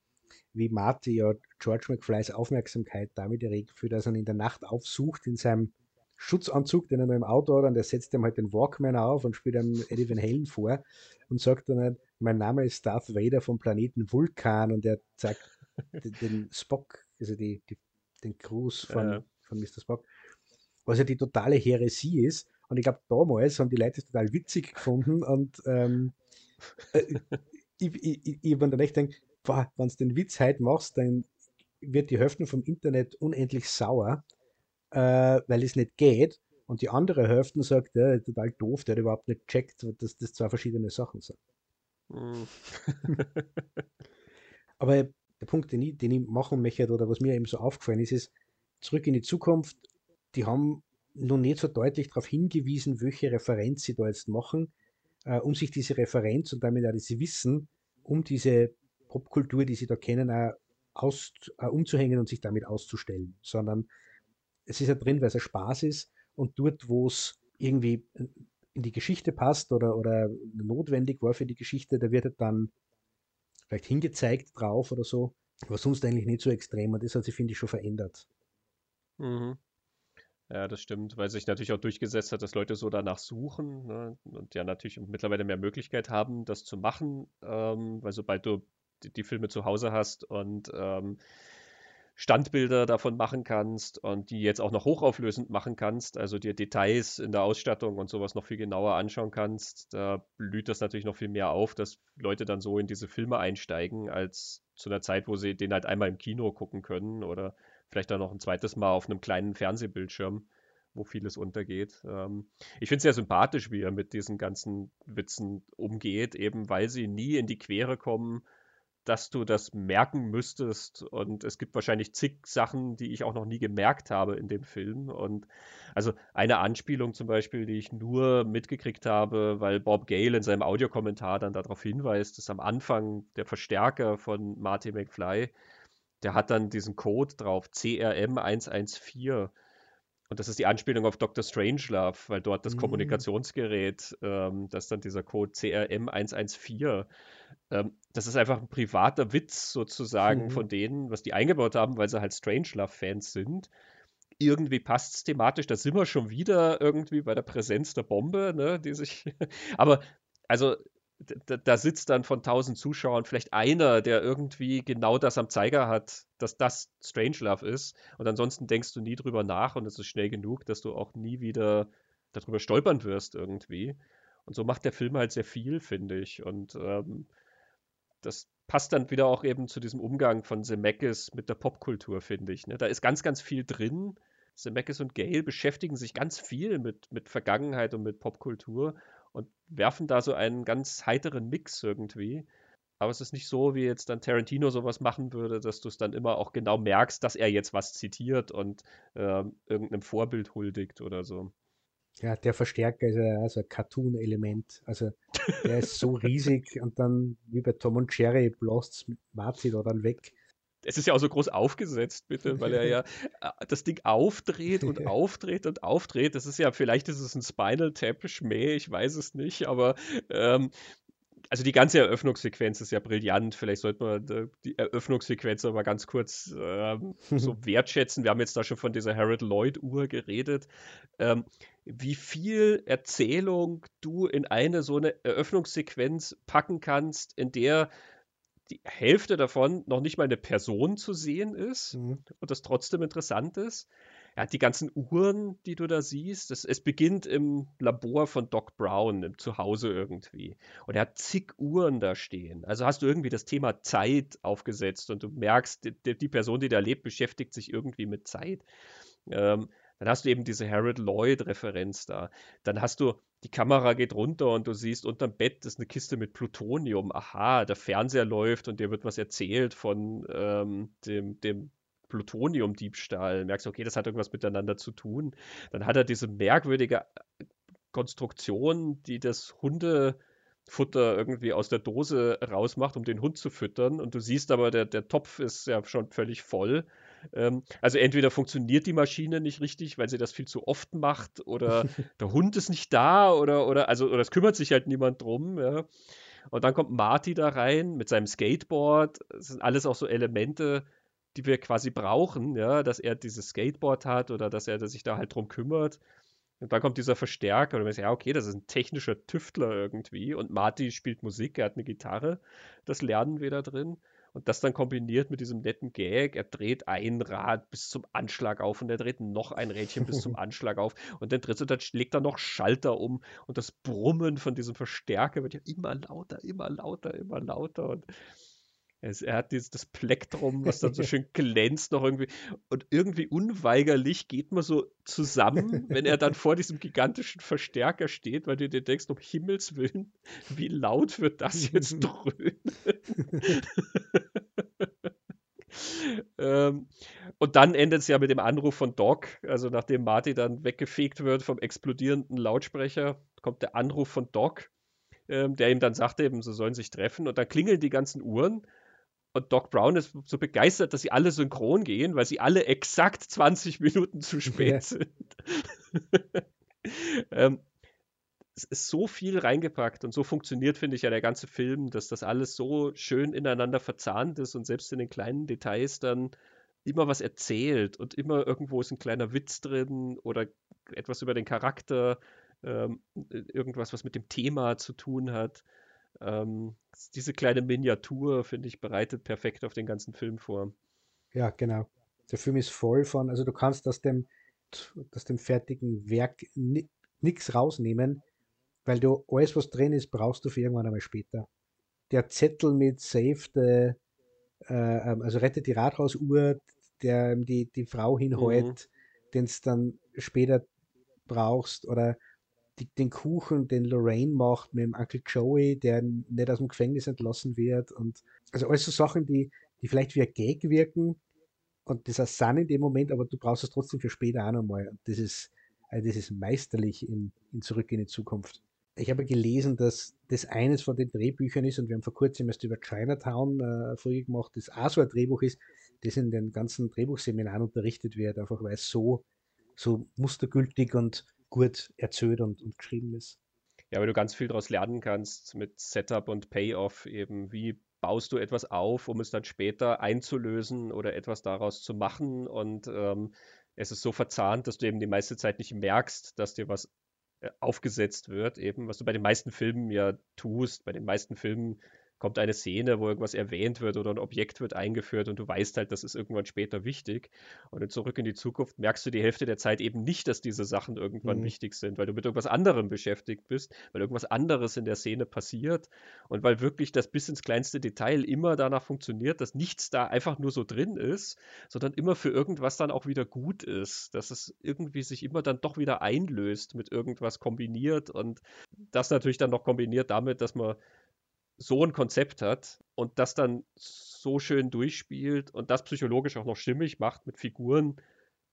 wie Marty ja George McFlys Aufmerksamkeit damit erregt, für das er ihn in der Nacht aufsucht in seinem Schutzanzug, den er noch im Auto hat, und der setzt ihm halt den Walkman auf und spielt einem Eddie Van Halen vor und sagt dann halt, mein Name ist Darth Vader vom Planeten Vulkan und er zeigt den Spock, also die, die, den Gruß von, äh. von Mr. Spock, was ja die totale Häresie ist, und ich glaube, damals haben die Leute es total witzig gefunden und ähm, äh, ich, ich, ich, habe dann echt gedacht, wenn du den Witz heute machst, dann wird die Hälfte vom Internet unendlich sauer, äh, weil es nicht geht. Und die andere Hälfte sagt, ja, total doof, der hat überhaupt nicht checkt, dass das zwei verschiedene Sachen sind. Mm. Aber der Punkt, den ich, den ich machen möchte, oder was mir eben so aufgefallen ist, ist, zurück in die Zukunft, die haben noch nicht so deutlich darauf hingewiesen, welche Referenz sie da jetzt machen, äh, um sich diese Referenz und damit auch diese Wissen um diese Popkultur, die sie da kennen, auch aus, äh, umzuhängen und sich damit auszustellen, sondern es ist ja drin, weil es ein Spaß ist und dort, wo es irgendwie äh, in die Geschichte passt oder, oder notwendig war für die Geschichte, da wird halt dann vielleicht hingezeigt drauf oder so, aber sonst eigentlich nicht so extrem und das hat sich, finde ich, schon verändert. Mhm. Ja, das stimmt, weil sich natürlich auch durchgesetzt hat, dass Leute so danach suchen ne? und ja natürlich mittlerweile mehr Möglichkeit haben, das zu machen, ähm, weil sobald du die, die, Filme zu Hause hast und ähm, Standbilder davon machen kannst und die jetzt auch noch hochauflösend machen kannst, also dir Details in der Ausstattung und sowas noch viel genauer anschauen kannst, da blüht das natürlich noch viel mehr auf, dass Leute dann so in diese Filme einsteigen, als zu einer Zeit, wo sie den halt einmal im Kino gucken können oder vielleicht dann noch ein zweites Mal auf einem kleinen Fernsehbildschirm, wo vieles untergeht. Ähm, ich finde es sehr sympathisch, wie er mit diesen ganzen Witzen umgeht, eben weil sie nie in die Quere kommen, dass du das merken müsstest. Und es gibt wahrscheinlich zig Sachen, die ich auch noch nie gemerkt habe in dem Film. Und also eine Anspielung zum Beispiel, die ich nur mitgekriegt habe, weil Bob Gale in seinem Audiokommentar dann darauf hinweist, ist am Anfang der Verstärker von Marty McFly der hat dann diesen Code drauf, CRM114. Und das ist die Anspielung auf Dr. Strangelove, weil dort das mhm. Kommunikationsgerät, ähm, das ist dann dieser Code CRM114. Ähm, das ist einfach ein privater Witz sozusagen mhm. von denen, was die eingebaut haben, weil sie halt Strangelove-Fans sind. Irgendwie passt es thematisch, da sind wir schon wieder irgendwie bei der Präsenz der Bombe, ne, die sich. Aber also da, da, sitzt dann von tausend Zuschauern vielleicht einer, der irgendwie genau das am Zeiger hat, dass das Strangelove ist. Und ansonsten denkst du nie drüber nach und es ist schnell genug, dass du auch nie wieder darüber stolpern wirst irgendwie. Und so macht der Film halt sehr viel, finde ich. Und ähm, das passt dann wieder auch eben zu diesem Umgang von Zemeckis mit der Popkultur, finde ich. Ne? Da ist ganz, ganz viel drin. Zemeckis und Gale beschäftigen sich ganz viel mit, mit Vergangenheit und mit Popkultur und werfen da so einen ganz heiteren Mix irgendwie. Aber es ist nicht so, wie jetzt dann Tarantino sowas machen würde, dass du es dann immer auch genau merkst, dass er jetzt was zitiert und äh, irgendeinem Vorbild huldigt oder so. Ja, der Verstärker ist ja also ein Cartoon-Element. Also der ist so riesig und dann wie bei Tom und Jerry bläst Martin da dann weg es ist ja auch so groß aufgesetzt, bitte, weil er ja äh, das Ding aufdreht und aufdreht und aufdreht. Das ist ja, vielleicht ist es ein Spinal Tap Schmäh, ich weiß es nicht, aber ähm, also die ganze Eröffnungssequenz ist ja brillant. Vielleicht sollte man die Eröffnungssequenz aber ganz kurz ähm, so wertschätzen. Wir haben jetzt da schon von dieser Harold Lloyd-Uhr geredet. Ähm, wie viel Erzählung du in eine so eine Eröffnungssequenz packen kannst, in der die Hälfte davon noch nicht mal eine Person zu sehen ist mhm. und das trotzdem interessant ist ja, die ganzen Uhren, die du da siehst, das, es beginnt im Labor von Doc Brown, im Zuhause irgendwie. Und er hat zig Uhren da stehen. Also hast du irgendwie das Thema Zeit aufgesetzt und du merkst, die, die Person, die da lebt, beschäftigt sich irgendwie mit Zeit. Ähm, dann hast du eben diese Harold Lloyd-Referenz da. Dann hast du, die Kamera geht runter und du siehst unterm Bett ist eine Kiste mit Plutonium. Aha, der Fernseher läuft und dir wird was erzählt von ähm, dem, dem Plutoniumdiebstahl, merkst du, okay, das hat irgendwas miteinander zu tun. Dann hat er diese merkwürdige äh, Konstruktion, die das Hundefutter irgendwie aus der Dose rausmacht, um den Hund zu füttern. Und du siehst aber, der, der Topf ist ja schon völlig voll. Ähm, also entweder funktioniert die Maschine nicht richtig, weil sie das viel zu oft macht, oder der Hund ist nicht da, oder, oder, also, oder es kümmert sich halt niemand drum. Ja. Und dann kommt Marty da rein mit seinem Skateboard. Das sind alles auch so Elemente, die wir quasi brauchen, ja, dass er dieses Skateboard hat oder dass er sich da halt drum kümmert. Und dann kommt dieser Verstärker und man sagt, ja, okay, das ist ein technischer Tüftler irgendwie. Und Marty spielt Musik, er hat eine Gitarre. Das lernen wir da drin. Und das dann kombiniert mit diesem netten Gag, er dreht ein Rad bis zum Anschlag auf und er dreht noch ein Rädchen bis zum Anschlag auf. Und dann dritte, dann legt er noch Schalter um und das Brummen von diesem Verstärker wird ja immer lauter, immer lauter, immer lauter. Und er hat dieses, das Plektrum, was dann so schön glänzt noch irgendwie. Und irgendwie unweigerlich geht man so zusammen, wenn er dann vor diesem gigantischen Verstärker steht, weil du dir denkst, um Himmels Willen, wie laut wird das jetzt dröhnen? ähm, und dann endet es ja mit dem Anruf von Doc. Also nachdem Marty dann weggefegt wird vom explodierenden Lautsprecher, kommt der Anruf von Doc, ähm, der ihm dann sagt, eben, sie sollen sich treffen. Und dann klingeln die ganzen Uhren und Doc Brown ist so begeistert, dass sie alle synchron gehen, weil sie alle exakt 20 Minuten zu spät ja. sind. ähm, es ist so viel reingepackt und so funktioniert, finde ich, ja der ganze Film, dass das alles so schön ineinander verzahnt ist und selbst in den kleinen Details dann immer was erzählt und immer irgendwo ist ein kleiner Witz drin oder etwas über den Charakter, ähm, irgendwas, was mit dem Thema zu tun hat. Ähm, diese kleine Miniatur, finde ich, bereitet perfekt auf den ganzen Film vor. Ja, genau. Der Film ist voll von, also du kannst aus dem, aus dem fertigen Werk nichts rausnehmen, weil du alles, was drin ist, brauchst du für irgendwann einmal später. Der Zettel mit Save the, äh, ähm, also rettet die Rathausuhr, der die, die Frau hinhält, mhm. den es dann später brauchst, oder die, den Kuchen, den Lorraine macht mit dem Uncle Joey, der nicht aus dem Gefängnis entlassen wird. Und also alles so Sachen, die, die vielleicht wie ein Gag wirken und das ist Sun in dem Moment, aber du brauchst es trotzdem für später auch nochmal. Und das ist, also das ist meisterlich in, in Zurück in die Zukunft. Ich habe gelesen, dass das eines von den Drehbüchern ist, und wir haben vor kurzem erst über Chinatown äh, Folge gemacht, das auch so ein Drehbuch ist, das in den ganzen Drehbuchseminaren unterrichtet wird, einfach weil es so, so mustergültig und gut erzählt und, und geschrieben ist. Ja, weil du ganz viel daraus lernen kannst mit Setup und Payoff, eben wie baust du etwas auf, um es dann später einzulösen oder etwas daraus zu machen. Und ähm, es ist so verzahnt, dass du eben die meiste Zeit nicht merkst, dass dir was äh, aufgesetzt wird, eben, was du bei den meisten Filmen ja tust. Bei den meisten Filmen kommt eine Szene, wo irgendwas erwähnt wird oder ein Objekt wird eingeführt und du weißt halt, das ist irgendwann später wichtig. Und in Zurück in die Zukunft merkst du die Hälfte der Zeit eben nicht, dass diese Sachen irgendwann mhm. wichtig sind, weil du mit irgendwas anderem beschäftigt bist, weil irgendwas anderes in der Szene passiert und weil wirklich das bis ins kleinste Detail immer danach funktioniert, dass nichts da einfach nur so drin ist, sondern immer für irgendwas dann auch wieder gut ist, dass es irgendwie sich immer dann doch wieder einlöst mit irgendwas kombiniert und das natürlich dann noch kombiniert damit, dass man so ein Konzept hat und das dann so schön durchspielt und das psychologisch auch noch stimmig macht mit Figuren,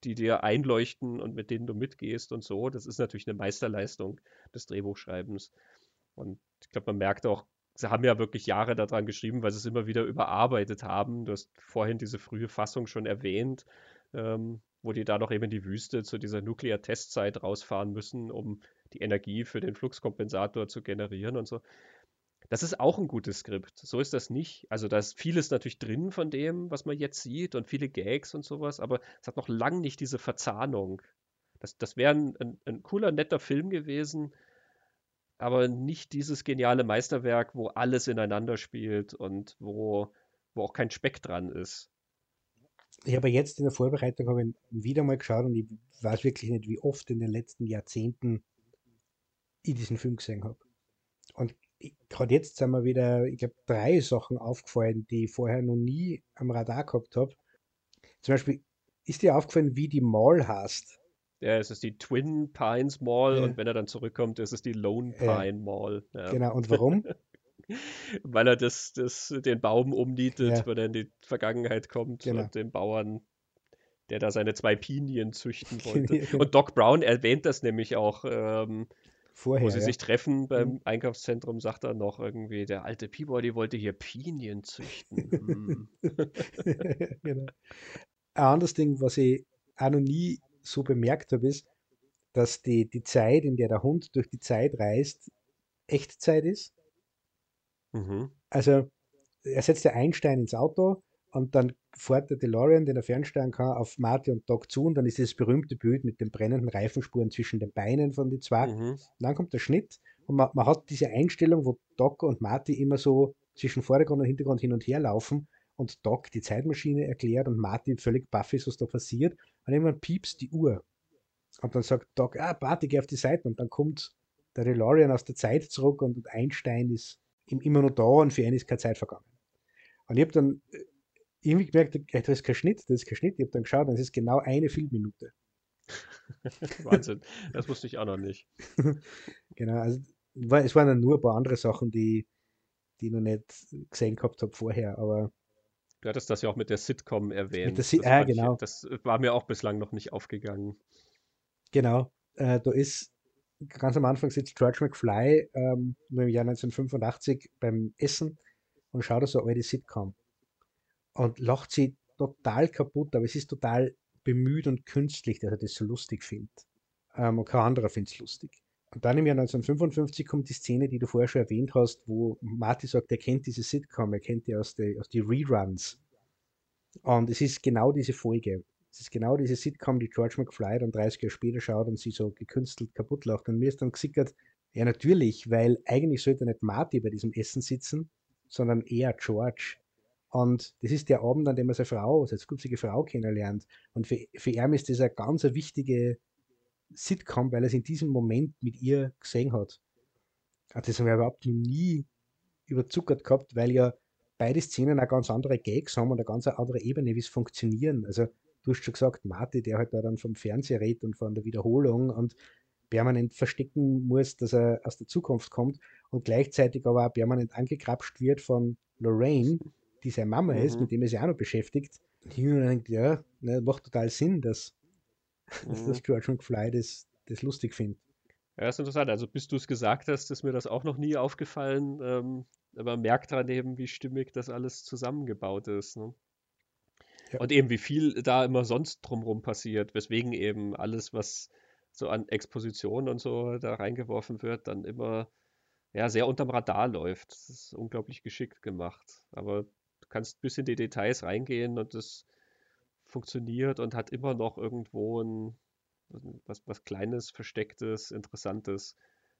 die dir einleuchten und mit denen du mitgehst und so, das ist natürlich eine Meisterleistung des Drehbuchschreibens. Und ich glaube, man merkt auch, sie haben ja wirklich Jahre daran geschrieben, weil sie es immer wieder überarbeitet haben. Du hast vorhin diese frühe Fassung schon erwähnt, ähm, wo die da noch eben in die Wüste zu dieser Nuklear-Testzeit rausfahren müssen, um die Energie für den Fluxkompensator zu generieren und so Das ist auch ein gutes Skript. So ist das nicht. Also da ist vieles natürlich drin von dem, was man jetzt sieht und viele Gags und sowas, aber es hat noch lang nicht diese Verzahnung. Das, das wäre ein, ein, ein cooler, netter Film gewesen, aber nicht dieses geniale Meisterwerk, wo alles ineinander spielt und wo, wo auch kein Speck dran ist. Ich habe jetzt in der Vorbereitung ich wieder mal geschaut und ich weiß wirklich nicht, wie oft in den letzten Jahrzehnten ich diesen Film gesehen habe. Und gerade jetzt sind mir wieder, ich glaube, drei Sachen aufgefallen, die ich vorher noch nie am Radar gehabt habe. Zum Beispiel, ist dir aufgefallen, wie die Mall heißt? Ja, es ist die Twin Pines Mall ja. und wenn er dann zurückkommt, ist es die Lone Pine ja. Mall. Ja. Genau, und warum? Weil er das, das, den Baum umnietet, wenn er in die Vergangenheit kommt genau. und den Bauern, der da seine zwei Pinien züchten wollte. und Doc Brown erwähnt das nämlich auch. Ähm, Vorher, wo sie ja. sich treffen beim mhm. Einkaufszentrum, sagt er noch irgendwie, der alte Peabody wollte hier Pinien züchten. Hm. genau. Ein anderes Ding, was ich auch noch nie so bemerkt habe, ist, dass die, die Zeit, in der der Hund durch die Zeit reist, Echtzeit ist. Mhm. Also er setzt ja Einstein ins Auto und dann fährt der DeLorean, den er fernsteuern kann, auf Marty und Doc zu und dann ist das berühmte Bild mit den brennenden Reifenspuren zwischen den Beinen von den zwei. Mhm. Und dann kommt der Schnitt und man, man, hat diese Einstellung, wo Doc und Marty immer so zwischen Vordergrund und Hintergrund hin und her laufen und Doc die Zeitmaschine erklärt und Marty völlig baff ist, was da passiert. Und irgendwann piepst die Uhr. Und dann sagt Doc, ah, Marty, geh auf die Seite. Und dann kommt der DeLorean aus der Zeit zurück und Einstein ist immer noch da und für ihn ist keine Zeit vergangen. Und ich habe dann äh, irgendwie gemerkt, das ist kein Schnitt, das ist kein Schnitt. Ich habe dann geschaut, das ist genau eine Filmminute. Wahnsinn, das wusste ich auch noch nicht. genau, also es waren dann nur ein paar andere Sachen, die, die ich noch nicht gesehen gehabt habe vorher, aber Du hattest das ja auch mit der Sitcom erwähnt. Si das, ah, genau. Ich, das war mir auch bislang noch nicht aufgegangen. Genau. Äh, da ist ganz am Anfang sitzt George McFly ähm, im Jahr 1985 beim Essen und schaut so eine alte Sitcom und lacht sie total kaputt, aber es ist total bemüht und künstlich, dass er das so lustig findet. Ähm, und kein anderer findet es lustig. Und dann im Jahr 1955 kommt die Szene, die du vorher schon erwähnt hast, wo Marty sagt, er kennt diese Sitcom, er kennt die aus den aus die Reruns. Und es ist genau diese Folge. Es ist genau diese Sitcom, die George McFly dann 30 Jahre später schaut und sie so gekünstelt kaputt lacht. Und mir ist dann gesickert, ja natürlich, weil eigentlich sollte nicht Marty bei diesem Essen sitzen, sondern eher George. Und das ist der Abend, an dem er seine Frau, seine zukünftige Frau kennenlernt. Und für, für ihn ist das eine ganz wichtige Sitcom, weil er es in diesem Moment mit ihr gesehen hat. Also das haben wir überhaupt nie überzuckert gehabt, weil ja beide Szenen eine ganz andere Gags haben und eine ganz andere Ebene, wie es funktionieren. Also du hast schon gesagt, Marty, der halt da dann vom Fernseher redet und von der Wiederholung und permanent verstecken muss, dass er aus der Zukunft kommt und gleichzeitig aber auch permanent angekrapscht wird von Lorraine, die seine Mama mhm. ist, mit dem er sich auch noch beschäftigt. Und ich denke, ja, ne, macht total Sinn, dass mhm. dass George McFly das, das lustig findet. Ja, ist interessant. Also bis du es gesagt hast, ist mir das auch noch nie aufgefallen. Ähm, aber man merkt daran eben, wie stimmig das alles zusammengebaut ist. Ne? Ja. Und eben, wie viel da immer sonst drumherum passiert, weswegen eben alles, was so an Exposition und so da reingeworfen wird, dann immer ja, sehr unterm Radar läuft. Das ist unglaublich geschickt gemacht. Aber kannst bis in die Details reingehen und das funktioniert und hat immer noch irgendwo ein was, was Kleines, Verstecktes, Interessantes,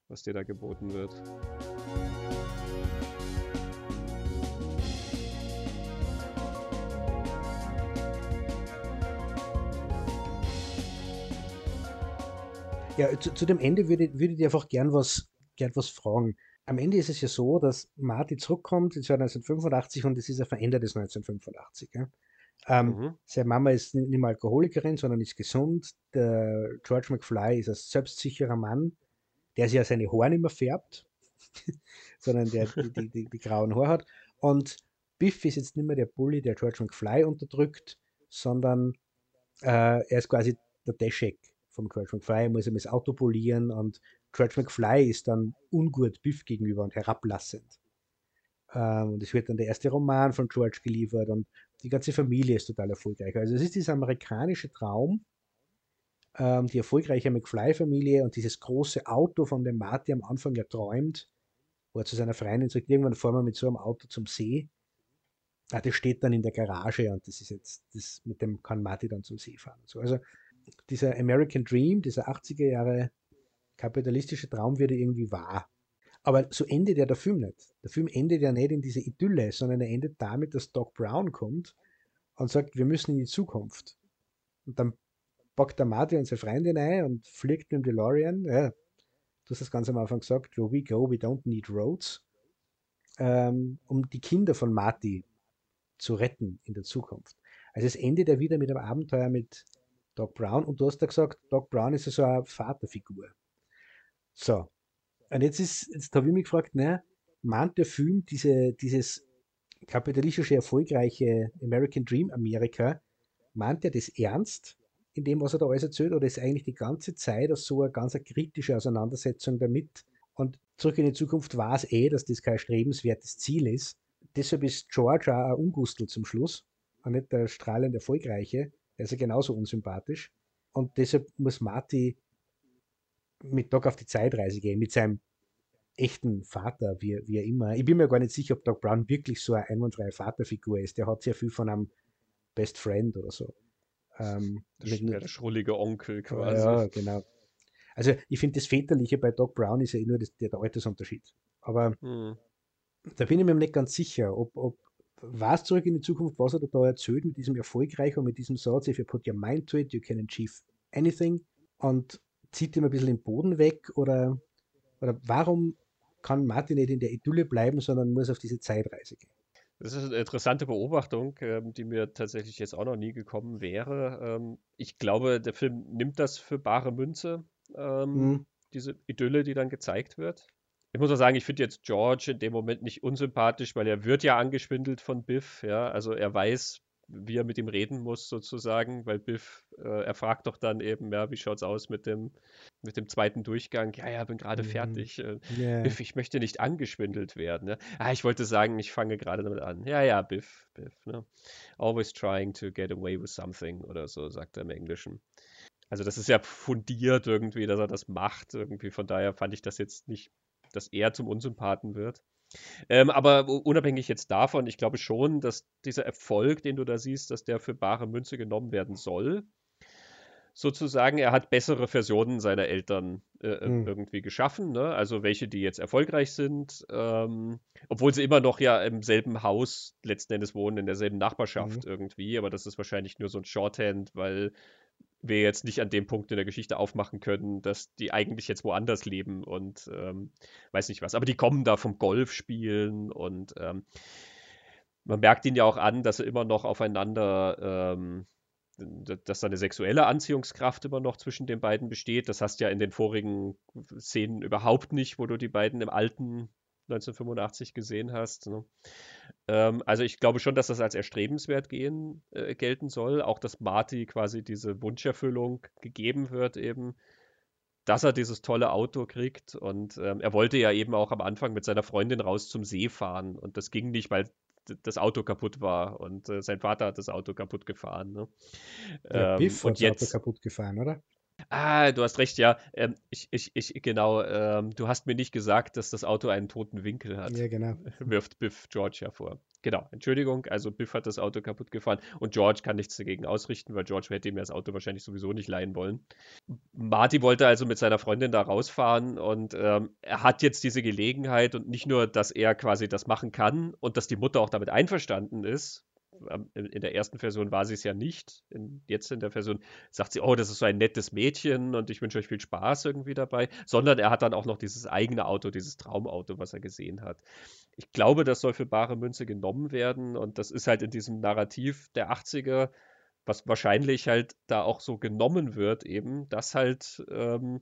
was dir da geboten wird. Ja, zu, zu, dem Ende würde, würde ich einfach gern was, gern was fragen. Am Ende ist es ja so, dass Marty zurückkommt ins Jahr 1985 und es ist ein verändertes 1985. Ja? Ähm, mhm. Seine Mama ist nicht mehr Alkoholikerin, sondern ist gesund. Der George McFly ist ein selbstsicherer Mann, der sich ja seine Haare nicht mehr färbt, sondern der die, die, die, die, grauen Haare hat. Und Biff ist jetzt nicht mehr der Bully, der George McFly unterdrückt, sondern äh, er ist quasi der Deschek vom George McFly. Er muss ihm das Auto polieren und George McFly ist dann ungut Biff gegenüber und herablassend. Ähm, und es wird dann der erste Roman von George geliefert und die ganze Familie ist total erfolgreich. Also es ist dieser amerikanische Traum, ähm, die erfolgreiche McFly-Familie und dieses große Auto, von dem Marty am Anfang ja träumt, wo er zu seiner Freundin sagt, irgendwann fahren wir mit so einem Auto zum See. Ah, das steht dann in der Garage und das ist jetzt, das, mit dem kann Marty dann zum See fahren. So, also dieser American Dream, dieser 80er Jahre kapitalistische Traum wird irgendwie wahr. Aber so endet ja der Film nicht. Der Film endet ja nicht in diese Idylle, sondern er endet damit, dass Doc Brown kommt und sagt, wir müssen in die Zukunft. Und dann packt der Marty und seine Freundin ein und fliegt mit dem DeLorean. Ja, du hast das ganz am Anfang gesagt, where we go, we don't need roads. Ähm, um die Kinder von Marty zu retten in der Zukunft. Also es endet ja wieder mit einem Abenteuer mit Doc Brown und du hast ja gesagt, Doc Brown ist ja so eine Vaterfigur. So. Und jetzt ist, jetzt habe ich mich gefragt, ne, meint der Film diese, dieses kapitalistische, erfolgreiche American Dream Amerika, meint er das ernst? in dem, was er da alles erzählt, oder ist eigentlich die ganze Zeit so eine ganz kritische Auseinandersetzung damit? Und zurück in die Zukunft war es eh, dass das kein strebenswertes Ziel ist. Deshalb ist George auch ein Ungustel zum Schluss und nicht der strahlend Erfolgreiche. Er ist ja genauso unsympathisch. Und deshalb muss Marty mit Doc auf die Zeitreise gehen, mit seinem echten Vater, wie, wie er immer. Ich bin mir gar nicht sicher, ob Doc Brown wirklich so eine einwandfreie Vaterfigur ist. Der hat sehr viel von einem Best Friend oder so. Ähm, der, der schrullige Onkel quasi. Ja, genau. Also ich finde das Väterliche bei Doc Brown ist ja nur das, der, der Altersunterschied. Aber hm. da bin ich mir nicht ganz sicher, ob, ob was zurück in die Zukunft, was er da erzählt mit diesem erfolgreich und mit diesem Satz, if you put your mind to it, you can achieve anything und zieht ihm ein bisschen den Boden weg oder, oder warum kann Martin nicht in der Idylle bleiben, sondern muss auf diese Zeitreise gehen? Das ist eine interessante Beobachtung, ähm, die mir tatsächlich jetzt auch noch nie gekommen wäre. Ähm, ich glaube, der Film nimmt das für bare Münze, ähm, mhm. diese Idylle, die dann gezeigt wird. Ich muss auch sagen, ich finde jetzt George in dem Moment nicht unsympathisch, weil er wird ja angeschwindelt von Biff, ja. Also er weiß, wie er mit ihm reden muss, sozusagen, weil Biff, äh, er fragt doch dann eben, ja, wie schaut's aus mit dem, mit dem zweiten Durchgang? Ja, ja, bin gerade mhm. fertig. Äh, yeah. Biff, ich möchte nicht angeschwindelt werden. Ne? Ah, ich wollte sagen, ich fange gerade damit an. Ja, ja, Biff, Biff, ne? Always trying to get away with something oder so, sagt er im Englischen. Also das ist ja fundiert irgendwie, dass er das macht. Irgendwie von daher fand ich das jetzt nicht, dass er zum Unsympathen wird. Ähm, aber unabhängig jetzt davon, ich glaube schon, dass dieser Erfolg, den du da siehst, dass der für bare Münze genommen werden soll. Sozusagen, er hat bessere Versionen seiner Eltern äh, mhm. irgendwie geschaffen, ne? also welche, die jetzt erfolgreich sind, ähm, obwohl sie immer noch ja im selben Haus letzten Endes wohnen, in derselben Nachbarschaft mhm. irgendwie, aber das ist wahrscheinlich nur so ein Shorthand, weil wir jetzt nicht an dem Punkt in der Geschichte aufmachen können, dass die eigentlich jetzt woanders leben und ähm, weiß nicht was. Aber die kommen da vom Golf spielen und ähm, man merkt ihnen ja auch an, dass sie immer noch aufeinander, ähm, dass da eine sexuelle Anziehungskraft immer noch zwischen den beiden besteht. Das hast du ja in den vorigen Szenen überhaupt nicht, wo du die beiden im alten 1985 gesehen hast. Ne? Ähm, also ich glaube schon, dass das als erstrebenswert gehen, äh, gelten soll. Auch, dass Marty quasi diese Wunscherfüllung gegeben wird eben, dass er dieses tolle Auto kriegt. Und ähm, er wollte ja eben auch am Anfang mit seiner Freundin raus zum See fahren. Und das ging nicht, weil das Auto kaputt war und äh, sein Vater hat das Auto kaputt gefahren. Ne? Der ähm, Biff hat das jetzt, Auto kaputt gefahren, oder? Ah, du hast recht, ja. Ähm, ich, ich, ich, genau. Ähm, du hast mir nicht gesagt, dass das Auto einen toten Winkel hat. Ja, genau. Wirft Biff George hervor. Genau, Entschuldigung. Also Biff hat das Auto kaputt gefahren und George kann nichts dagegen ausrichten, weil George hätte ihm das Auto wahrscheinlich sowieso nicht leihen wollen. Marty wollte also mit seiner Freundin da rausfahren und ähm, er hat jetzt diese Gelegenheit und nicht nur, dass er quasi das machen kann und dass die Mutter auch damit einverstanden ist, in der ersten Version war sie es ja nicht. In, jetzt in der Version sagt sie, oh, das ist so ein nettes Mädchen und ich wünsche euch viel Spaß irgendwie dabei. Sondern er hat dann auch noch dieses eigene Auto, dieses Traumauto, was er gesehen hat. Ich glaube, das soll für bare Münze genommen werden und das ist halt in diesem Narrativ der 80er, was wahrscheinlich halt da auch so genommen wird, eben, dass halt ähm,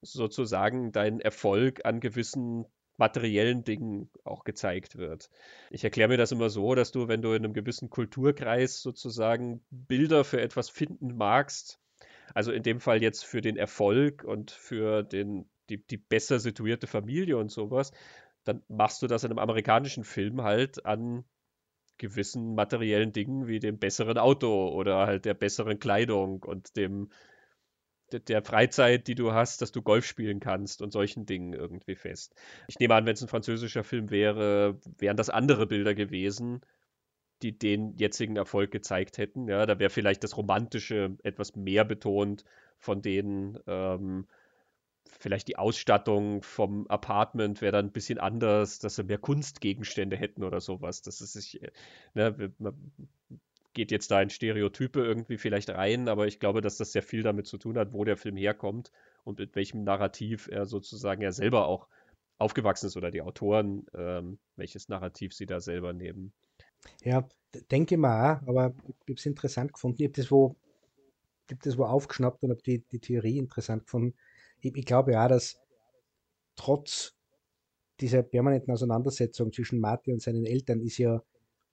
sozusagen dein Erfolg an gewissen materiellen Dingen auch gezeigt wird. Ich erkläre mir das immer so, dass du, wenn du in einem gewissen Kulturkreis sozusagen Bilder für etwas finden magst, also in dem Fall jetzt für den Erfolg und für den, die, die besser situierte Familie und sowas, dann machst du das in einem amerikanischen Film halt an gewissen materiellen Dingen wie dem besseren Auto oder halt der besseren Kleidung und dem der Freizeit, die du hast, dass du Golf spielen kannst und solchen Dingen irgendwie fest. Ich nehme an, wenn es ein französischer Film wäre, wären das andere Bilder gewesen, die den jetzigen Erfolg gezeigt hätten. Ja, da wäre vielleicht das Romantische etwas mehr betont von denen. Ähm, vielleicht die Ausstattung vom Apartment wäre dann ein bisschen anders, dass sie mehr Kunstgegenstände hätten oder sowas. Das ist sich, ne, man geht jetzt da in Stereotype irgendwie vielleicht rein, aber ich glaube, dass das sehr viel damit zu tun hat, wo der Film herkommt und mit welchem Narrativ er sozusagen ja selber auch aufgewachsen ist oder die Autoren, ähm, welches Narrativ sie da selber nehmen. Ja, denke mal, aber ich habe es interessant gefunden. Ich habe das wo, aufgeschnappt und habe die, die Theorie interessant gefunden. Ich, ich glaube ja, dass trotz dieser permanenten Auseinandersetzung zwischen Marty und seinen Eltern ist ja,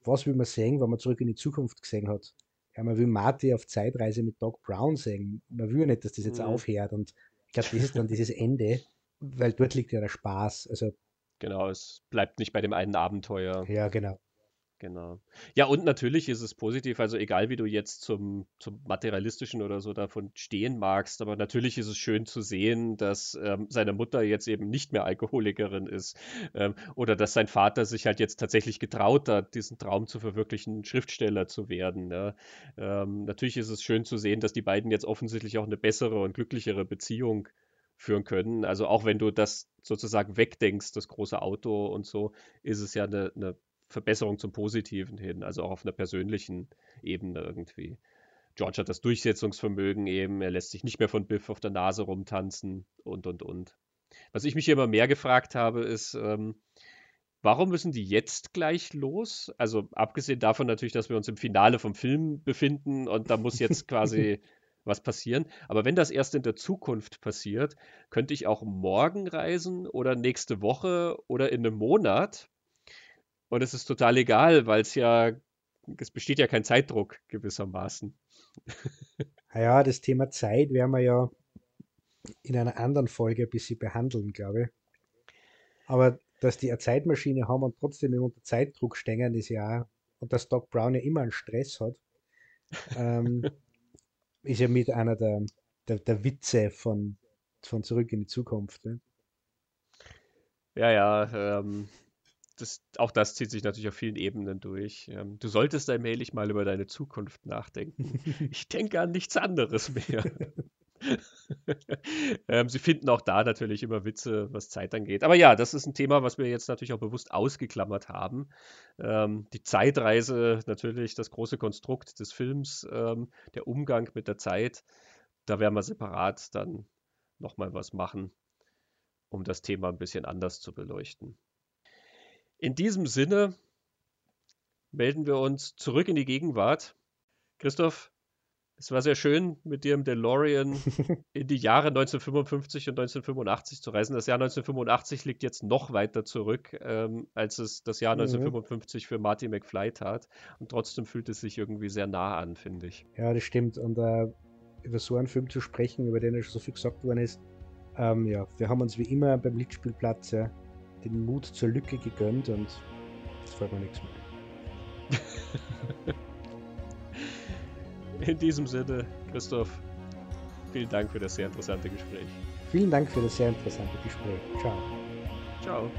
was will man sehen, wenn man zurück in die Zukunft gesehen hat? Ja, man will Marty auf Zeitreise mit Doc Brown sehen. Man will nicht, dass das jetzt mhm. aufhört. Und ich glaube, das ist dann dieses Ende, weil dort liegt ja der Spaß. Also, genau, es bleibt nicht bei dem einen Abenteuer. Ja, genau. Genau. Ja, und natürlich ist es positiv, also egal wie du jetzt zum, zum Materialistischen oder so davon stehen magst, aber natürlich ist es schön zu sehen, dass ähm, seine Mutter jetzt eben nicht mehr Alkoholikerin ist ähm, oder dass sein Vater sich halt jetzt tatsächlich getraut hat, diesen Traum zu verwirklichen, Schriftsteller zu werden. Ja. Ähm, natürlich ist es schön zu sehen, dass die beiden jetzt offensichtlich auch eine bessere und glücklichere Beziehung führen können. Also auch wenn du das sozusagen wegdenkst, das große Auto und so, ist es ja eine, eine Verbesserung zum Positiven hin, also auch auf einer persönlichen Ebene irgendwie. George hat das Durchsetzungsvermögen eben, er lässt sich nicht mehr von Biff auf der Nase rumtanzen und und und. Was ich mich hier immer mehr gefragt habe, ist, ähm, warum müssen die jetzt gleich los? Also abgesehen davon natürlich, dass wir uns im Finale vom Film befinden und da muss jetzt quasi was passieren. Aber wenn das erst in der Zukunft passiert, könnte ich auch morgen reisen oder nächste Woche oder in einem Monat und es ist total egal, weil es ja, es besteht ja kein Zeitdruck gewissermaßen. Ja, das Thema Zeit werden wir ja in einer anderen Folge ein bisschen behandeln, glaube ich. Aber dass die eine Zeitmaschine haben und trotzdem unter Zeitdruck stehen, ist ja auch, und dass Doc Brown ja immer einen Stress hat, ähm, ist ja mit einer der, der, der Witze von, von Zurück in die Zukunft. Ne? Ja, ja, ähm, das, auch das zieht sich natürlich auf vielen Ebenen durch. Ähm, du solltest allmählich mal über deine Zukunft nachdenken. ich denke an nichts anderes mehr. ähm, sie finden auch da natürlich immer Witze, was Zeit angeht. Aber ja, das ist ein Thema, was wir jetzt natürlich auch bewusst ausgeklammert haben. Ähm, die Zeitreise, natürlich das große Konstrukt des Films, ähm, der Umgang mit der Zeit. Da werden wir separat dann nochmal was machen, um das Thema ein bisschen anders zu beleuchten. In diesem Sinne melden wir uns zurück in die Gegenwart. Christoph, es war sehr schön, mit dir im DeLorean in die Jahre 1955 und 1985 zu reisen. Das Jahr 1985 liegt jetzt noch weiter zurück, ähm, als es das Jahr 1955 mhm. für Marty McFly tat. Und trotzdem fühlt es sich irgendwie sehr nah an, finde ich. Ja, das stimmt. Und äh, über so einen Film zu sprechen, über den ja schon so viel gesagt worden ist, ähm, ja, wir haben uns wie immer beim Lichtspielplatz ja, den Mut zur Lücke gegönnt und jetzt fällt mir nichts mehr. In diesem Sinne, Christoph, vielen Dank für das sehr interessante Gespräch. Vielen Dank für das sehr interessante Gespräch. Ciao. Ciao.